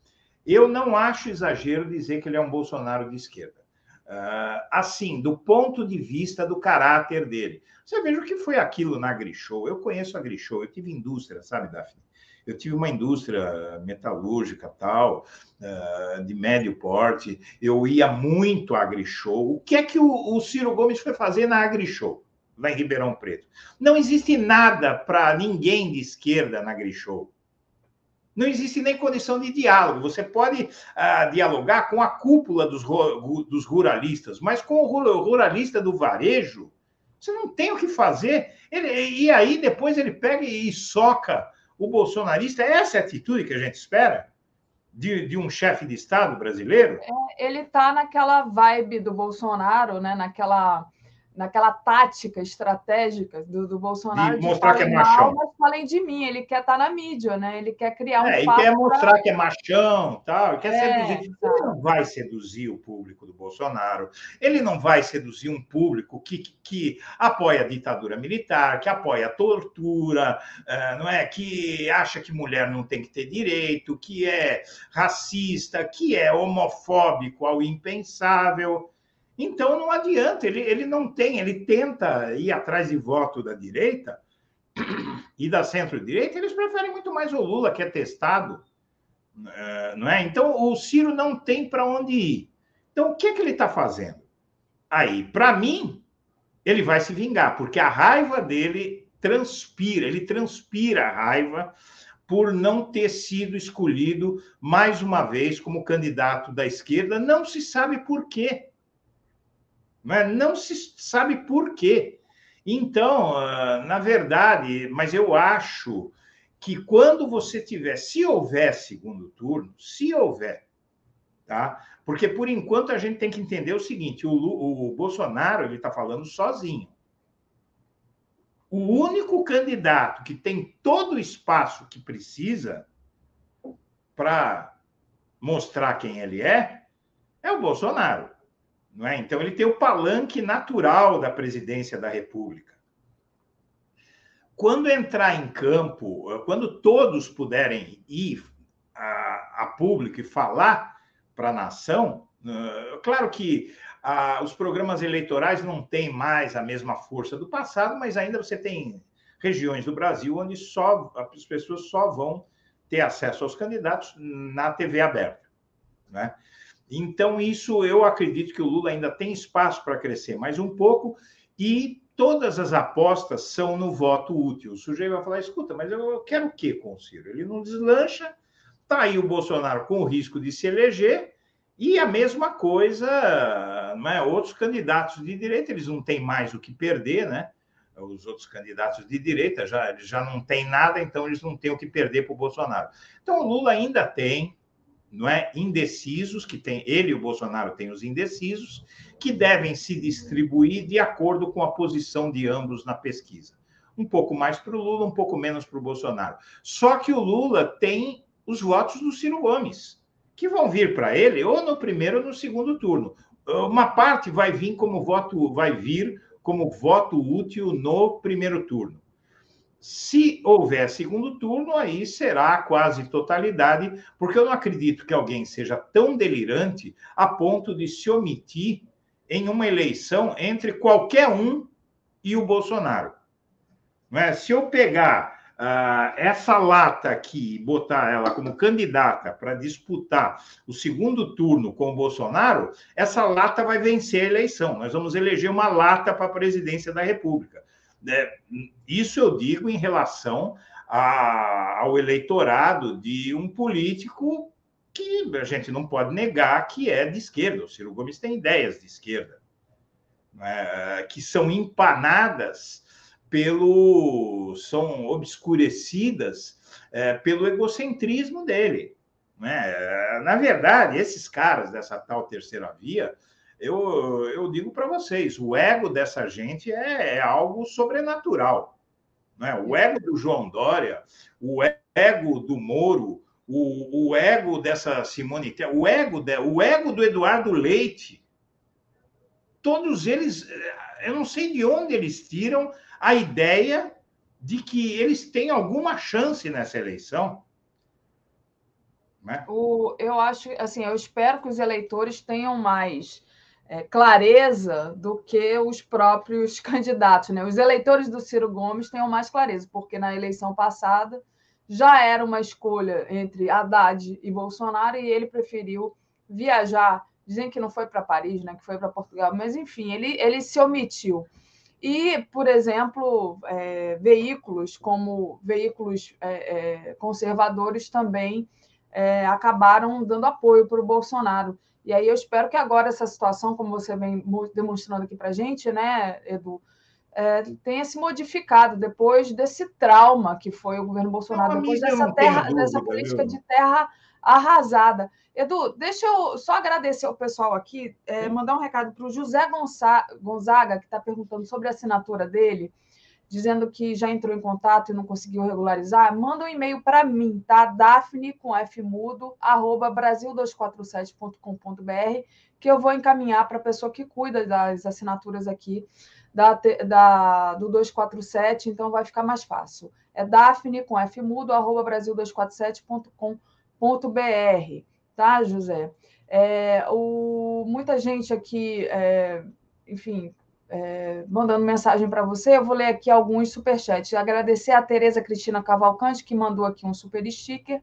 Eu não acho exagero dizer que ele é um Bolsonaro de esquerda. Uh, assim, do ponto de vista do caráter dele. Você veja o que foi aquilo na Grishow. Eu conheço a Grishow, eu tive indústria, sabe, Daphne? Eu tive uma indústria metalúrgica tal, uh, de médio porte. Eu ia muito à AgriShow. O que é que o, Ciro Gomes foi fazer na AgriShow, lá em Ribeirão Preto? Não existe nada para ninguém de esquerda na AgriShow. Não existe nem condição de diálogo. Você pode uh, dialogar com a cúpula dos, dos ruralistas, mas com o ruralista do varejo, você não tem o que fazer. Ele, e aí depois ele pega e soca o bolsonarista. É essa atitude que a gente espera de, de um chefe de Estado brasileiro? É, ele está naquela vibe do Bolsonaro, né? naquela naquela tática estratégica do, do Bolsonaro de mostrar que é machão. mas falem de mim, ele quer estar tá na mídia, né? Ele quer criar um é, ele quer mostrar pra... que é machão, tal, quer é, seduzir. Ele não vai seduzir o público do Bolsonaro. Ele não vai seduzir um público que, que, que apoia a ditadura militar, que apoia a tortura, uh, não é? Que acha que mulher não tem que ter direito, que é racista, que é homofóbico ao impensável. Então não adianta, ele, ele não tem, ele tenta ir atrás de voto da direita (clears throat) e da centro-direita, eles preferem muito mais o Lula, que é testado, eh, não é? Então o Ciro não tem para onde ir. Então o que é que ele está fazendo? Aí, para mim, ele vai se vingar, porque a raiva dele transpira, ele transpira a raiva por não ter sido escolhido mais uma vez como candidato da esquerda, não se sabe por quê. Mas não se sabe por quê. Então, ah, na verdade, mas eu acho que quando você tiver, se houver segundo turno, se houver, tá? Porque por enquanto a gente tem que entender o seguinte: o, o Bolsonaro ele está falando sozinho. O único candidato que tem todo o espaço que precisa para mostrar quem ele é é o Bolsonaro. Não é? Então, ele tem o palanque natural da presidência da República. Quando entrar em campo, quando todos puderem ir a, a público e falar para a nação, uh, claro que uh, os programas eleitorais não têm mais a mesma força do passado, mas ainda você tem regiões do Brasil onde só as pessoas só vão ter acesso aos candidatos na TV aberta. Né? Então, isso eu acredito que o Lula ainda tem espaço para crescer mais um pouco, e todas as apostas são no voto útil. O sujeito vai falar: escuta, mas eu quero o quê com o Ciro? Ele não deslancha, está aí o Bolsonaro com o risco de se eleger, e a mesma coisa, é? outros candidatos de direita, eles não têm mais o que perder, né? Os outros candidatos de direita já, já não têm nada, então eles não têm o que perder para o Bolsonaro. Então o Lula ainda tem não é, indecisos, que tem ele e o Bolsonaro têm os indecisos, que devem se distribuir de acordo com a posição de ambos na pesquisa. Um pouco mais para o Lula, um pouco menos para o Bolsonaro. Só que o Lula tem os votos do Ciro Gomes, que vão vir para ele ou no primeiro ou no segundo turno. Uma parte vai vir como voto, vai vir como voto útil no primeiro turno. Se houver segundo turno, aí será quase totalidade, porque eu não acredito que alguém seja tão delirante a ponto de se omitir em uma eleição entre qualquer um e o Bolsonaro. É? Se eu pegar uh, essa lata aqui e botar ela como candidata para disputar o segundo turno com o Bolsonaro, essa lata vai vencer a eleição. Nós vamos eleger uma lata para a presidência da República. É, isso eu digo em relação a, ao eleitorado de um político que a gente não pode negar que é de esquerda. O Ciro Gomes tem ideias de esquerda, é, que são empanadas pelo. são obscurecidas é, pelo egocentrismo dele. Né? Na verdade, esses caras dessa tal terceira via eu, eu digo para vocês, o ego dessa gente é, é algo sobrenatural. Né? O ego do João Dória, o ego do Moro, o, o ego dessa Simone o ego, de, o ego do Eduardo Leite, todos eles, eu não sei de onde eles tiram a ideia de que eles têm alguma chance nessa eleição. Né? O, eu acho, assim, eu espero que os eleitores tenham mais é, clareza do que os próprios (laughs) candidatos. Né? Os eleitores do Ciro Gomes tenham mais clareza, porque na eleição passada já era uma escolha entre Haddad e Bolsonaro e ele preferiu viajar. Dizem que não foi para Paris, né, que foi para Portugal, mas enfim, ele, ele se omitiu. E, por exemplo, é, veículos como veículos é, é conservadores também é, acabaram dando apoio para o Bolsonaro. E aí eu espero que agora essa situação, como você vem demonstrando aqui para a gente, né, Edu, é, tenha se modificado depois desse trauma que foi o governo Bolsonaro, depois dessa, terra, dúvida, dessa política de terra arrasada. Edu, deixa eu só agradecer ao pessoal aqui, é, mandar um recado para o José Gonzaga, que está perguntando sobre a assinatura dele dizendo que já entrou em contato e não conseguiu regularizar, manda um e-mail para mim, tá? Daphne com F mudo, arroba brasil247.com.br, que eu vou encaminhar para a pessoa que cuida das assinaturas aqui da, da, do 247, então vai ficar mais fácil. É Daphne com F mudo, arroba brasil247.com.br, tá, José? É, o, muita gente aqui, é, enfim, é, mandando mensagem para você. Eu vou ler aqui alguns superchats. Agradecer a Tereza Cristina Cavalcante, que mandou aqui um super sticker.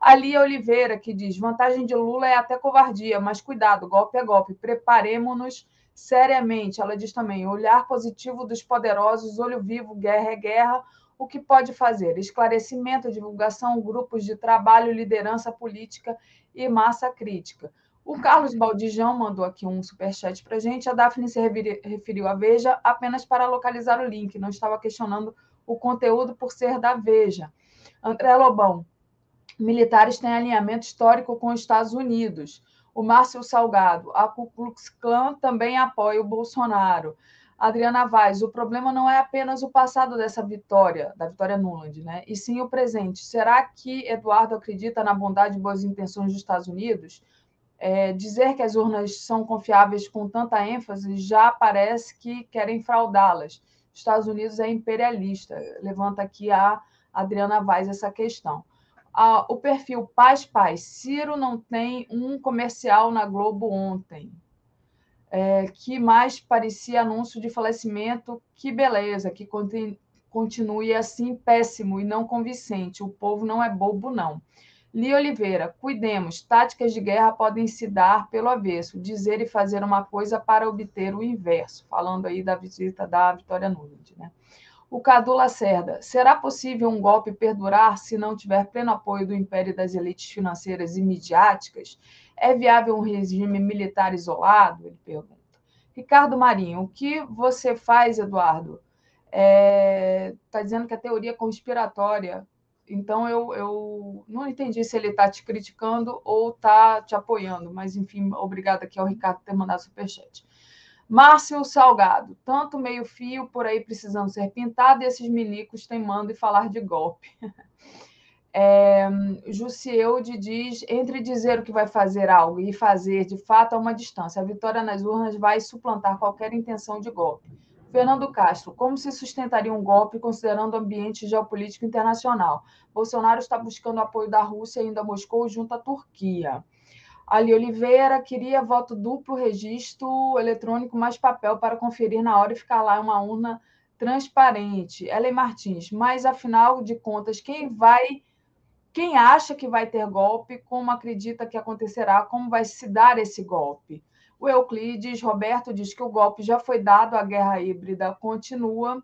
A Lia Oliveira, que diz: vantagem de Lula é até covardia, mas cuidado, golpe é golpe. Preparemos-nos seriamente. Ela diz também: olhar positivo dos poderosos, olho vivo, guerra é guerra. O que pode fazer? Esclarecimento, divulgação, grupos de trabalho, liderança política e massa crítica. O Carlos Baldijão mandou aqui um superchat para a gente. A Daphne se referiu à Veja apenas para localizar o link, não estava questionando o conteúdo por ser da Veja. André Lobão, militares têm alinhamento histórico com os Estados Unidos. O Márcio Salgado, a Ku Klux Klan também apoia o Bolsonaro. Adriana Vaz, o problema não é apenas o passado dessa vitória, da vitória Nuland, né? E sim o presente. Será que Eduardo acredita na bondade e boas intenções dos Estados Unidos? É, dizer que as urnas são confiáveis com tanta ênfase já parece que querem fraudá-las. Estados Unidos é imperialista. Levanta aqui a Adriana Vaz essa questão. o perfil Paz Paz. Ciro não tem um comercial na Globo ontem. É, que mais parecia anúncio de falecimento. Que beleza, que continue assim péssimo e não convincente. O povo não é bobo, não. Li Oliveira, cuidemos, táticas de guerra podem se dar pelo avesso, dizer e fazer uma coisa para obter o inverso, falando aí da visita da Vitória Nunes, né? O Cadu Lacerda, será possível um golpe perdurar se não tiver pleno apoio do império das elites financeiras e midiáticas? É viável um regime militar isolado? Ele pergunta. Ricardo Marinho, o que você faz, Eduardo? Está é, tá dizendo que a teoria conspiratória. Então, eu, eu não entendi se ele está te criticando ou está te apoiando, mas, enfim, obrigada aqui ao Ricardo por ter mandado superchat. Márcio Salgado, tanto meio-fio por aí precisando ser pintado e esses milicos teimando e falar de golpe. (laughs) É, Jussieude diz: entre dizer o que vai fazer algo e fazer de fato há uma distância. A vitória nas urnas vai suplantar qualquer intenção de golpe. Fernando Castro, como se sustentaria um golpe considerando o ambiente geopolítico internacional? Bolsonaro está buscando apoio da Rússia e ainda Moscou junto à Turquia. Ali Oliveira queria voto duplo, registro eletrônico mais papel para conferir na hora e ficar lá uma urna transparente. Ellen Martins, mas afinal de contas, quem vai, quem acha que vai ter golpe, como acredita que acontecerá, como vai se dar esse golpe? O Euclides Roberto diz que o golpe já foi dado, a guerra híbrida continua.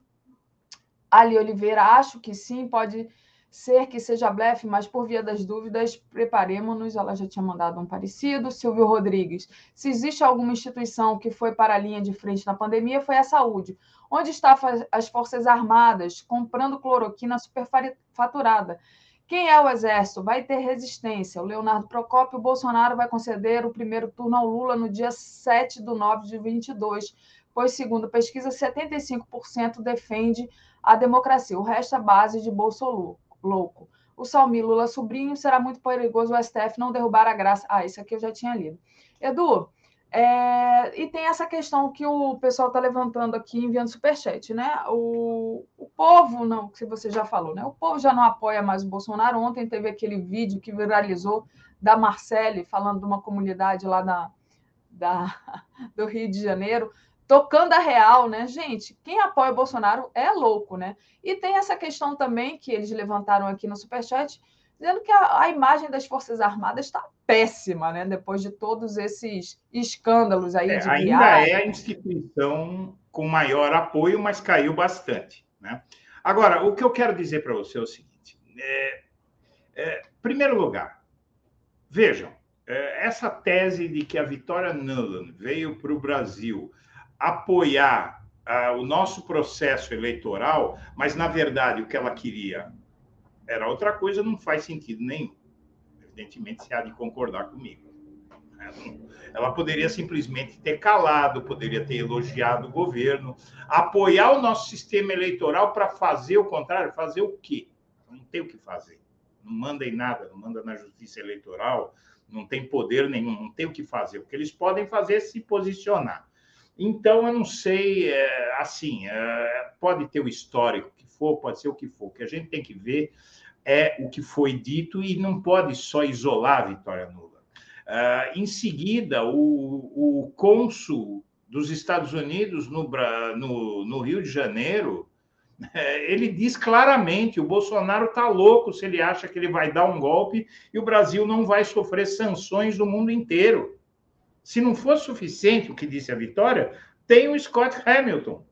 Ali Oliveira, acho que sim, pode ser que seja blefe, mas por via das dúvidas, preparemos-nos. Ela já tinha mandado um parecido. Silvio Rodrigues. Se existe alguma instituição que foi para a linha de frente na pandemia, foi a saúde. Onde estão as Forças Armadas comprando cloroquina superfaturada? Quem é o Exército? Vai ter resistência. O Leonardo Procópio, o Bolsonaro vai conceder o primeiro turno ao Lula no dia 7 de 9 de 22, pois, segundo pesquisa, 75% defende a democracia. O resto é base de Bolsonaro louco. O Salmi Lula sobrinho será muito perigoso o STF não derrubar a graça. Ah, isso aqui eu já tinha lido. Edu, é, e tem essa questão que o pessoal está levantando aqui, enviando superchat, né? O, o povo, não, que você já falou, né? O povo já não apoia mais o Bolsonaro. Ontem teve aquele vídeo que viralizou da Marcele falando de uma comunidade lá da, da, (laughs) do Rio de Janeiro, tocando a real, né? Gente, quem apoia o Bolsonaro é louco, né? E tem essa questão também que eles levantaram aqui no Superchat, dizendo que a, a imagem das Forças Armadas está péssima, né? Depois de todos esses escândalos aí é, de Ainda viagem. é a instituição com maior apoio, mas caiu bastante, né? Agora, o que eu quero dizer para você é o seguinte: é, é, primeiro lugar, vejam, é, essa tese de que a Vitória Nuland veio para o Brasil apoiar uh, o nosso processo eleitoral, mas, na verdade, o que ela queria era outra coisa, não faz sentido nenhum. Evidentemente, se há de concordar comigo. Né? Ela poderia simplesmente ter calado, poderia ter elogiado o governo, apoiar o nosso sistema eleitoral para fazer o contrário. Fazer o quê? Não tem o que fazer. Não manda em nada, não manda na justiça eleitoral, não tem poder nenhum, não tem o que fazer. O que eles podem fazer é se posicionar. Então, eu não sei, é, assim, é, pode ter o histórico que for, pode ser o que for. O que a gente tem que ver é o que foi dito e não pode só isolar a vitória nula. Uh, em seguida, o, o cônsul dos Estados Unidos no, no, no Rio de Janeiro, é, ele diz claramente: o Bolsonaro está louco se ele acha que ele vai dar um golpe e o Brasil não vai sofrer sanções do mundo inteiro. Se não for suficiente o que disse a Vitória, tem o Scott Hamilton.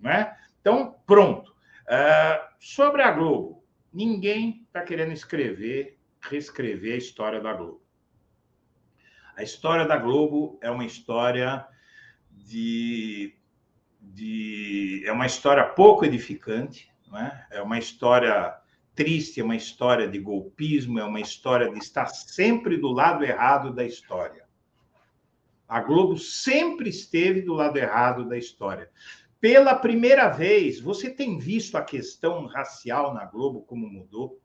Né? Então, pronto. Uh, sobre a Globo, ninguém está querendo escrever, reescrever a história da Globo. A história da Globo é uma história de, de é uma história pouco edificante, né? é uma história triste, é uma história de golpismo, é uma história de estar sempre do lado errado da história. A Globo sempre esteve do lado errado da história. Pela primeira vez, você tem visto a questão racial na Globo como mudou?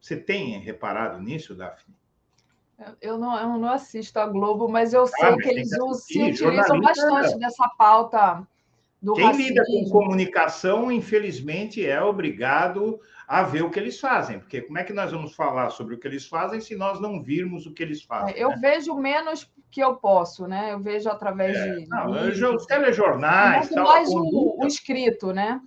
Você tem reparado nisso, Daphne? Eu não, eu não assisto a Globo, mas eu sei ah, que eles se utilizam bastante dessa pauta do Quem racismo. lida com comunicação, infelizmente, é obrigado a ver o que eles fazem, porque como é que nós vamos falar sobre o que eles fazem se nós não virmos o que eles fazem? É, eu né? vejo menos que eu posso, né? Eu vejo através é, de. Não, de... os telejornais. Tal, mais o, o, escrito, né?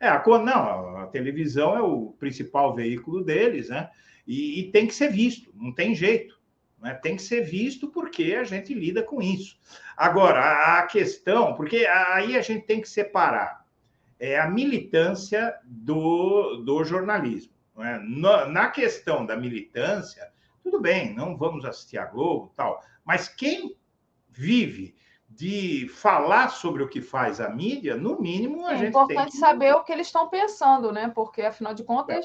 É, a, não, a televisão é o principal veículo deles, né? E, e tem que ser visto, não tem jeito. Né? Tem que ser visto porque a gente lida com isso. Agora, a questão, porque aí a gente tem que separar é a militância do, do jornalismo. É? Na questão da militância, tudo bem, não vamos assistir a Globo tal, mas quem vive de falar sobre o que faz a mídia, no mínimo a é gente tem. É importante saber o que eles estão pensando, né? Porque, afinal de contas.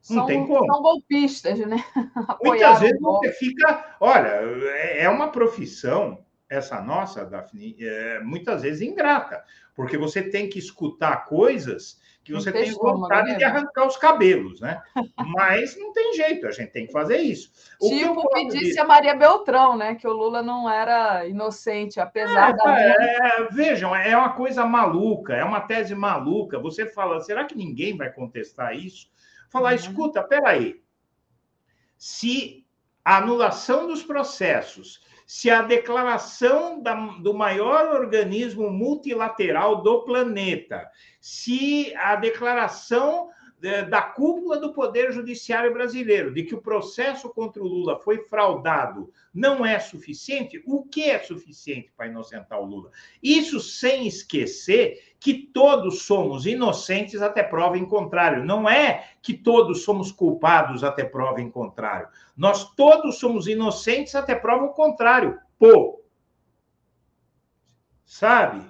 São, são, golpistas, né? (laughs) Muitas vezes você fica. Olha, é, é uma profissão, essa nossa, Daphne, é, muitas vezes ingrata, porque você tem que escutar coisas que você tem vontade né? de arrancar os cabelos, né? (laughs) Mas não tem jeito, a gente tem que fazer isso. O tipo o que, que disse de... a Maria Beltrão, né? Que o Lula não era inocente, apesar é, da. É, vejam, é uma coisa maluca, é uma tese maluca. Você fala, será que ninguém vai contestar isso? Falar, uhum. escuta, peraí. Se a anulação dos processos se a declaração da, do maior organismo multilateral do planeta, se a declaração da cúpula do Poder Judiciário brasileiro de que o processo contra o Lula foi fraudado não é suficiente, o que é suficiente para inocentar o Lula? Isso sem esquecer que todos somos inocentes até prova em contrário. Não é que todos somos culpados até prova em contrário. Nós todos somos inocentes até prova o contrário. Pô! Sabe?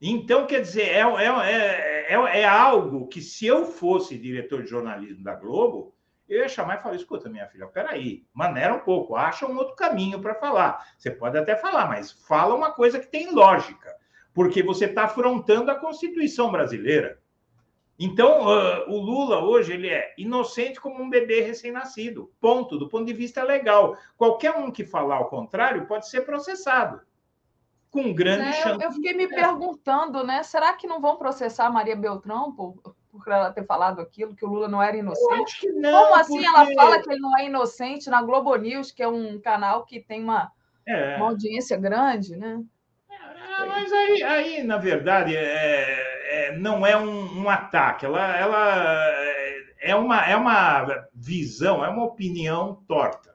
Então, quer dizer, é, é, é, é, é algo que, se eu fosse diretor de jornalismo da Globo, eu ia chamar e falar: escuta, minha filha, peraí, maneira um pouco, acha um outro caminho para falar. Você pode até falar, mas fala uma coisa que tem lógica, porque você está afrontando a Constituição brasileira. Então, uh, o Lula hoje ele é inocente como um bebê recém-nascido. Ponto, do ponto de vista legal. Qualquer um que falar o contrário pode ser processado com grande é, chance. Eu fiquei me perguntando, né? Será que não vão processar Maria Beltrão por, por ela ter falado aquilo, que o Lula não era inocente? Eu acho que não, Como assim porque... ela fala que ele não é inocente na Globo News, que é um canal que tem uma, é. uma audiência grande, né? É, mas aí, aí, na verdade, é, é, não é um, um, ataque, ela, ela é, uma, é uma visão, é uma opinião torta,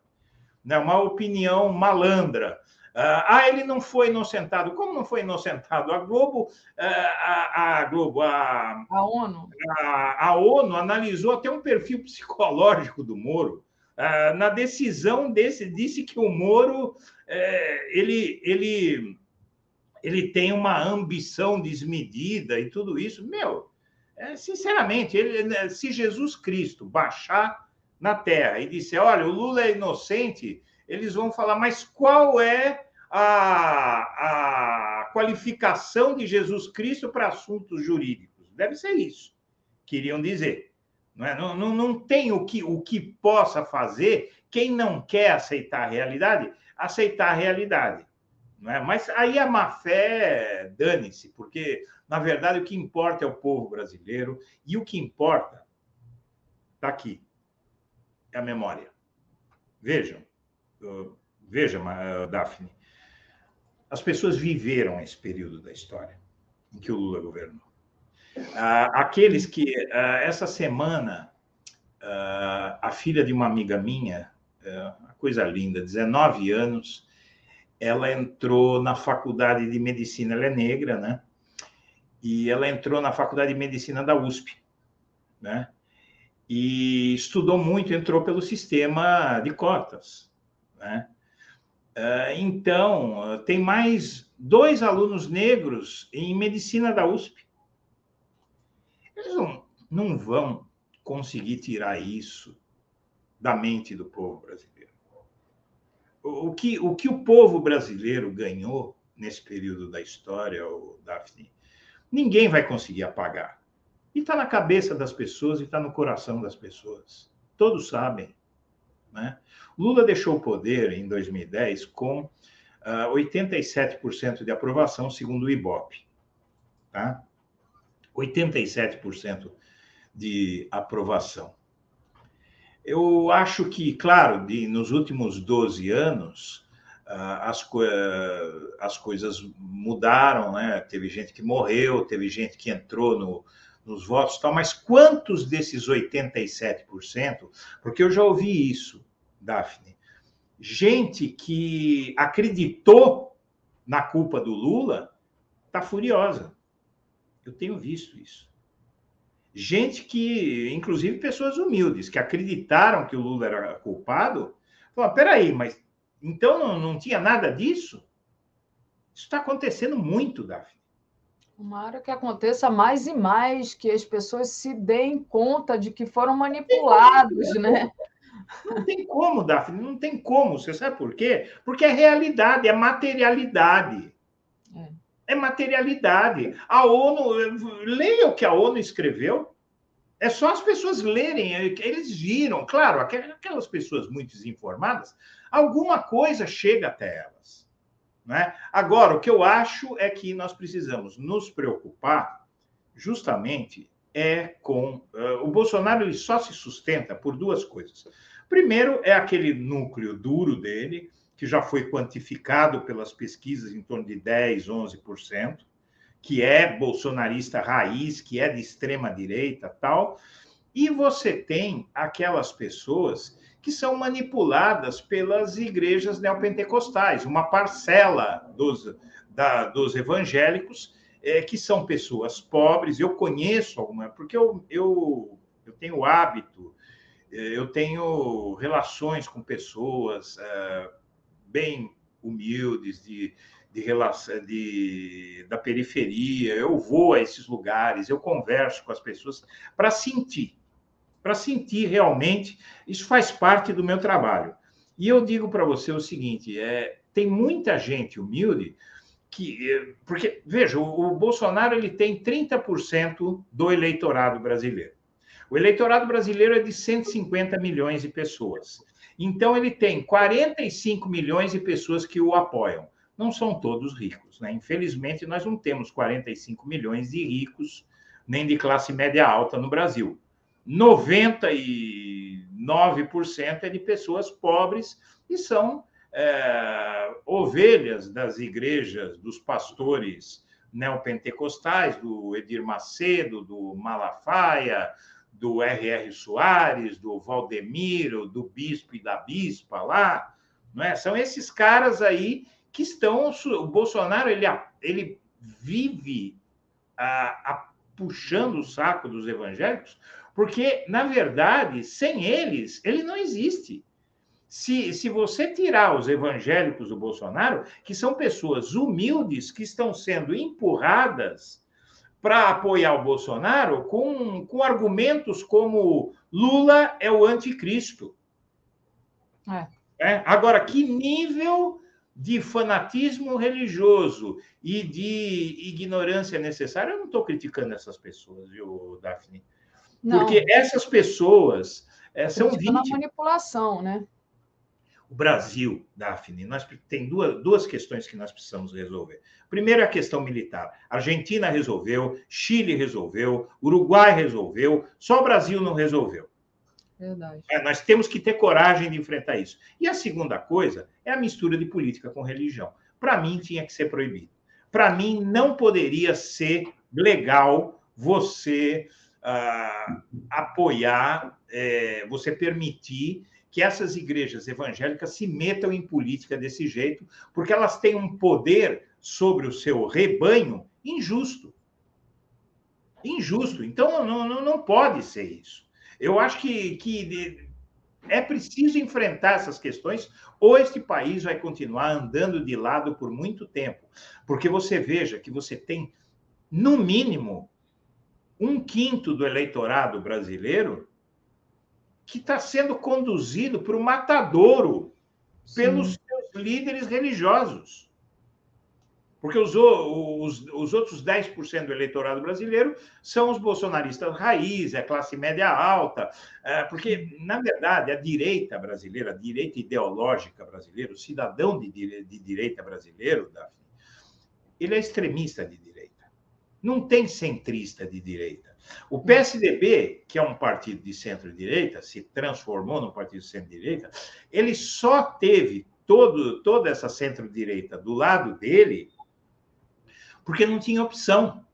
né? uma opinião malandra ah, ah, ele não foi inocentado. Como não foi inocentado? A Globo, ah, a, a Globo, a, a ONU, a, a, ONU analisou até um perfil psicológico do Moro. Ah, na decisão desse, disse que o Moro é, ele, ele, ele tem uma ambição desmedida e tudo isso. Meu, é, sinceramente, ele, né, se Jesus Cristo baixar na Terra e disser, olha, o Lula é inocente eles vão falar, mas qual é a, a qualificação de Jesus Cristo para assuntos jurídicos? Deve ser isso, queriam dizer. Não, é? não, não, não tem o que, o que possa fazer quem não quer aceitar a realidade, aceitar a realidade. Não é? Mas aí a má fé, dane-se, porque, na verdade, o que importa é o povo brasileiro e o que importa está aqui, é a memória. Vejam, veja, Daphne, as pessoas viveram esse período da história em que o Lula governou. Ah, aqueles que, ah, essa semana, ah, a filha de uma amiga minha, uma coisa linda, 19 anos, ela entrou na faculdade de medicina, ela é negra, né? E ela entrou na faculdade de medicina da USP, né? E estudou muito, entrou pelo sistema de cotas, né? Ah, então, tem mais dois alunos negros em medicina da USP. Eles não, não vão conseguir tirar isso da mente do povo brasileiro. O que, o que o povo brasileiro ganhou nesse período da história, o Daphne, ninguém vai conseguir apagar. E está na cabeça das pessoas e está no coração das pessoas. Todos sabem. Né? Lula deixou o poder em 2010 com uh, ah, 87% de aprovação, segundo o IBOP. Tá? 87% de aprovação. Eu acho que, claro, de, nos últimos 12 anos, uh, as, co as coisas mudaram, né? Teve gente que morreu, teve gente que entrou no, nos votos, tal, mas quantos desses 87%? Porque eu já ouvi isso, Daphne. Gente que acreditou na culpa do Lula está furiosa. Eu tenho visto isso. Gente que, inclusive pessoas humildes, que acreditaram que o Lula era culpado, falaram: peraí, mas então não, não tinha nada disso? Isso está acontecendo muito, Daphne. Tomara que aconteça mais e mais, que as pessoas se deem conta de que foram manipulados, né? Não tem como, Daphne, não tem como. Você sabe por quê? Porque é realidade, é materialidade. É, é materialidade. A ONU, leia o que a ONU escreveu. É só as pessoas lerem, eles viram. Claro, aquelas pessoas muito desinformadas, alguma coisa chega até elas. Né? Agora, o que eu acho é que nós precisamos nos preocupar justamente é com. Uh, o Bolsonaro ele só se sustenta por duas coisas. Primeiro, é aquele núcleo duro dele, que já foi quantificado pelas pesquisas em torno de 10, 11%, que é bolsonarista raiz, que é de extrema direita tal. E você tem aquelas pessoas que são manipuladas pelas igrejas neopentecostais, uma parcela dos, da, dos evangélicos, é, que são pessoas pobres. Eu conheço alguma, porque eu, eu, eu tenho hábito, é, eu tenho relações com pessoas é, bem humildes, de, de, de, da periferia. Eu vou a esses lugares, eu converso com as pessoas para sentir para sentir realmente. Isso faz parte do meu trabalho. E eu digo para você o seguinte: é, tem muita gente humilde que. É, porque, veja, o, o Bolsonaro ele tem 30% do eleitorado brasileiro. O eleitorado brasileiro é de 150 milhões de pessoas. Então, ele tem 45 milhões de pessoas que o apoiam. Não são todos ricos, né? Infelizmente, nós não temos 45 milhões de ricos, nem de classe média alta no Brasil. 99% é de pessoas pobres e são é, ovelhas das igrejas, dos pastores neopentecostais, do Edir Macedo, do Malafaia, do R.R. Soares, do Valdemiro, do bispo e da bispa lá, não é? São esses caras aí que estão. O Bolsonaro ele, ele vive a, a, puxando o saco dos evangélicos porque, na verdade, sem eles, ele não existe. Se, se você tirar os evangélicos do Bolsonaro, que são pessoas humildes que estão sendo empurradas para apoiar o Bolsonaro com, com argumentos como Lula é o anticristo. É. É? Agora, que nível de fanatismo religioso e de ignorância necessária? Eu não estou criticando essas pessoas, viu, Daphne? Não. Porque essas pessoas é, são vítimas. da manipulação, né? O Brasil, Daphne, nós tem duas, duas questões que nós precisamos resolver. Primeiro é a questão militar. Argentina resolveu, Chile resolveu, Uruguai resolveu, só o Brasil não resolveu. Verdade. É, nós temos que ter coragem de enfrentar isso. E a segunda coisa é a mistura de política com religião. Para mim, tinha que ser proibido. Para mim, não poderia ser legal você uh, apoiar, é, você permitir que essas igrejas evangélicas se metam em política desse jeito, porque elas têm um poder sobre o seu rebanho injusto. Injusto. Então, não, não, não pode ser isso. Eu acho que, que é preciso enfrentar essas questões, ou este país vai continuar andando de lado por muito tempo. Porque você veja que você tem, no mínimo, um quinto do eleitorado brasileiro que está sendo conduzido para o matadouro Sim. pelos seus líderes religiosos. Porque os, os, os outros 10% do eleitorado brasileiro são os bolsonaristas raiz, é a classe média alta. É, porque, na verdade, a direita brasileira, a direita ideológica brasileira, o cidadão de, de direita brasileiro, Daphne, ele é extremista de direita não tem centrista de direita. O PSDB, que é um partido de centro-direita, se transformou num partido de centro-direita, ele só teve todo, toda essa centro-direita do lado dele porque não tinha opção.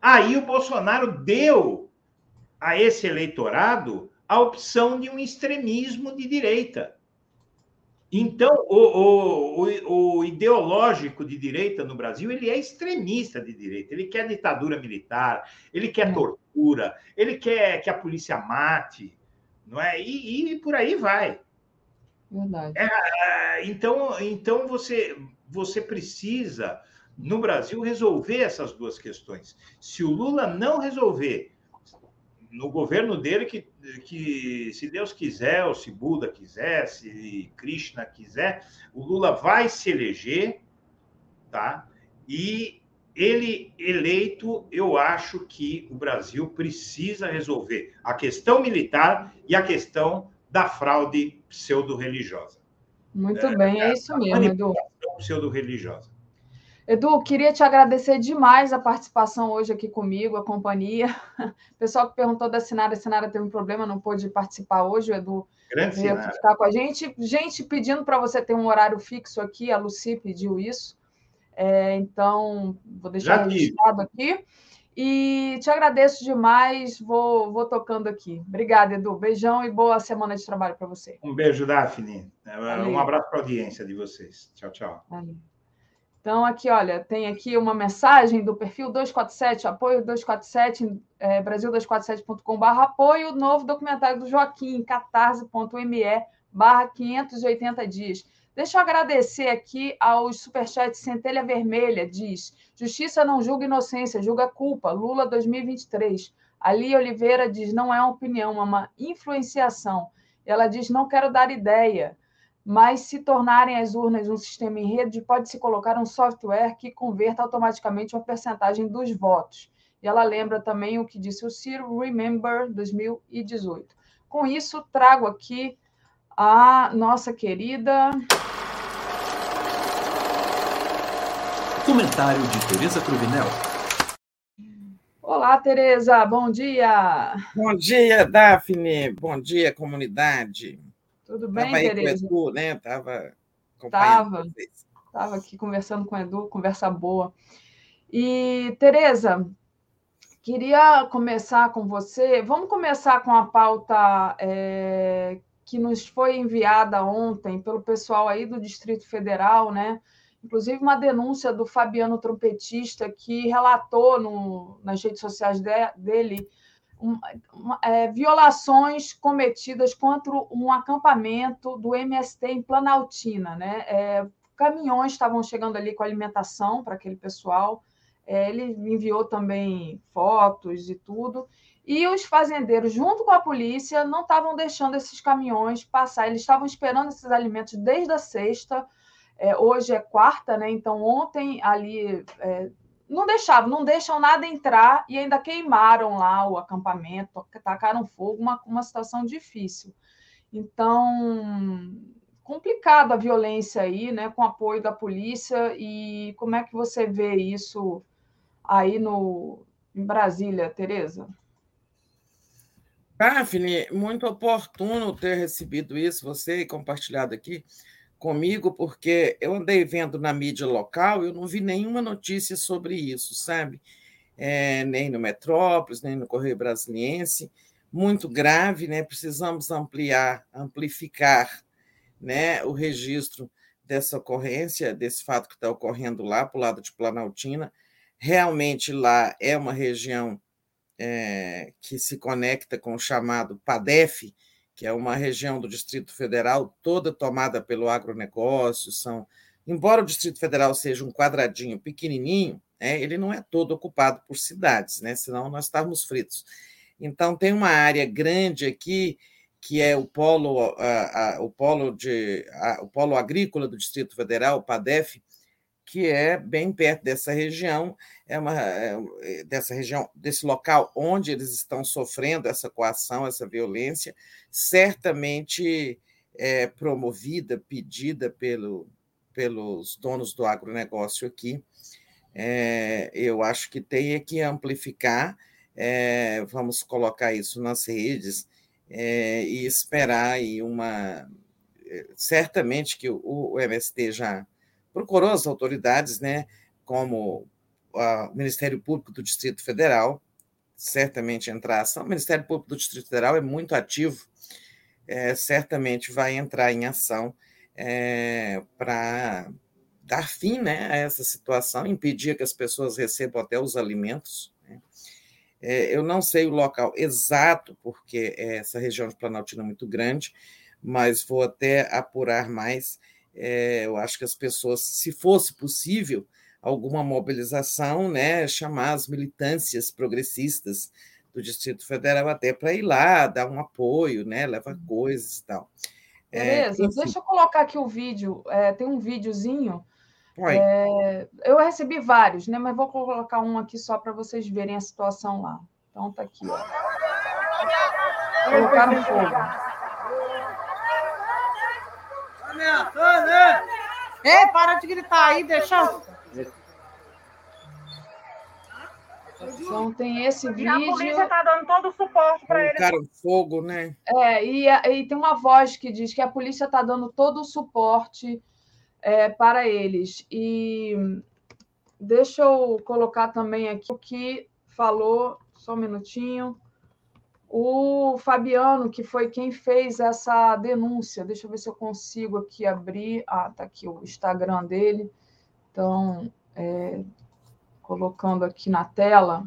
Aí o Bolsonaro deu a esse eleitorado a opção de um extremismo de direita. Então, o, o, o, ideológico de direita no Brasil, ele é extremista de direita. Ele quer ditadura militar, ele quer é. tortura, ele quer que a polícia mate, não é? E, e por aí vai. Verdade. É, então, então você, você precisa, no Brasil, resolver essas duas questões. Se o Lula não resolver no governo dele que, que, se Deus quiser, ou se Buda quiser, se Krishna quiser, o Lula vai se eleger, tá? E ele eleito, eu acho que o Brasil precisa resolver a questão militar e a questão da fraude pseudo-religiosa. Muito é, bem, é isso mesmo, Edu. Pseudo-religiosa. Edu, queria te agradecer demais a participação hoje aqui comigo, a companhia. O (laughs) pessoal que perguntou da Sinara, a Sinara teve um problema, não pôde participar hoje, o Edu Grande veio ficar com a gente. Gente pedindo para você ter um horário fixo aqui, a Luci pediu isso. É, então, vou deixar Já registrado aqui. E te agradeço demais, vou, vou tocando aqui. Obrigada, Edu. Beijão e boa semana de trabalho para você. Um beijo, Daphne. Valeu. Um abraço para a audiência de vocês. Tchau, tchau. Valeu. Então, aqui, olha, tem aqui uma mensagem do perfil 247, apoio 247, é, brasil247.com.br, apoio novo documentário do Joaquim, catarse.me barra 580 dias. Deixa eu agradecer aqui aos superchats Centelha Vermelha, diz, Justiça não julga inocência, julga culpa, Lula 2023. Ali Oliveira diz, não é uma opinião, é uma influenciação. Ela diz, não quero dar ideia mas se tornarem as urnas um sistema em rede, pode-se colocar um software que converta automaticamente uma percentagem dos votos. E ela lembra também o que disse o Ciro, Remember 2018. Com isso, trago aqui a nossa querida. Comentário de Tereza Cruvinel. Olá, Tereza, bom dia. Bom dia, Daphne. Bom dia, comunidade. Tudo bem, Tava Tereza? Né? Tava Estava. Estava aqui conversando com o Edu, conversa boa. E, Tereza, queria começar com você. Vamos começar com a pauta é, que nos foi enviada ontem pelo pessoal aí do Distrito Federal, né? Inclusive uma denúncia do Fabiano Trompetista, que relatou no, nas redes sociais de, dele um, é, violações cometidas contra um acampamento do MST em Planaltina. Né? É, caminhões estavam chegando ali com alimentação para aquele pessoal. É, ele enviou também fotos e tudo. E os fazendeiros, junto com a polícia, não estavam deixando esses caminhões passar. Eles estavam esperando esses alimentos desde a sexta. É, hoje é quarta, né? Então, ontem ali é, não deixavam, não deixam nada entrar e ainda queimaram lá o acampamento, tacaram fogo, uma, uma situação difícil. Então, complicada a violência aí, né, com apoio da polícia, e como é que você vê isso aí no, em Brasília, Tereza? Daphne, muito oportuno ter recebido isso, você e compartilhado aqui comigo, porque eu andei vendo na mídia local, eu não vi nenhuma notícia sobre isso, sabe? É, nem no Metrópolis, nem no Correio Brasiliense. Muito grave, né? Precisamos ampliar, amplificar né, o registro dessa ocorrência, desse fato que está ocorrendo lá, para o lado de Planaltina. Realmente lá é uma região é, que se conecta com o chamado PADEF, que é uma região do Distrito Federal toda tomada pelo agronegócio. São, embora o Distrito Federal seja um quadradinho pequenininho, né, ele não é todo ocupado por cidades, né, senão nós estávamos fritos. Então tem uma área grande aqui que é o polo, a, a, o polo de, a, o polo agrícola do Distrito Federal, o PADEF, que é bem perto dessa região, é uma é, dessa região, desse local onde eles estão sofrendo essa coação, essa violência, certamente é promovida, pedida pelo, pelos donos do agronegócio aqui. É, eu acho que tem que amplificar, é, vamos colocar isso nas redes é, e esperar aí uma. É, certamente que o, o MST já procurou as autoridades, né, como o Ministério Público do Distrito Federal certamente entrar ação. O Ministério Público do Distrito Federal é muito ativo, é, certamente vai entrar em ação é, para dar fim né, a essa situação, impedir que as pessoas recebam até os alimentos. Né? É, eu não sei o local exato, porque essa região de Planaltina é muito grande, mas vou até apurar mais. É, eu acho que as pessoas, se fosse possível, alguma mobilização, né, chamar as militâncias progressistas do Distrito Federal até para ir lá, dar um apoio, né, levar coisas e tal. Beleza, é, deixa eu colocar aqui o vídeo. É, tem um videozinho. É, eu recebi vários, né? Mas vou colocar um aqui só para vocês verem a situação lá. Então tá aqui, ó. Colocaram fogo. Ei, para de gritar aí, deixa. Então tem esse vídeo. E a polícia está dando todo o suporte para eles. Cara, fogo, né? É, e, e, tem uma voz que diz que a polícia está dando todo o suporte é, para eles. E deixa eu colocar também aqui o que falou, só um minutinho. O Fabiano, que foi quem fez essa denúncia, deixa eu ver se eu consigo aqui abrir. Ah, tá aqui o Instagram dele. Então, é, colocando aqui na tela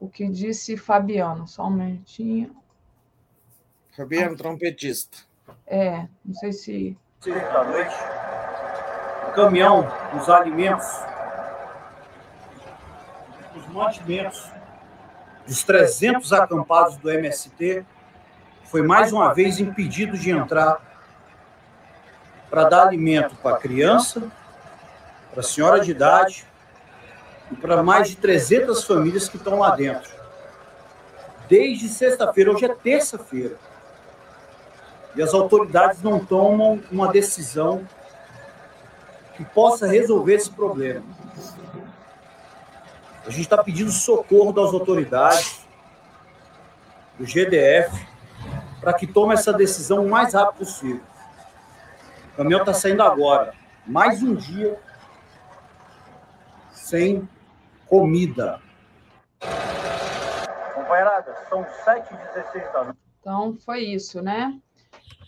o que disse Fabiano. Só um minutinho. Fabiano, ah. trompetista. É, não sei se. Da noite, o caminhão, os alimentos, os mantimentos dos 300 acampados do MST foi mais uma vez impedido de entrar para dar alimento para a criança, para a senhora de idade e para mais de 300 famílias que estão lá dentro. Desde sexta-feira, hoje é terça-feira. E as autoridades não tomam uma decisão que possa resolver esse problema. A gente está pedindo socorro das autoridades, do GDF, para que tome essa decisão o mais rápido possível. O caminhão está saindo agora. Mais um dia sem comida. Companheirada, são 7h16 da noite. Então, foi isso, né?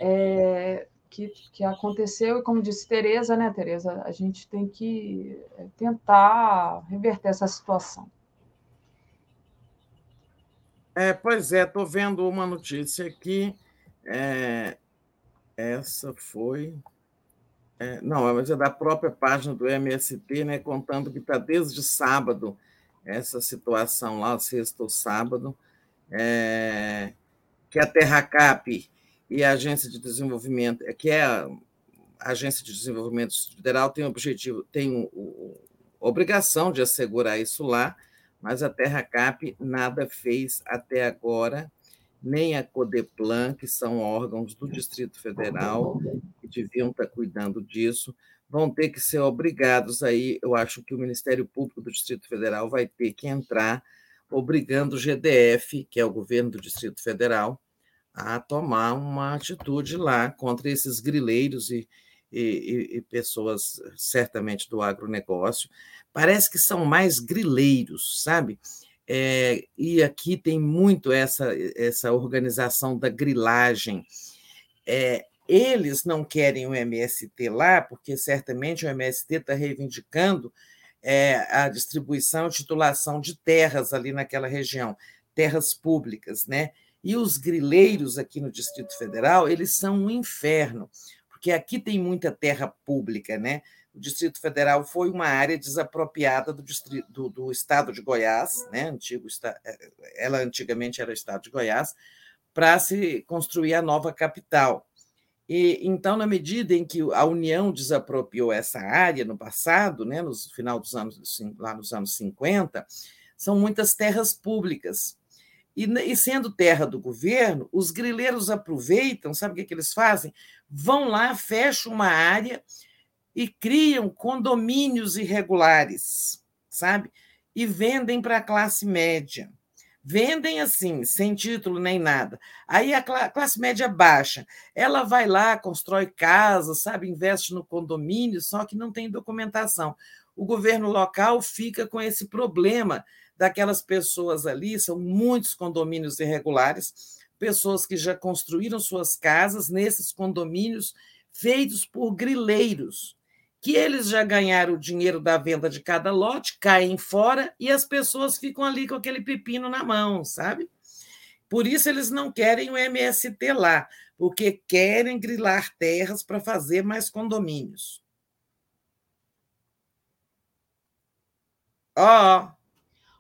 É, que, que aconteceu, e como disse Tereza, né, Tereza, a gente tem que é, tentar reverter essa situação. É, pois é, estou vendo uma notícia aqui. É, essa foi. É, não, mas é da própria página do MST, né, contando que está desde sábado essa situação lá, sexta ou sábado, é, que a Terracap e a Agência de Desenvolvimento, que é a Agência de Desenvolvimento Federal, tem o objetivo, tem a obrigação de assegurar isso lá, mas a Terracap nada fez até agora nem a Codeplan, que são órgãos do Distrito Federal, que deviam estar cuidando disso, vão ter que ser obrigados aí, eu acho que o Ministério Público do Distrito Federal vai ter que entrar obrigando o GDF, que é o governo do Distrito Federal, a tomar uma atitude lá contra esses grileiros e, e, e, pessoas certamente do agronegócio. Parece que são mais grileiros, sabe? É, e aqui tem muito essa, essa organização da grilagem. É, eles não querem o MST lá, porque certamente o MST está reivindicando é, a distribuição e titulação de terras ali naquela região, terras públicas, né? E os grileiros aqui no Distrito Federal, eles são um inferno, porque aqui tem muita terra pública, né? o Distrito Federal foi uma área desapropriada do, distrito, do, do estado de Goiás, né? Antigo, é, ela antigamente era o estado de Goiás, para se construir a nova capital. E então, na medida em que a União desapropriou essa área no passado, né, no final dos anos lá nos anos 50, são muitas terras públicas. E, e sendo terra do governo, os grileiros aproveitam, sabe o que, que eles fazem? Vão lá, fecham uma área e criam condomínios irregulares, sabe? E vendem para a classe média. vendem assim, sem título nem nada. Aí a classe média baixa, ela vai lá, constrói casa, sabe, investe no condomínio, só que não tem documentação. O governo local fica com esse problema daquelas pessoas ali, são muitos condomínios irregulares, pessoas que já construíram suas casas nesses condomínios feitos por grileiros que eles já ganharam o dinheiro da venda de cada lote, caem fora e as pessoas ficam ali com aquele pepino na mão, sabe? Por isso eles não querem o MST lá, porque querem grilar terras para fazer mais condomínios. Ó, oh,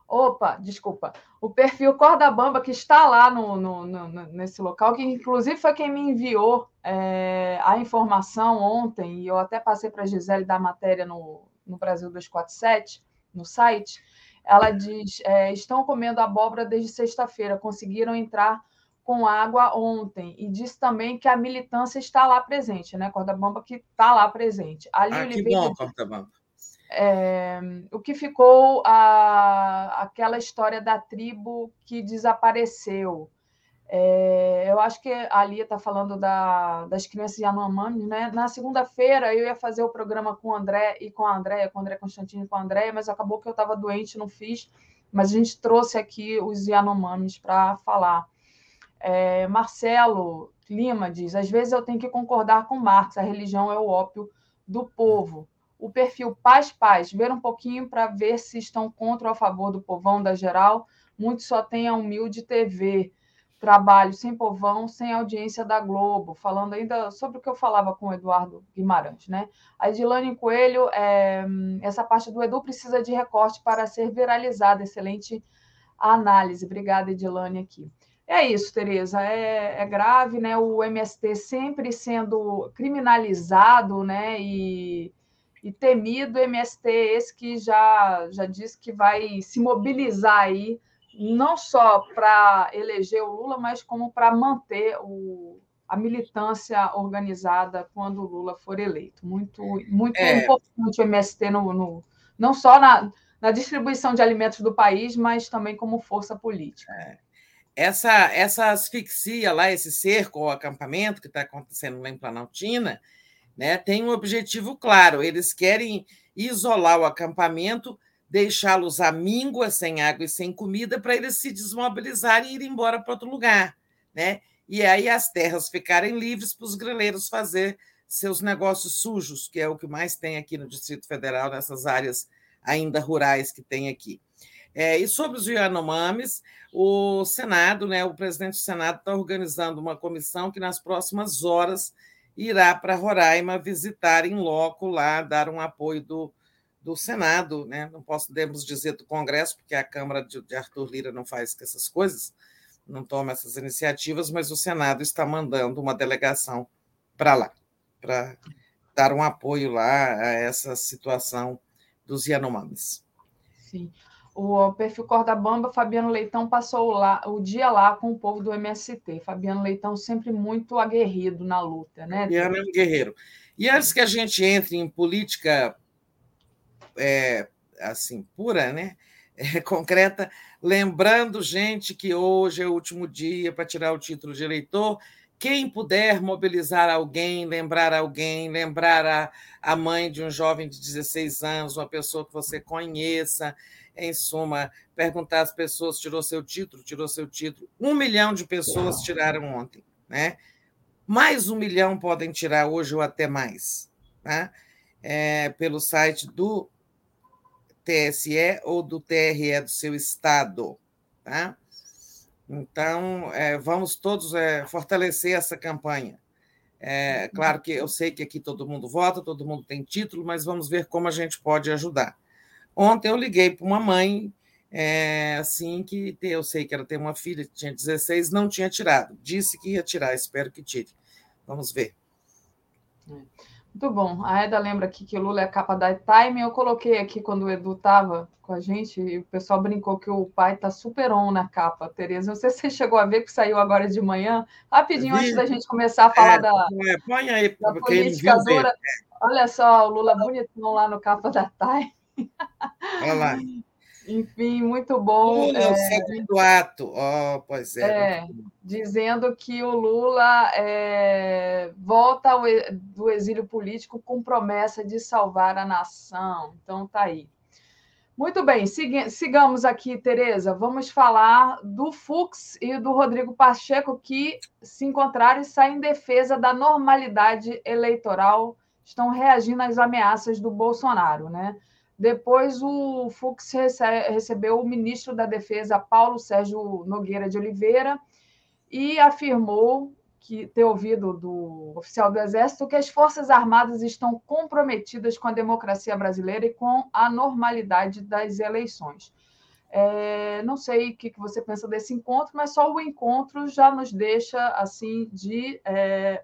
Opa, desculpa. O perfil Corda Bamba, que está lá no, no, no, nesse local, que inclusive foi quem me enviou é, a informação ontem, e eu até passei para a Gisele da matéria no, no Brasil 247, no site. Ela diz: é, estão comendo abóbora desde sexta-feira, conseguiram entrar com água ontem. E diz também que a militância está lá presente, né? Corda Bamba que está lá presente. Ali ah, que bom, Corda Bamba é, o que ficou a, aquela história da tribo que desapareceu. É, eu acho que a Lia está falando da, das crianças Yanomami, né? Na segunda-feira eu ia fazer o programa com o André e com a Andréia, com o André Constantino e com a Andréia, mas acabou que eu estava doente, não fiz. Mas a gente trouxe aqui os Yanomamis para falar. É, Marcelo Lima diz: às vezes eu tenho que concordar com Marx, a religião é o ópio do povo o perfil Paz Paz, ver um pouquinho para ver se estão contra ou a favor do povão da geral. Muitos só têm a humilde TV. Trabalho sem povão, sem audiência da Globo, falando ainda sobre o que eu falava com o Eduardo Guimarães, né? A Edilane Coelho, é, essa parte do Edu precisa de recorte para ser viralizada. Excelente análise. Obrigada, Edilane, aqui. É isso, Tereza, é, é, grave, né? O MST sempre sendo criminalizado, né? E e temido MST, esse que já, já disse que vai se mobilizar aí, não só para eleger o Lula, mas como para manter o, a militância organizada quando o Lula for eleito. Muito, muito é. importante o MST, no, no, não só na, na distribuição de alimentos do país, mas também como força política. É. Essa, essa asfixia lá, esse cerco ou acampamento que está acontecendo lá em Planaltina, né, tem um objetivo claro: eles querem isolar o acampamento, deixá-los à míngua, sem água e sem comida, para eles se desmobilizarem e ir embora para outro lugar. Né? E aí as terras ficarem livres para os grileiros fazer seus negócios sujos, que é o que mais tem aqui no Distrito Federal, nessas áreas ainda rurais que tem aqui. É, e sobre os Yanomamis, o Senado, né, o presidente do Senado está organizando uma comissão que nas próximas horas irá para Roraima visitar em loco lá, dar um apoio do, do Senado, né? não podemos dizer do Congresso, porque a Câmara de, de Arthur Lira não faz essas coisas, não toma essas iniciativas, mas o Senado está mandando uma delegação para lá, para dar um apoio lá a essa situação dos Yanomamis. Sim o perfil Corda Bamba, Fabiano Leitão passou lá, o dia lá com o povo do MST. Fabiano Leitão sempre muito aguerrido na luta, né? Fabiano é um guerreiro. E antes que a gente entre em política é, assim pura, né? É, concreta, lembrando, gente, que hoje é o último dia para tirar o título de eleitor. Quem puder mobilizar alguém, lembrar alguém, lembrar a, a mãe de um jovem de 16 anos, uma pessoa que você conheça, em suma, perguntar às pessoas: tirou seu título? Tirou seu título? Um milhão de pessoas tiraram ontem, né? Mais um milhão podem tirar hoje ou até mais, tá? É, pelo site do TSE ou do TRE do seu estado, tá? Então, é, vamos todos é, fortalecer essa campanha. É, claro que eu sei que aqui todo mundo vota, todo mundo tem título, mas vamos ver como a gente pode ajudar. Ontem eu liguei para uma mãe, é, assim, que eu sei que ela tem uma filha que tinha 16, não tinha tirado. Disse que ia tirar, espero que tire. Vamos ver. Muito bom. A Eda lembra aqui que o Lula é a capa da Time. Eu coloquei aqui quando o Edu estava com a gente e o pessoal brincou que o pai está super on na capa, Tereza. Não sei se você chegou a ver que saiu agora de manhã. Rapidinho, antes da gente começar a falar é, da, é, põe aí, da politicadora. Olha só, o Lula bonitão lá no capa da Time. Olha lá. Enfim, muito bom. Lula, é... o segundo ato. Oh, pois é. é dizendo que o Lula é, volta ao, do exílio político com promessa de salvar a nação. Então, tá aí. Muito bem, sigamos aqui, Tereza. Vamos falar do Fux e do Rodrigo Pacheco, que se encontraram e saem em defesa da normalidade eleitoral, estão reagindo às ameaças do Bolsonaro, né? Depois, o Fux recebeu o ministro da Defesa, Paulo Sérgio Nogueira de Oliveira, e afirmou que ter ouvido do oficial do Exército que as Forças Armadas estão comprometidas com a democracia brasileira e com a normalidade das eleições. É, não sei o que você pensa desse encontro, mas só o encontro já nos deixa assim de é,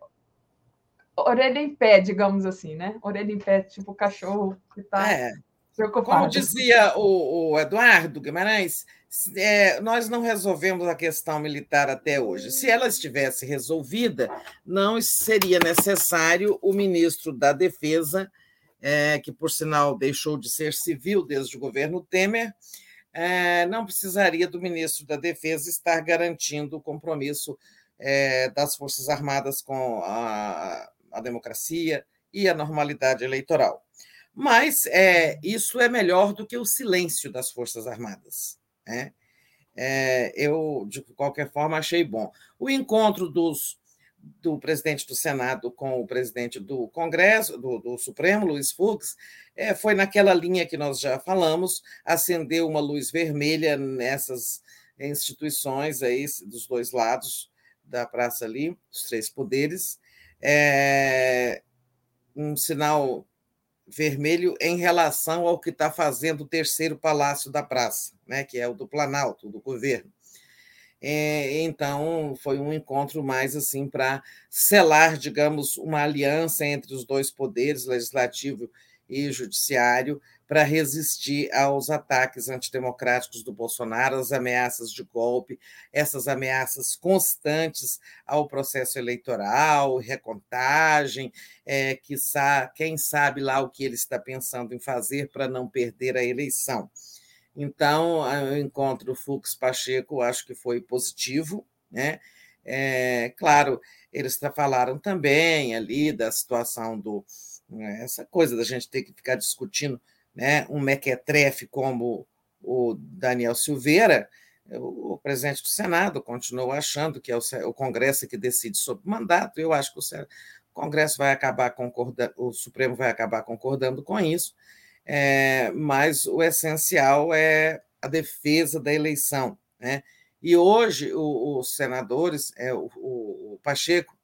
orelha em pé, digamos assim, né? Orelha em pé, tipo cachorro que está. É como dizia o, o Eduardo Guimarães, é, nós não resolvemos a questão militar até hoje. Se ela estivesse resolvida, não seria necessário o ministro da Defesa, é, que por sinal deixou de ser civil desde o governo Temer, é, não precisaria do ministro da Defesa estar garantindo o compromisso é, das Forças Armadas com a, a democracia e a normalidade eleitoral. Mas é, isso é melhor do que o silêncio das Forças Armadas. Né? É, eu, de qualquer forma, achei bom. O encontro dos, do presidente do Senado com o presidente do Congresso, do, do Supremo, Luiz Fux, é, foi naquela linha que nós já falamos, acendeu uma luz vermelha nessas instituições aí dos dois lados da praça ali, os três poderes, é, um sinal vermelho em relação ao que está fazendo o terceiro palácio da praça, né, que é o do Planalto, do governo. É, então, foi um encontro mais assim para selar, digamos, uma aliança entre os dois poderes, legislativo e judiciário, para resistir aos ataques antidemocráticos do Bolsonaro, às ameaças de golpe, essas ameaças constantes ao processo eleitoral, recontagem, é, que quem sabe lá o que ele está pensando em fazer para não perder a eleição. Então, o encontro Fux-Pacheco acho que foi positivo, né? É, claro, eles falaram também ali da situação do né, essa coisa da gente ter que ficar discutindo né, um mequetrefe como o Daniel Silveira, o presidente do Senado continuou achando que é o Congresso que decide sobre o mandato. Eu acho que o Congresso vai acabar concordando, o Supremo vai acabar concordando com isso, é, mas o essencial é a defesa da eleição. Né? E hoje os senadores, é, o, o Pacheco,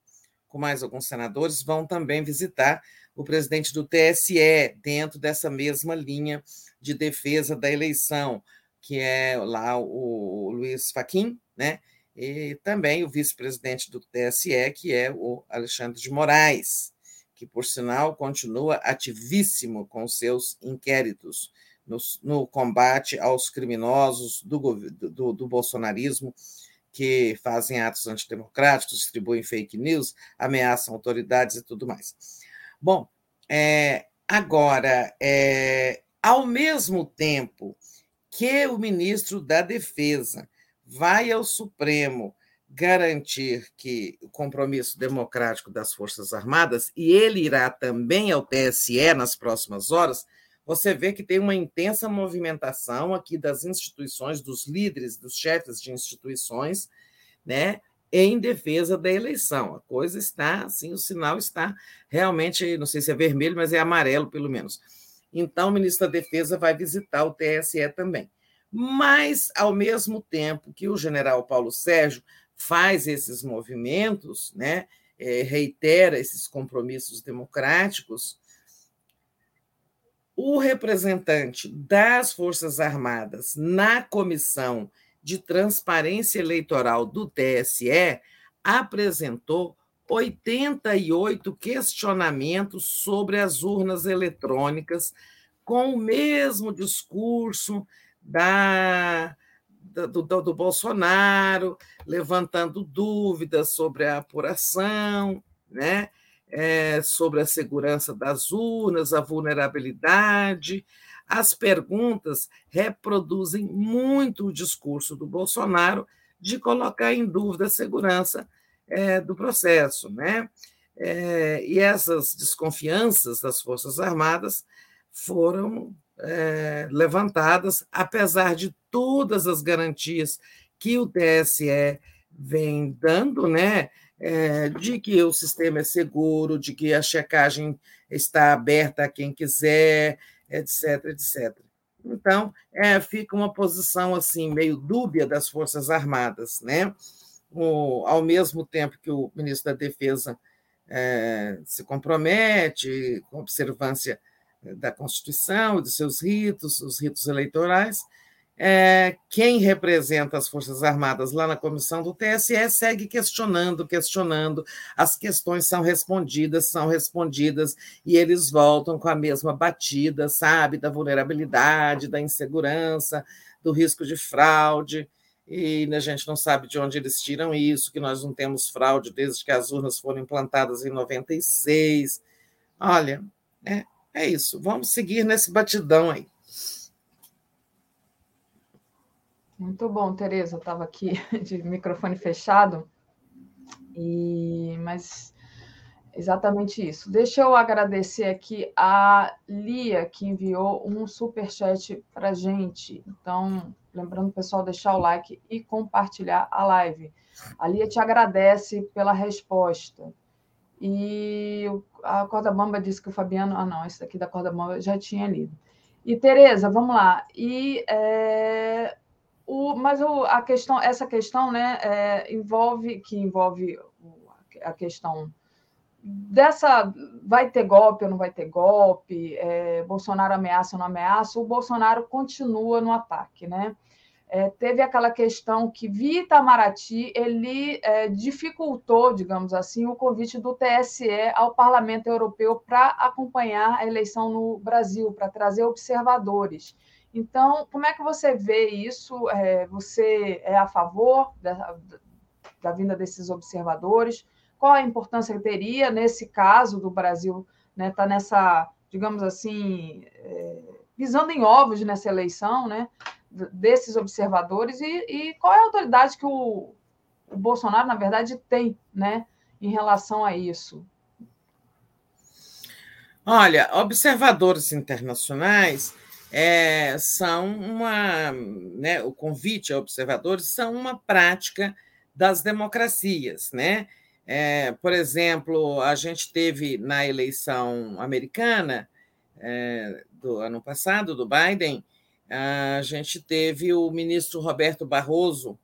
com mais alguns senadores, vão também visitar o presidente do TSE, dentro dessa mesma linha de defesa da eleição, que é lá o Luiz Faquim, né? e também o vice-presidente do TSE, que é o Alexandre de Moraes, que, por sinal, continua ativíssimo com seus inquéritos no, no combate aos criminosos do, do, do bolsonarismo que fazem atos antidemocráticos, distribuem fake news, ameaçam autoridades e tudo mais. Bom, é, agora, é, ao mesmo tempo que o ministro da Defesa vai ao Supremo garantir que o compromisso democrático das Forças Armadas, e ele irá também ao TSE nas próximas horas, você vê que tem uma intensa movimentação aqui das instituições, dos líderes, dos chefes de instituições, né, em defesa da eleição. A coisa está, assim, o sinal está realmente, não sei se é vermelho, mas é amarelo, pelo menos. Então, o ministro da Defesa vai visitar o TSE também. Mas, ao mesmo tempo que o general Paulo Sérgio faz esses movimentos, né, é, reitera esses compromissos democráticos, o representante das Forças Armadas na comissão de Transparência Eleitoral do TSE apresentou 88 questionamentos sobre as urnas eletrônicas, com o mesmo discurso da, do, do, do Bolsonaro, levantando dúvidas sobre a apuração, né? é, sobre a segurança das urnas, a vulnerabilidade. As perguntas reproduzem muito o discurso do Bolsonaro de colocar em dúvida a segurança é, do processo. Né? É, e essas desconfianças das Forças Armadas foram é, levantadas, apesar de todas as garantias que o TSE vem dando, né, é, de que o sistema é seguro, de que a checagem está aberta a quem quiser, etc, etc. Então, é, fica uma posição assim meio dúbia das Forças Armadas, né? O, ao mesmo tempo que o ministro da Defesa é, se compromete com observância da Constituição e dos seus ritos, os ritos eleitorais, é, quem representa as Forças Armadas lá na comissão do TSE segue questionando, questionando, as questões são respondidas, são respondidas, e eles voltam com a mesma batida, sabe, da vulnerabilidade, da insegurança, do risco de fraude, e a gente não sabe de onde eles tiram isso, que nós não temos fraude desde que as urnas foram implantadas em 96. Olha, é, é isso, vamos seguir nesse batidão aí. Muito bom, Tereza. Estava aqui (laughs) de microfone fechado, e mas exatamente isso. Deixa eu agradecer aqui a Lia, que enviou um super chat para gente. Então, lembrando pessoal deixar o like e compartilhar a live. A Lia te agradece pela resposta. E a Corda Bamba disse que o Fabiano. Ah, não, esse daqui da Corda Bamba eu já tinha lido. E Tereza, vamos lá. E é, o, mas o, a questão, essa questão, né, é, envolve que envolve a questão dessa vai ter golpe ou não vai ter golpe, é, Bolsonaro ameaça ou não ameaça, o Bolsonaro continua no ataque, né? É, teve aquela questão que via Itamaraty ele é, dificultou, digamos assim, o convite do TSE ao Parlamento Europeu para acompanhar a eleição no Brasil, para trazer observadores. Então, como é que você vê isso? É, você é a favor da, da, vinda desses observadores? Qual a importância que teria nesse caso do Brasil estar né, tá nessa, digamos assim, é, pisando em ovos nessa eleição, né? Desses observadores e, e qual é a autoridade que o, o Bolsonaro, na verdade, tem, né? Em relação a isso? Olha, observadores internacionais é, são uma, né, o convite a observadores são uma prática das democracias, né? É, por exemplo, a gente teve na eleição americana é, do ano passado, do Biden, a gente teve o ministro Roberto Barroso,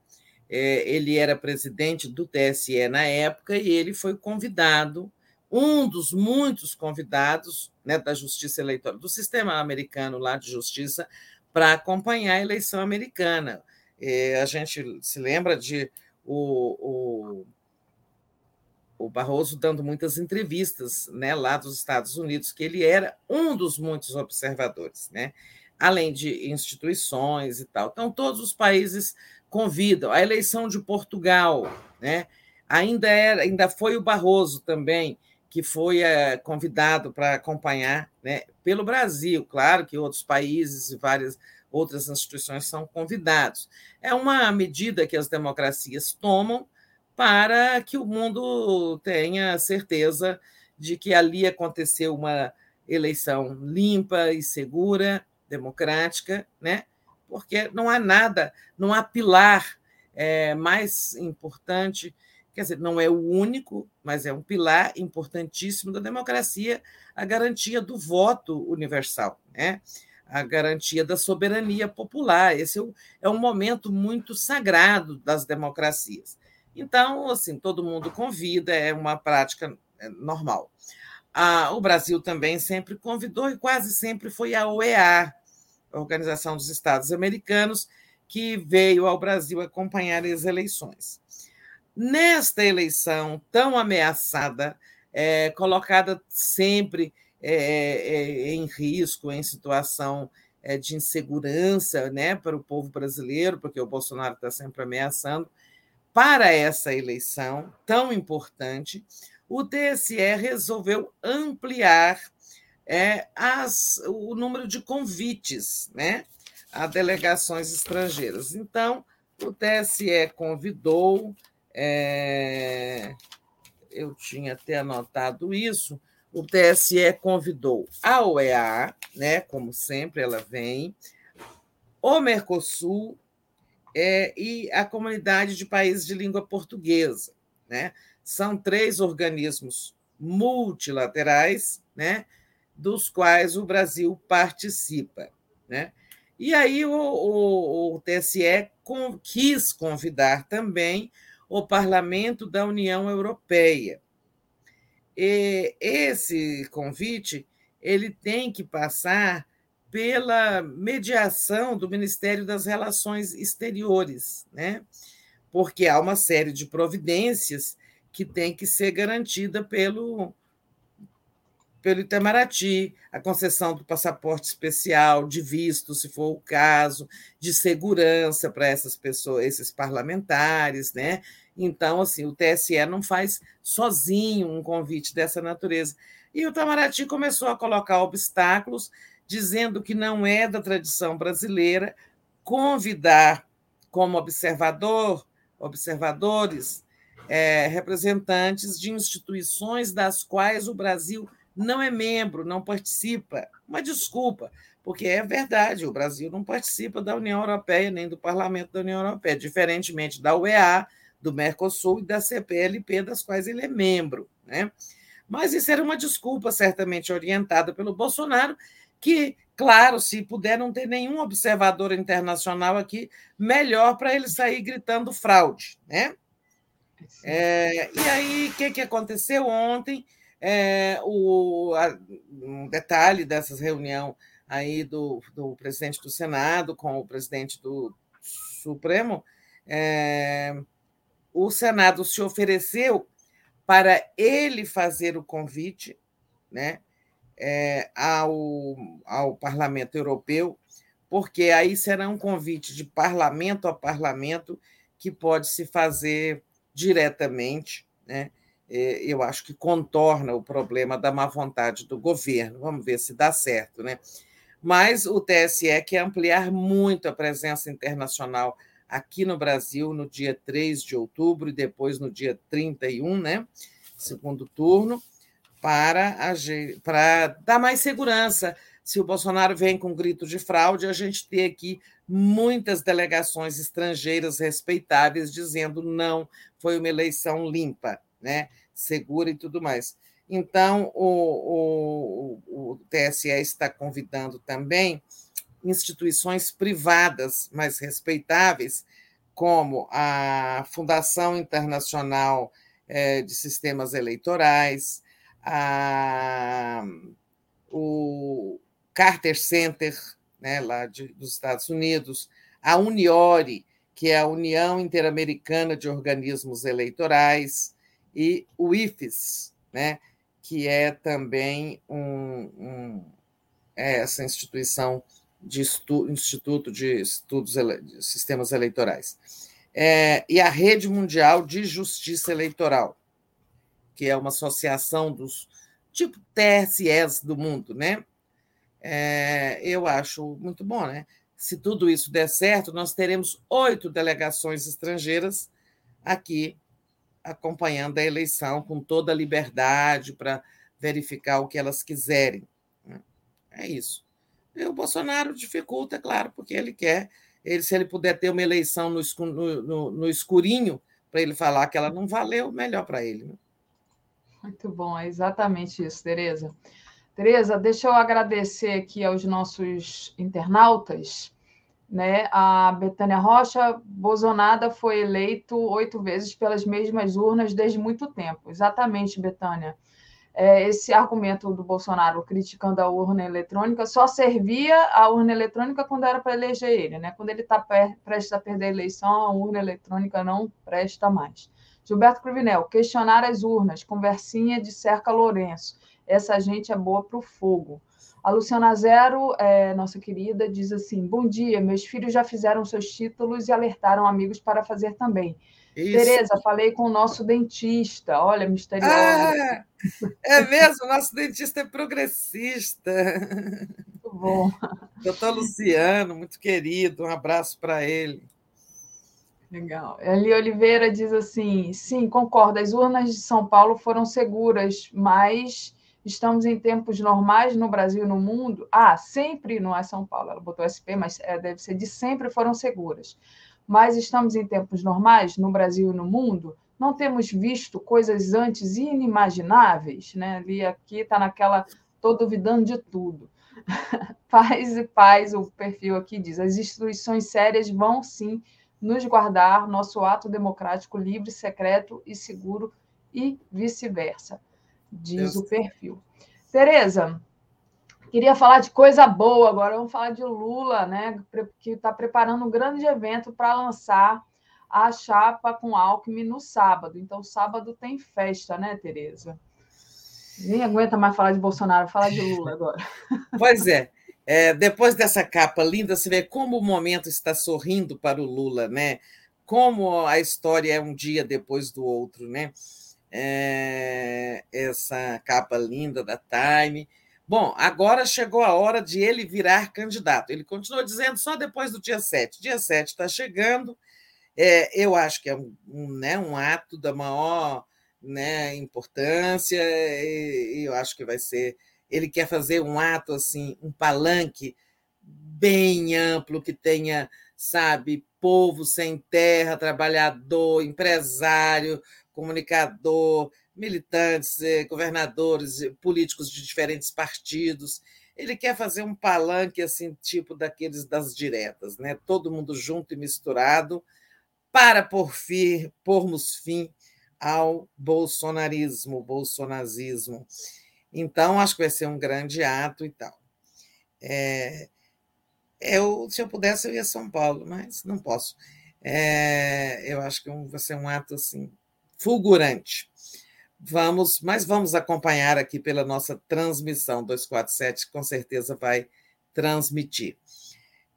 é, ele era presidente do TSE na época e ele foi convidado um dos muitos convidados né, da Justiça Eleitoral, do sistema americano lá de justiça, para acompanhar a eleição americana. E a gente se lembra de o, o, o, Barroso dando muitas entrevistas né, lá dos Estados Unidos, que ele era um dos muitos observadores, né, além de instituições e tal. Então, todos os países convidam. A eleição de Portugal, né, ainda, era, ainda foi o Barroso também que foi é, convidado para acompanhar né, pelo Brasil, claro que outros países e várias outras instituições são convidados. É uma medida que as democracias tomam para que o mundo tenha certeza de que ali aconteceu uma eleição limpa e segura, democrática, né? porque não há nada, não há pilar é, mais importante quer dizer, não é o único, mas é um pilar importantíssimo da democracia, a garantia do voto universal, né? a garantia da soberania popular. Esse é um momento muito sagrado das democracias. Então, assim, todo mundo convida, é uma prática é, normal. O Brasil também sempre convidou e quase sempre foi a OEA, a Organização dos Estados Americanos, que veio ao Brasil acompanhar as eleições. Nesta eleição tão ameaçada, é, colocada sempre é, é, em risco, em situação é, de insegurança né, para o povo brasileiro, porque o Bolsonaro está sempre ameaçando, para essa eleição tão importante, o TSE resolveu ampliar é, as, o número de convites né, a delegações estrangeiras. Então, o TSE convidou, é, eu tinha até anotado isso, o TSE convidou a OEA, né, como sempre ela vem, o Mercosul é, e a Comunidade de Países de Língua Portuguesa. Né? São três organismos multilaterais, né, dos quais o Brasil participa. Né? E aí o, o, o TSE com, quis convidar também o Parlamento da União Europeia. E esse convite ele tem que passar pela mediação do Ministério das Relações Exteriores, né? porque há uma série de providências que tem que ser garantida pelo, pelo Itamaraty, a concessão do passaporte especial, de visto, se for o caso, de segurança para essas pessoas, esses parlamentares, né? Então, assim, o TSE não faz sozinho um convite dessa natureza. E o Itamaraty começou a colocar obstáculos, dizendo que não é da tradição brasileira convidar como observador, observadores, é, representantes de instituições das quais o Brasil não é membro, não participa. Uma desculpa, porque é verdade, o Brasil não participa da União Europeia nem do Parlamento da União Europeia, diferentemente da UEA, do Mercosul e da CPLP, das quais ele é membro. Né? Mas isso era uma desculpa certamente orientada pelo Bolsonaro, que, claro, se puder não ter nenhum observador internacional aqui, melhor para ele sair gritando fraude. Né? É, e aí, o que, que aconteceu ontem? É, o, a, um detalhe dessa reunião aí do, do presidente do Senado com o presidente do Supremo, é, o Senado se ofereceu para ele fazer o convite né, é, ao, ao Parlamento Europeu, porque aí será um convite de parlamento a parlamento que pode se fazer diretamente, né? É, eu acho que contorna o problema da má vontade do governo. Vamos ver se dá certo, né? Mas o TSE quer ampliar muito a presença internacional aqui no Brasil no dia 3 de outubro e depois no dia 31, né? Segundo turno, para, para dar mais segurança. Se o Bolsonaro vem com grito de fraude, a gente tem aqui muitas delegações estrangeiras respeitáveis dizendo não, foi uma eleição limpa né, segura e tudo mais. Então, o, o, o TSE está convidando também instituições privadas mais respeitáveis, como a Fundação Internacional eh, de Sistemas Eleitorais, a, o Carter Center, né, lá de, dos Estados Unidos, a Uniore, que é a União Interamericana de Organismos Eleitorais, e o IFES, né, que é também um, um é essa instituição de estu, Instituto de Estudos de Sistemas Eleitorais. É, e a Rede Mundial de Justiça Eleitoral, que é uma associação dos tipo TSEs do mundo, né? É, eu acho muito bom, né? Se tudo isso der certo, nós teremos oito delegações estrangeiras aqui acompanhando a eleição com toda a liberdade para verificar o que elas quiserem. Né? É isso. E o Bolsonaro dificulta, é claro, porque ele quer, ele, se ele puder ter uma eleição no, no, no escurinho, para ele falar que ela não valeu, melhor para ele. Né? Muito bom, é exatamente isso, Tereza. Tereza, deixa eu agradecer aqui aos nossos internautas né? A Betânia Rocha, Bozonada foi eleito oito vezes pelas mesmas urnas desde muito tempo. Exatamente, Betânia. É, esse argumento do Bolsonaro criticando a urna eletrônica só servia a urna eletrônica quando era para eleger ele, né? Quando ele está prestes a perder a eleição, a urna eletrônica não presta mais. Gilberto Cruvinel, questionar as urnas, conversinha de Cerca Lourenço. Essa gente é boa para o fogo. A Luciana Zero, é, nossa querida, diz assim: Bom dia, meus filhos já fizeram seus títulos e alertaram amigos para fazer também. Tereza, falei com o nosso dentista. Olha, misterioso. Ah, é mesmo, nosso dentista é progressista. Muito bom. Doutor Luciano, muito querido, um abraço para ele. Legal. Eli Oliveira diz assim: sim, concordo, as urnas de São Paulo foram seguras, mas estamos em tempos normais no Brasil e no mundo. Ah, sempre não é São Paulo, ela botou SP, mas é, deve ser de sempre foram seguras. Mas estamos em tempos normais no Brasil e no mundo. Não temos visto coisas antes inimagináveis, né? Ali aqui está naquela, estou duvidando de tudo. (laughs) paz e paz, o perfil aqui diz: as instituições sérias vão sim nos guardar nosso ato democrático livre, secreto e seguro e vice-versa, diz Deus. o perfil. Tereza, queria falar de coisa boa agora, vamos falar de Lula, né, que está preparando um grande evento para lançar a chapa com Alckmin no sábado. Então, sábado tem festa, né, Tereza? Nem aguenta mais falar de Bolsonaro, falar de Lula agora. (laughs) Pois é. É, depois dessa capa linda, você vê como o momento está sorrindo para o Lula, né? Como a história é um dia depois do outro, né? É, essa capa linda da Time. Bom, agora chegou a hora de ele virar candidato. Ele continua dizendo só depois do dia 7. Dia 7 está chegando. É, eu acho que é um, um, né, um ato da maior né, importância, e, e eu acho que vai ser ele quer fazer um ato assim, um palanque bem amplo que tenha, sabe, povo sem terra, trabalhador, empresário, comunicador, militantes, eh, governadores, eh, políticos de diferentes partidos. Ele quer fazer um palanque assim, tipo daqueles das diretas, né? Todo mundo junto e misturado para por fim, pormos fim ao bolsonarismo, bolsonazismo. Então, acho que vai ser um grande ato e tal. É, eu, se eu pudesse, eu ia a São Paulo, mas não posso. É, eu acho que vai ser um ato assim, fulgurante. Vamos, mas vamos acompanhar aqui pela nossa transmissão 247, com certeza vai transmitir.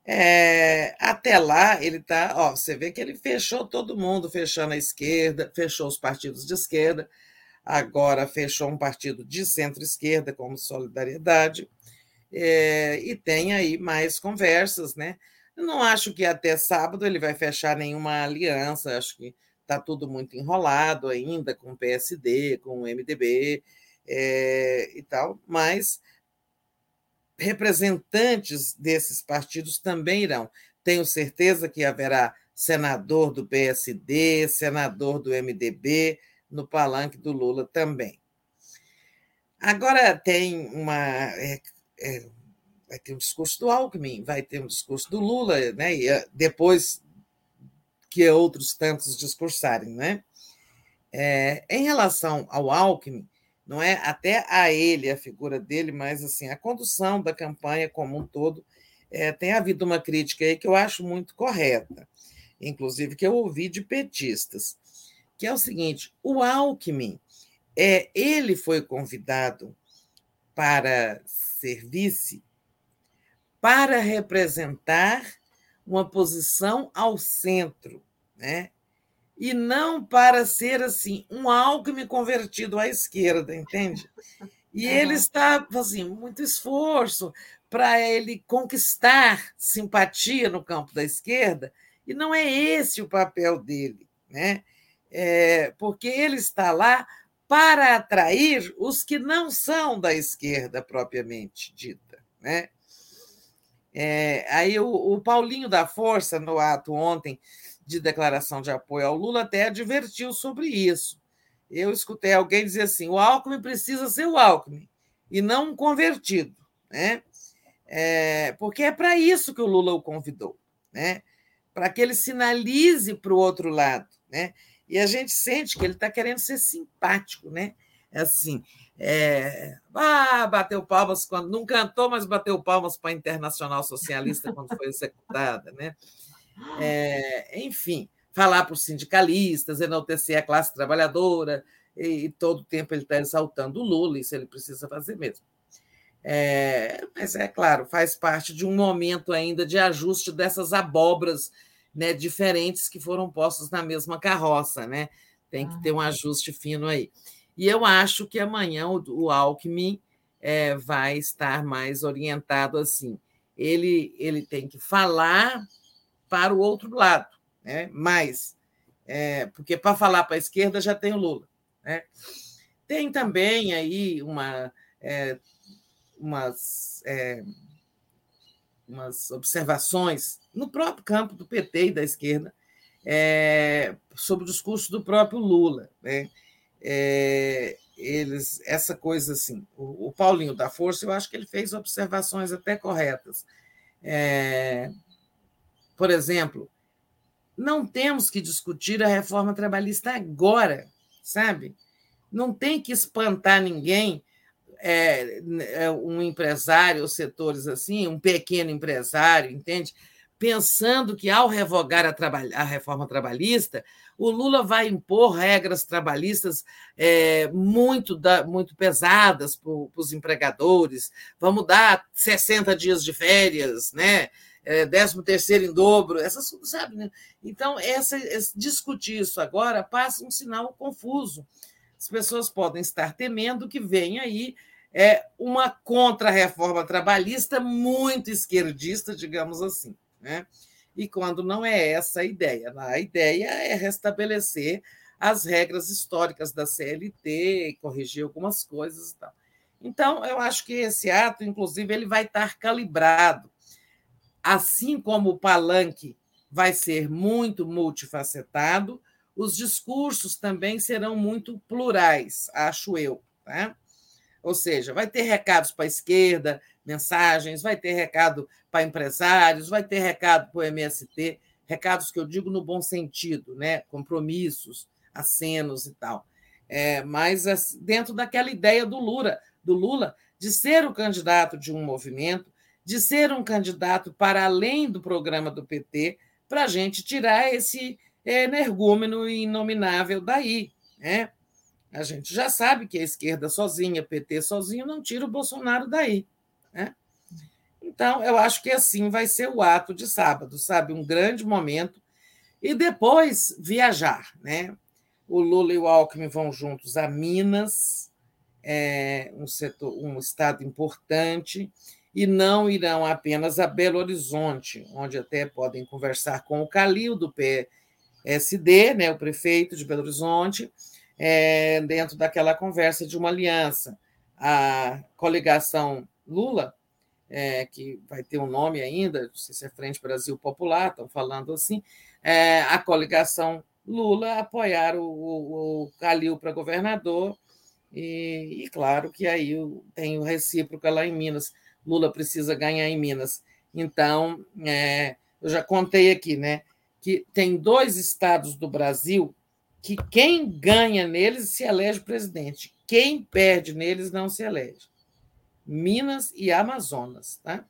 É, até lá, ele está. Você vê que ele fechou todo mundo, fechando a esquerda, fechou os partidos de esquerda, agora fechou um partido de centro-esquerda como Solidariedade, é, e tem aí mais conversas, né? Não acho que até sábado ele vai fechar nenhuma aliança, acho que está tudo muito enrolado ainda com o PSD, com o MDB é, e tal, mas representantes desses partidos também irão. Tenho certeza que haverá senador do PSD, senador do MDB, no palanque do Lula também. Agora tem uma. É, é, vai ter um discurso do Alckmin, vai ter um discurso do Lula, né? E ah, depois que outros tantos discursarem, né? É, em relação ao Alckmin, não é até a ele, a figura dele, mas assim a condução da campanha como um todo, é, tem havido uma crítica aí que eu acho muito correta, inclusive que eu ouvi de petistas que é o seguinte: o Alckmin, é, ele foi convidado para ser vice para representar uma posição ao centro, né? E não para ser assim um Alckmin convertido à esquerda, entende? E uhum. ele está assim muito esforço para ele conquistar simpatia no campo da esquerda, e não é esse o papel dele, né? é, porque ele está lá para atrair os que não são da esquerda propriamente dita. Né? É, aí o, o, Paulinho da Força, no ato ontem de declaração de apoio ao Lula, até advertiu sobre isso. Eu escutei alguém dizer assim: o Alckmin precisa ser o Alckmin e não um convertido, né? É, porque é para isso que o Lula o convidou, né? para que ele sinalize para o outro lado. Né? E a gente sente que ele está querendo ser simpático, né? É assim, é, ah, bateu palmas quando não cantou, mas bateu palmas para a Internacional Socialista (laughs) quando foi executada, né? É, enfim, falar para os sindicalistas, enaltecer a classe trabalhadora, e, e todo o tempo ele está exaltando o Lula, isso ele precisa fazer mesmo. É, mas é claro, faz parte de um momento ainda de ajuste dessas abobras né, diferentes que foram postos na mesma carroça, né? Tem que ter um ajuste fino aí. E eu acho que amanhã o, o Alckmin é, vai estar mais orientado assim. Ele, ele tem que falar para o outro lado, né? mais, é, porque para falar para a esquerda já tem o Lula. Né? Tem também aí uma, é, umas, é, umas observações no próprio campo do PT e da esquerda é, sobre o discurso do próprio Lula. Né? É, eles, essa coisa assim, o, o, Paulinho da Força, eu acho que ele fez observações até corretas. É, por exemplo, não temos que discutir a reforma trabalhista agora, sabe? Não tem que espantar ninguém, é, é um empresário, setores assim, um pequeno empresário, entende? Pensando que ao revogar a, a reforma trabalhista, o Lula vai impor regras trabalhistas é, muito, da, muito pesadas para os empregadores, vamos dar 60 dias de férias, né? É, 13 terceiro em dobro, essas sabe, né? Então, essa, esse, discutir isso agora passa um sinal confuso. As pessoas podem estar temendo que venha aí é, uma contra-reforma trabalhista muito esquerdista, digamos assim. Né? E quando não é essa a ideia. A ideia é restabelecer as regras históricas da CLT, corrigir algumas coisas e tal. Então, eu acho que esse ato, inclusive, ele vai estar calibrado, assim como o palanque vai ser muito multifacetado, os discursos também serão muito plurais, acho eu. Tá? Ou seja, vai ter recados para a esquerda, mensagens, vai ter recado para empresários, vai ter recado para o MST, recados que eu digo no bom sentido, né? compromissos, acenos e tal. É, mas dentro daquela ideia do Lula, do Lula de ser o candidato de um movimento, de ser um candidato para além do programa do PT, para a gente tirar esse energúmeno inominável daí. Né? A gente já sabe que a esquerda sozinha, PT sozinho, não tira o Bolsonaro daí. Né? Então, eu acho que assim vai ser o ato de sábado, sabe? Um grande momento. E depois viajar. Né? O Lula e o Alckmin vão juntos a Minas, é um, setor, um estado importante, e não irão apenas a Belo Horizonte, onde até podem conversar com o Calil, do PSD, né, o prefeito de Belo Horizonte, é, dentro daquela conversa de uma aliança. A coligação Lula, é, que vai ter um nome ainda, não sei se é Frente Brasil Popular, estão falando assim, é, a coligação Lula apoiar o, o, o Calil para governador, e, e, claro que aí tem o recíproco lá em Minas. Lula precisa ganhar em Minas. Então, é, eu já contei aqui, né? Que tem dois estados do Brasil que quem ganha neles se elege presidente. Quem perde neles não se elege. Minas e Amazonas. Tá?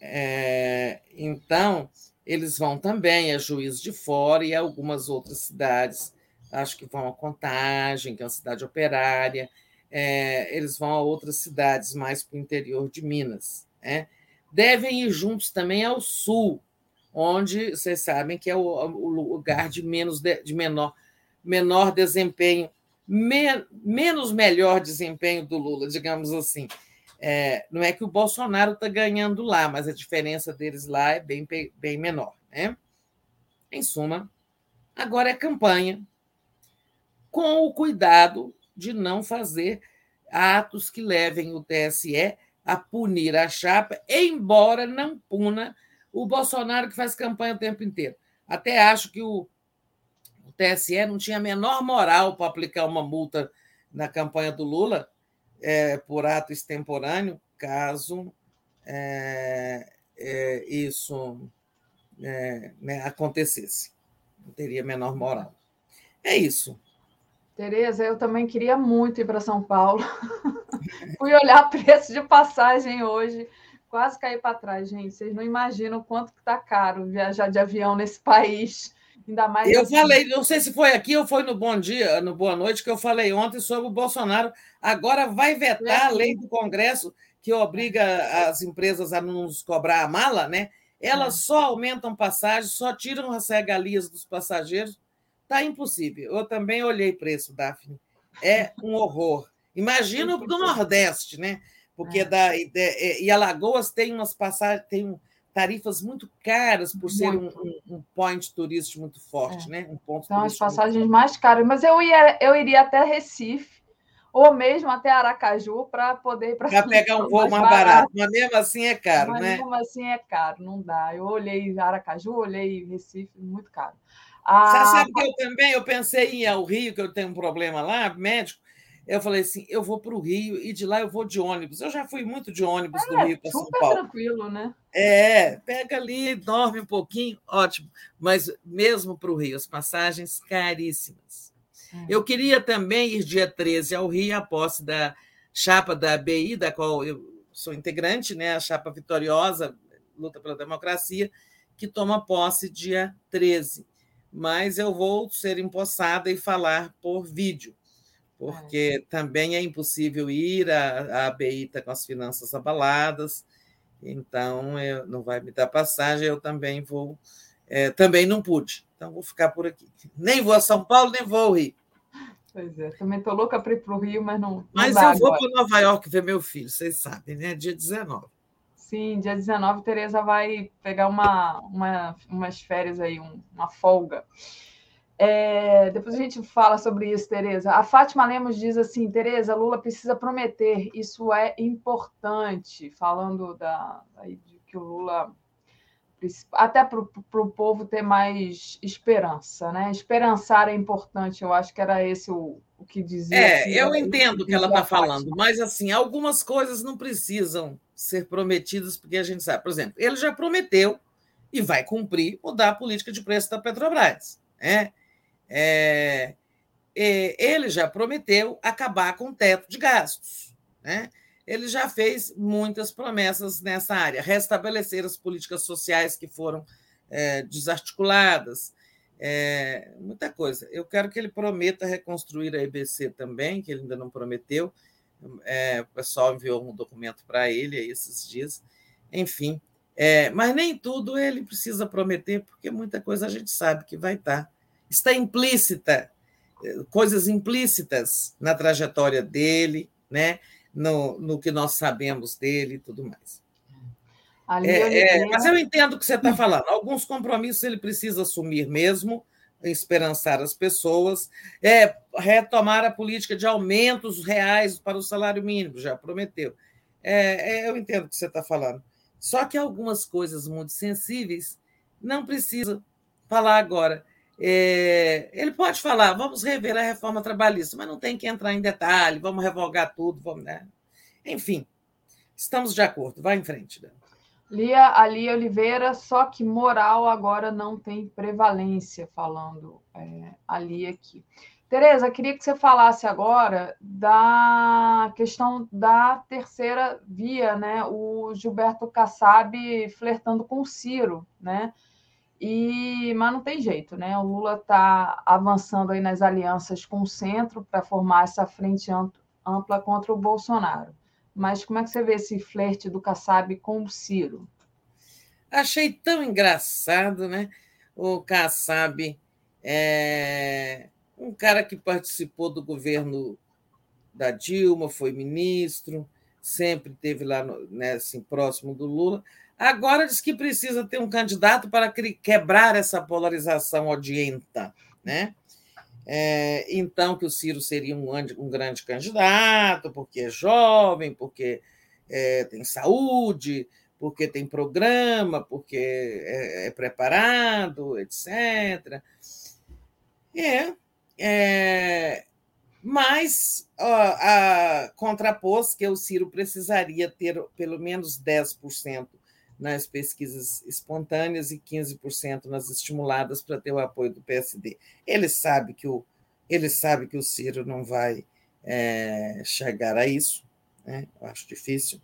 É, então, eles vão também a Juiz de Fora e algumas outras cidades. Acho que vão a Contagem, que é uma cidade operária. É, eles vão a outras cidades mais para o interior de Minas. Né? Devem ir juntos também ao sul, onde vocês sabem que é o, o lugar de menos de, de menor, menor desempenho me, menos melhor desempenho do Lula, digamos assim. É, não é que o Bolsonaro está ganhando lá, mas a diferença deles lá é bem, bem menor. Né? Em suma, agora é campanha, com o cuidado de não fazer atos que levem o TSE a punir a chapa, embora não puna o Bolsonaro que faz campanha o tempo inteiro. Até acho que o TSE não tinha a menor moral para aplicar uma multa na campanha do Lula é, por ato extemporâneo, caso é, é, isso é, né, acontecesse. Não teria a menor moral. É isso. Tereza, eu também queria muito ir para São Paulo. (laughs) Fui olhar preço de passagem hoje, quase caí para trás, gente. Vocês não imaginam o quanto está caro viajar de avião nesse país. Ainda mais. Eu assim. falei, não sei se foi aqui ou foi no Bom Dia, no Boa Noite, que eu falei ontem sobre o Bolsonaro. Agora vai vetar a lei do Congresso que obriga as empresas a nos cobrar a mala, né? Elas é. só aumentam passagem, só tiram as regalias dos passageiros. Está impossível. Eu também olhei preço, Daphne. É um horror. Imagina o do Nordeste, né? Porque é. da, de, e Alagoas tem umas passagens, tem tarifas muito caras por ser um, um, um, point turístico muito forte, é. né? Um ponto São as passagens mais caras, mas eu, ia, eu iria até Recife ou mesmo até Aracaju para poder para (laughs) pegar um voo mais, mais barato. barato. Mas mesmo assim é caro, mas né? Mesmo assim é caro, não dá. Eu olhei Aracaju, olhei Recife, muito caro. Ah, Você sabe que eu também eu pensei em ir ao Rio, que eu tenho um problema lá, médico. Eu falei assim: eu vou para o Rio e de lá eu vou de ônibus. Eu já fui muito de ônibus é, do Rio para São Paulo. tranquilo, né? É, pega ali, dorme um pouquinho, ótimo. Mas mesmo para o Rio, as passagens caríssimas. É. Eu queria também ir dia 13 ao Rio, a posse da chapa da ABI, da qual eu sou integrante, né? a chapa vitoriosa, luta pela democracia, que toma posse dia 13. Mas eu vou ser empossada e falar por vídeo porque é. também é impossível ir, a, a ABI está com as finanças abaladas, então eu, não vai me dar passagem, eu também vou, é, também não pude, então vou ficar por aqui. Nem vou a São Paulo, nem vou ao Rio. Pois é, também estou louca para ir para o Rio, mas não. Mas não eu vou para Nova York ver meu filho, vocês sabem, né? Dia 19. Sim, dia 19, Tereza vai pegar uma, uma, umas férias aí, uma folga. É, depois a gente fala sobre isso, Tereza. A Fátima Lemos diz assim: Tereza, Lula precisa prometer, isso é importante. Falando da, de que o Lula. Até para o povo ter mais esperança, né? Esperançar é importante, eu acho que era esse o, o que dizia. É, assim, eu entendo o que ela está falando, mas assim, algumas coisas não precisam ser prometidas, porque a gente sabe, por exemplo, ele já prometeu e vai cumprir mudar a política de preço da Petrobras. Né? É, ele já prometeu acabar com o teto de gastos. Né? Ele já fez muitas promessas nessa área, restabelecer as políticas sociais que foram é, desarticuladas, é, muita coisa. Eu quero que ele prometa reconstruir a EBC também, que ele ainda não prometeu. É, o pessoal enviou um documento para ele esses dias. Enfim, é, mas nem tudo ele precisa prometer, porque muita coisa a gente sabe que vai estar está implícita, coisas implícitas na trajetória dele, né? no, no que nós sabemos dele e tudo mais. É, é, mas eu entendo o que você está falando. Alguns compromissos ele precisa assumir mesmo, esperançar as pessoas, é, retomar a política de aumentos reais para o salário mínimo, já prometeu. É, é eu entendo o que você está falando. Só que algumas coisas muito sensíveis não precisa falar agora. É, ele pode falar, vamos rever a reforma trabalhista, mas não tem que entrar em detalhe, vamos revogar tudo, vamos, né? Enfim, estamos de acordo, vai em frente. Né? Lia Ali Oliveira, só que moral agora não tem prevalência, falando é, ali aqui. Tereza, queria que você falasse agora da questão da terceira via, né? O Gilberto Kassab flertando com o Ciro, né? E, mas não tem jeito, né? O Lula está avançando aí nas alianças com o centro para formar essa frente ampla contra o Bolsonaro. Mas como é que você vê esse flerte do Kassab com o Ciro? Achei tão engraçado, né? O Kassab é um cara que participou do governo da Dilma, foi ministro, sempre teve lá né, assim, próximo do Lula. Agora diz que precisa ter um candidato para quebrar essa polarização odienta, né? É, então, que o Ciro seria um, um, grande candidato, porque é jovem, porque é, tem saúde, porque tem programa, porque é, é preparado, etc. É, é mas a, a contrapôs que o Ciro precisaria ter pelo menos 10% nas pesquisas espontâneas e 15% nas estimuladas para ter o apoio do PSD. Ele sabe que o, ele sabe que o Ciro não vai é, chegar a isso, né? eu acho difícil.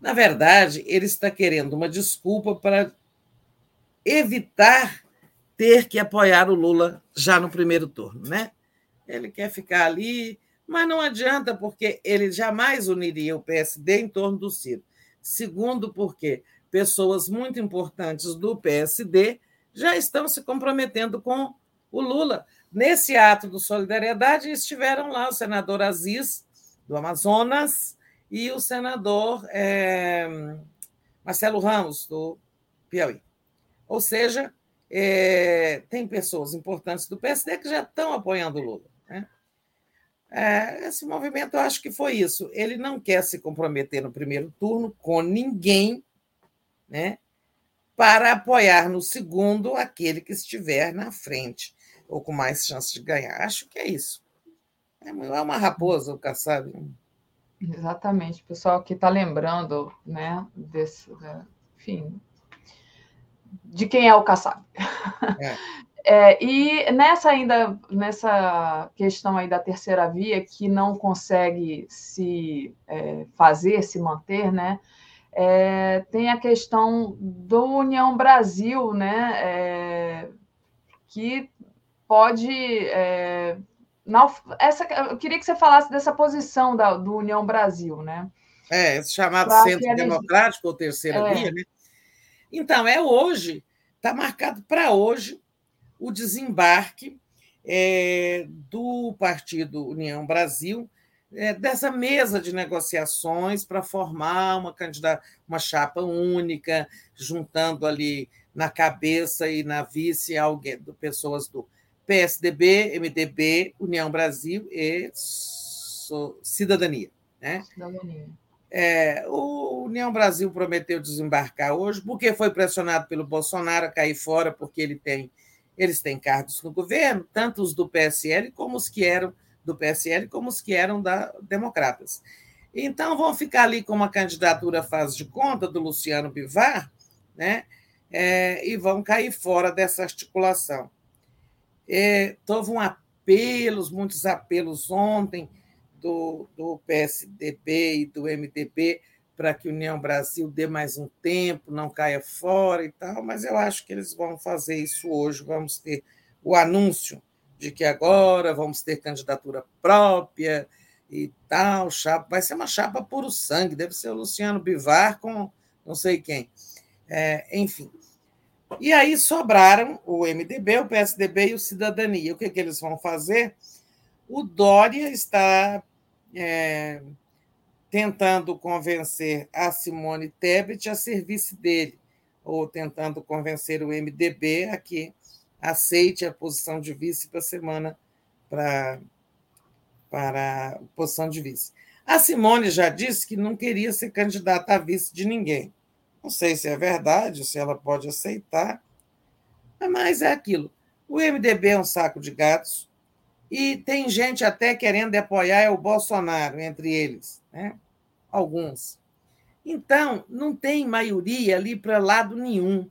Na verdade, ele está querendo uma desculpa para evitar ter que apoiar o Lula já no primeiro turno, né? Ele quer ficar ali, mas não adianta, porque ele jamais uniria o PSD em torno do Ciro. Segundo, porque pessoas muito importantes do PSD já estão se comprometendo com o Lula. Nesse ato do Solidariedade estiveram lá o senador Aziz, do Amazonas, e o senador é, Marcelo Ramos, do Piauí. Ou seja, é, tem pessoas importantes do PSD que já estão apoiando o Lula. Né? É, esse movimento, eu acho que foi isso. Ele não quer se comprometer no primeiro turno com ninguém, né? para apoiar no segundo aquele que estiver na frente, ou com mais chance de ganhar. Acho que é isso. É, é uma raposa, o Kassab. Exatamente. O pessoal que está lembrando, né, desse, né, enfim, de quem é o Kassab. É. (laughs) É, e nessa ainda nessa questão aí da terceira via que não consegue se é, fazer, se manter, né? É, tem a questão do União Brasil, né? É, que pode é, essa, eu queria que você falasse dessa posição da, do União Brasil, né? É, chamado Centro Democrático ou Terceira é. Via, né? Então, é hoje, está marcado para hoje o desembarque é, do Partido União Brasil é, dessa mesa de negociações para formar uma candidata, uma chapa única, juntando ali na cabeça e na vice alguém, pessoas do PSDB, MDB, União Brasil e Cidadania. Né? Cidadania. É, o União Brasil prometeu desembarcar hoje, porque foi pressionado pelo Bolsonaro a cair fora, porque ele tem, eles têm cargos no governo, tanto os do PSL como os que eram do PSL, como os que eram da Democratas. Então, vão ficar ali com uma candidatura faz de conta do Luciano Bivar, né? É, e vão cair fora dessa articulação. É, houve um apelos, muitos apelos ontem do, do PSDB e do MDB para que União Brasil dê mais um tempo, não caia fora e tal, mas eu acho que eles vão fazer isso hoje. Vamos ter o anúncio de que agora vamos ter candidatura própria e tal, chapa. Vai ser uma chapa puro sangue, deve ser o Luciano Bivar com não sei quem. É, enfim. E aí sobraram o MDB, o PSDB e o Cidadania. O que, que eles vão fazer? O Dória está é, tentando convencer a Simone Tebet a serviço dele, ou tentando convencer o MDB a que aceite a posição de vice para a semana para, para posição de vice. A Simone já disse que não queria ser candidata a vice de ninguém. Não sei se é verdade, se ela pode aceitar, mas é aquilo. O MDB é um saco de gatos e tem gente até querendo apoiar o Bolsonaro, entre eles, né? alguns. Então, não tem maioria ali para lado nenhum,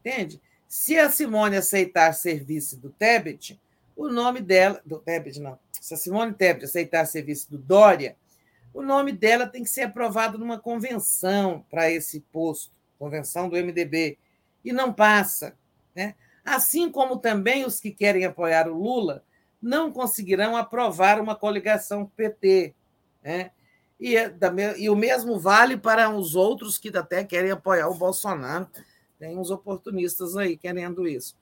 entende? Se a Simone aceitar serviço do Tebet, o nome dela, do Tebet não, se a Simone Tebet aceitar serviço do Dória, o nome dela tem que ser aprovado numa convenção para esse posto, convenção do MDB, e não passa. Né? Assim como também os que querem apoiar o Lula não conseguirão aprovar uma coligação PT. Né? E, é e o mesmo vale para os outros que até querem apoiar o Bolsonaro. Tem uns oportunistas aí querendo isso.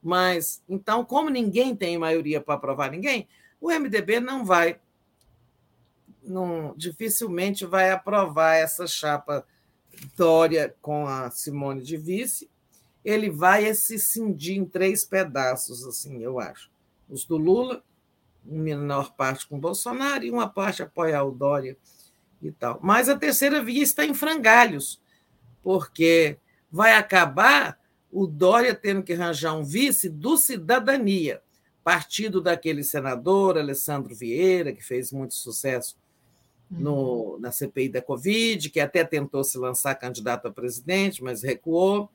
Mas, então, como ninguém tem maioria para aprovar ninguém, o MDB não vai não, dificilmente vai aprovar essa chapa Dória com a Simone de vice. Ele vai se cindir em três pedaços, assim, eu acho. Os do Lula, uma menor parte com Bolsonaro e uma parte apoiar o Dória e tal. Mas a terceira via está em frangalhos, porque vai acabar o Dória tendo que arranjar um vice do Cidadania, partido daquele senador Alessandro Vieira, que fez muito sucesso no, na CPI da Covid, que até tentou se lançar candidato a presidente, mas recuou.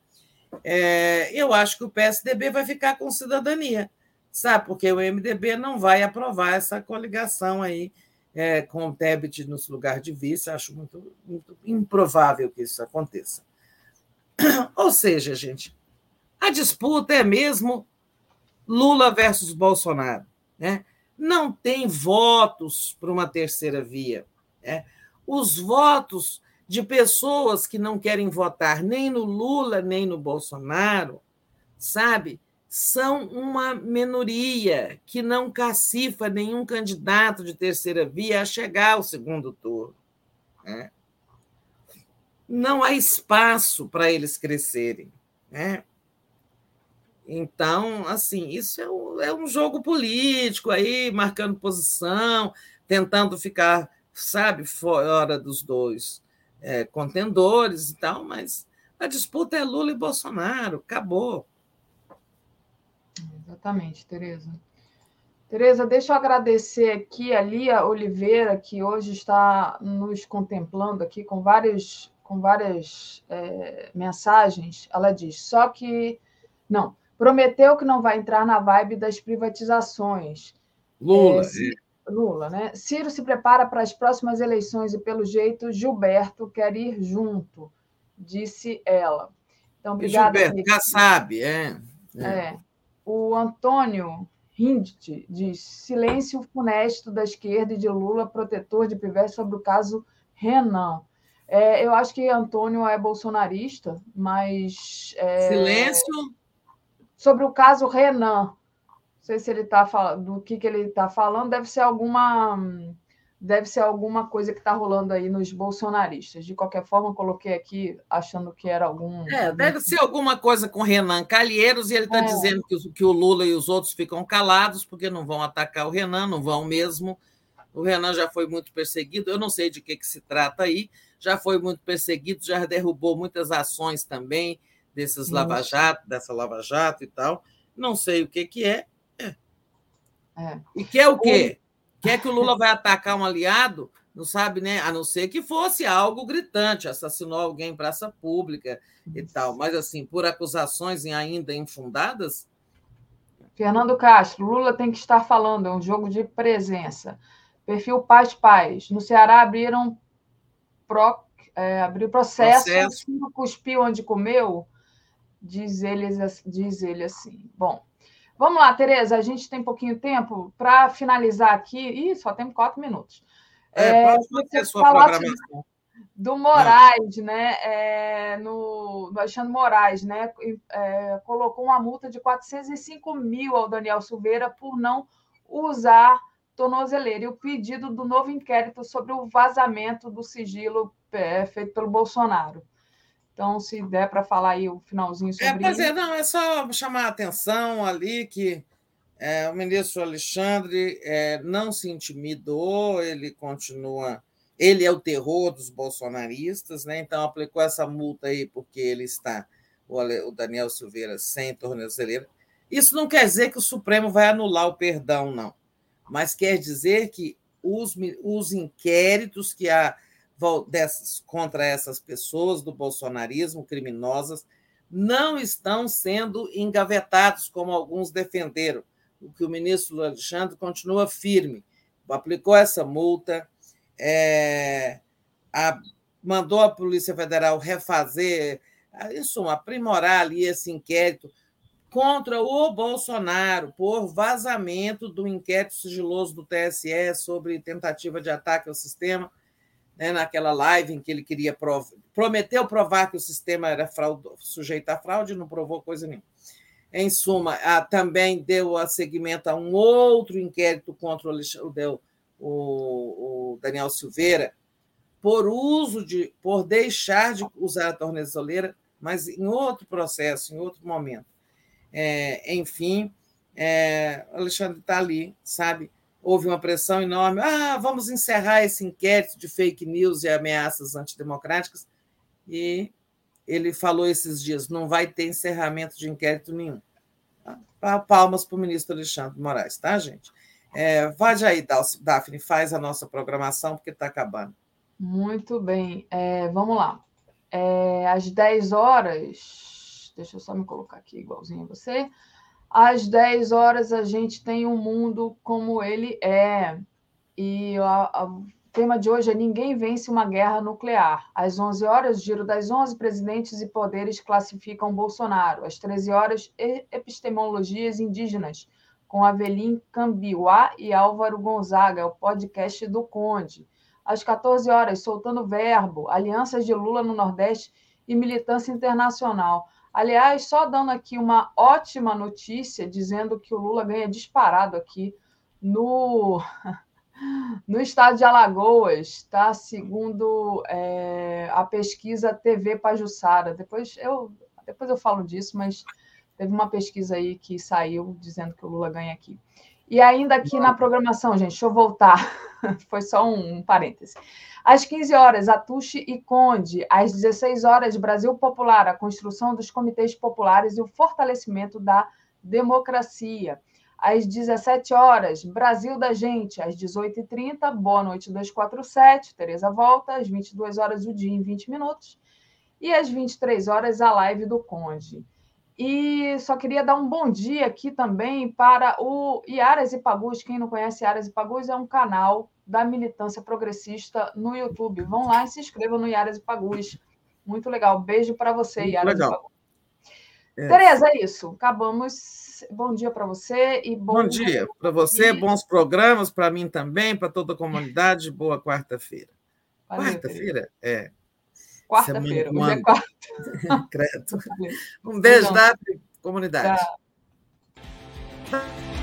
É, eu acho que o PSDB vai ficar com cidadania, sabe? Porque o MDB não vai aprovar essa coligação aí é, com o Tebet no lugar de vice. Acho muito, muito improvável que isso aconteça. (clears throat) Ou seja, gente, a disputa é mesmo Lula versus Bolsonaro. Né? Não tem votos para uma terceira via. É, os votos de pessoas que não querem votar nem no Lula nem no Bolsonaro, sabe? São uma minoria que não cacifa nenhum candidato de terceira via a chegar ao segundo turno. Né? Não há espaço para eles crescerem. Né? Então, assim, isso é um, é um jogo político aí, marcando posição, tentando ficar, sabe, fora dos dois é, contendores e tal, mas a disputa é Lula e Bolsonaro, acabou. Exatamente, Tereza. Tereza, deixa eu agradecer aqui a Lia Oliveira, que hoje está nos contemplando aqui com várias, com várias é, mensagens. Ela diz: só que. Não, prometeu que não vai entrar na vibe das privatizações. Lula. É, Lula, né? Ciro se prepara para as próximas eleições e, pelo jeito, Gilberto quer ir junto, disse ela. Então, obrigada. Gilberto, já sabe, é. é. é. O Antônio Hindt diz: silêncio funesto da esquerda e de Lula, protetor de Pivete sobre o caso Renan. É, eu acho que Antônio é bolsonarista, mas. É... Silêncio sobre o caso Renan. Não sei se ele está falando do que, que ele está falando, deve ser alguma deve ser alguma coisa que está rolando aí nos bolsonaristas. De qualquer forma, coloquei aqui achando que era algum. É, deve ser alguma coisa com Renan Calheiros, e ele está é. dizendo que, que o Lula e os outros ficam calados porque não vão atacar o Renan, não vão mesmo. O Renan já foi muito perseguido, eu não sei de que, que se trata aí, já foi muito perseguido, já derrubou muitas ações também desses Lava Jato, dessa Lava Jato e tal. Não sei o que, que é. é. é. E quer o quê? Quer que o Lula vai atacar um aliado? Não sabe, né? A não ser que fosse algo gritante, assassinou alguém em praça pública e tal. Mas, assim, por acusações ainda infundadas. Fernando Castro, Lula tem que estar falando, é um jogo de presença. Perfil Paz Paz. No Ceará abriram é, abriu processo, processo. cuspiu onde comeu diz ele, diz ele assim. Bom, vamos lá, Tereza, a gente tem pouquinho tempo para finalizar aqui. Ih, só temos quatro minutos. É, pode fazer a sua programação. Do Moraes, né? É, no, do Alexandre Moraes, né? É, colocou uma multa de 405 mil ao Daniel Silveira por não usar tornozeleira. E o pedido do novo inquérito sobre o vazamento do sigilo é, feito pelo Bolsonaro. Então, se der para falar aí o finalzinho é, sobre é, isso. É, não, é só chamar a atenção ali que é, o ministro Alexandre é, não se intimidou, ele continua. Ele é o terror dos bolsonaristas, né? então aplicou essa multa aí porque ele está, o Daniel Silveira, sem tornozeleira. Isso não quer dizer que o Supremo vai anular o perdão, não, mas quer dizer que os, os inquéritos que a dessas, contra essas pessoas do bolsonarismo, criminosas, não estão sendo engavetados, como alguns defenderam. O que o ministro Alexandre continua firme, aplicou essa multa, é, a, mandou a Polícia Federal refazer, isso, aprimorar ali esse inquérito contra o Bolsonaro por vazamento do inquérito sigiloso do TSE sobre tentativa de ataque ao sistema né, naquela live em que ele queria prov... prometeu provar que o sistema era fraude... sujeito a fraude, não provou coisa nenhuma. Em suma, a, também deu a seguimento a um outro inquérito contra o, o, o, Daniel Silveira por uso de, por deixar de usar a tornezeleira, mas em outro processo, em outro momento. É, enfim, é, Alexandre está ali, sabe? houve uma pressão enorme. Ah, vamos encerrar esse inquérito de fake news e ameaças antidemocráticas. E ele falou esses dias: não vai ter encerramento de inquérito nenhum. Palmas para o ministro Alexandre Moraes, tá, gente? É, vai aí, Daphne, faz a nossa programação, porque está acabando. Muito bem. É, vamos lá. É, às 10 horas, deixa eu só me colocar aqui igualzinho a você. Às 10 horas a gente tem um mundo como ele é. E o tema de hoje é Ninguém vence uma guerra nuclear. Às 11 horas, giro das 11, presidentes e poderes classificam Bolsonaro. Às 13 horas, epistemologias indígenas, com Avelim Cambiuá e Álvaro Gonzaga, é o podcast do Conde. às 14 horas, soltando verbo, alianças de Lula no Nordeste e militância internacional. Aliás, só dando aqui uma ótima notícia, dizendo que o Lula ganha disparado aqui no, (laughs) no estado de Alagoas, tá? Segundo é, a pesquisa TV Pajussara. Depois eu, depois eu falo disso, mas teve uma pesquisa aí que saiu dizendo que o Lula ganha aqui. E ainda aqui na programação, gente, deixa eu voltar. (laughs) Foi só um, um parêntese. Às 15 horas, Atushi e Conde. Às 16 horas, Brasil Popular, a construção dos comitês populares e o fortalecimento da democracia. Às 17 horas, Brasil da Gente. Às 18h30, Boa Noite 247, Tereza volta. Às 22 horas, o dia em 20 minutos. E às 23 horas, a live do Conde. E só queria dar um bom dia aqui também para o Iaras e Pagus. Quem não conhece Iaras e Pagus é um canal da militância progressista no YouTube. Vão lá e se inscrevam no Iaras e Pagus. Muito legal. Beijo para você, Muito Iaras legal. e Pagus. É. Tereza, é isso. Acabamos. Bom dia para você e bom, bom dia para você, bons programas para mim também, para toda a comunidade. Boa quarta-feira. Quarta-feira? É. Quarta-feira, hoje é quarta. (laughs) Um beijo da comunidade. Tchau.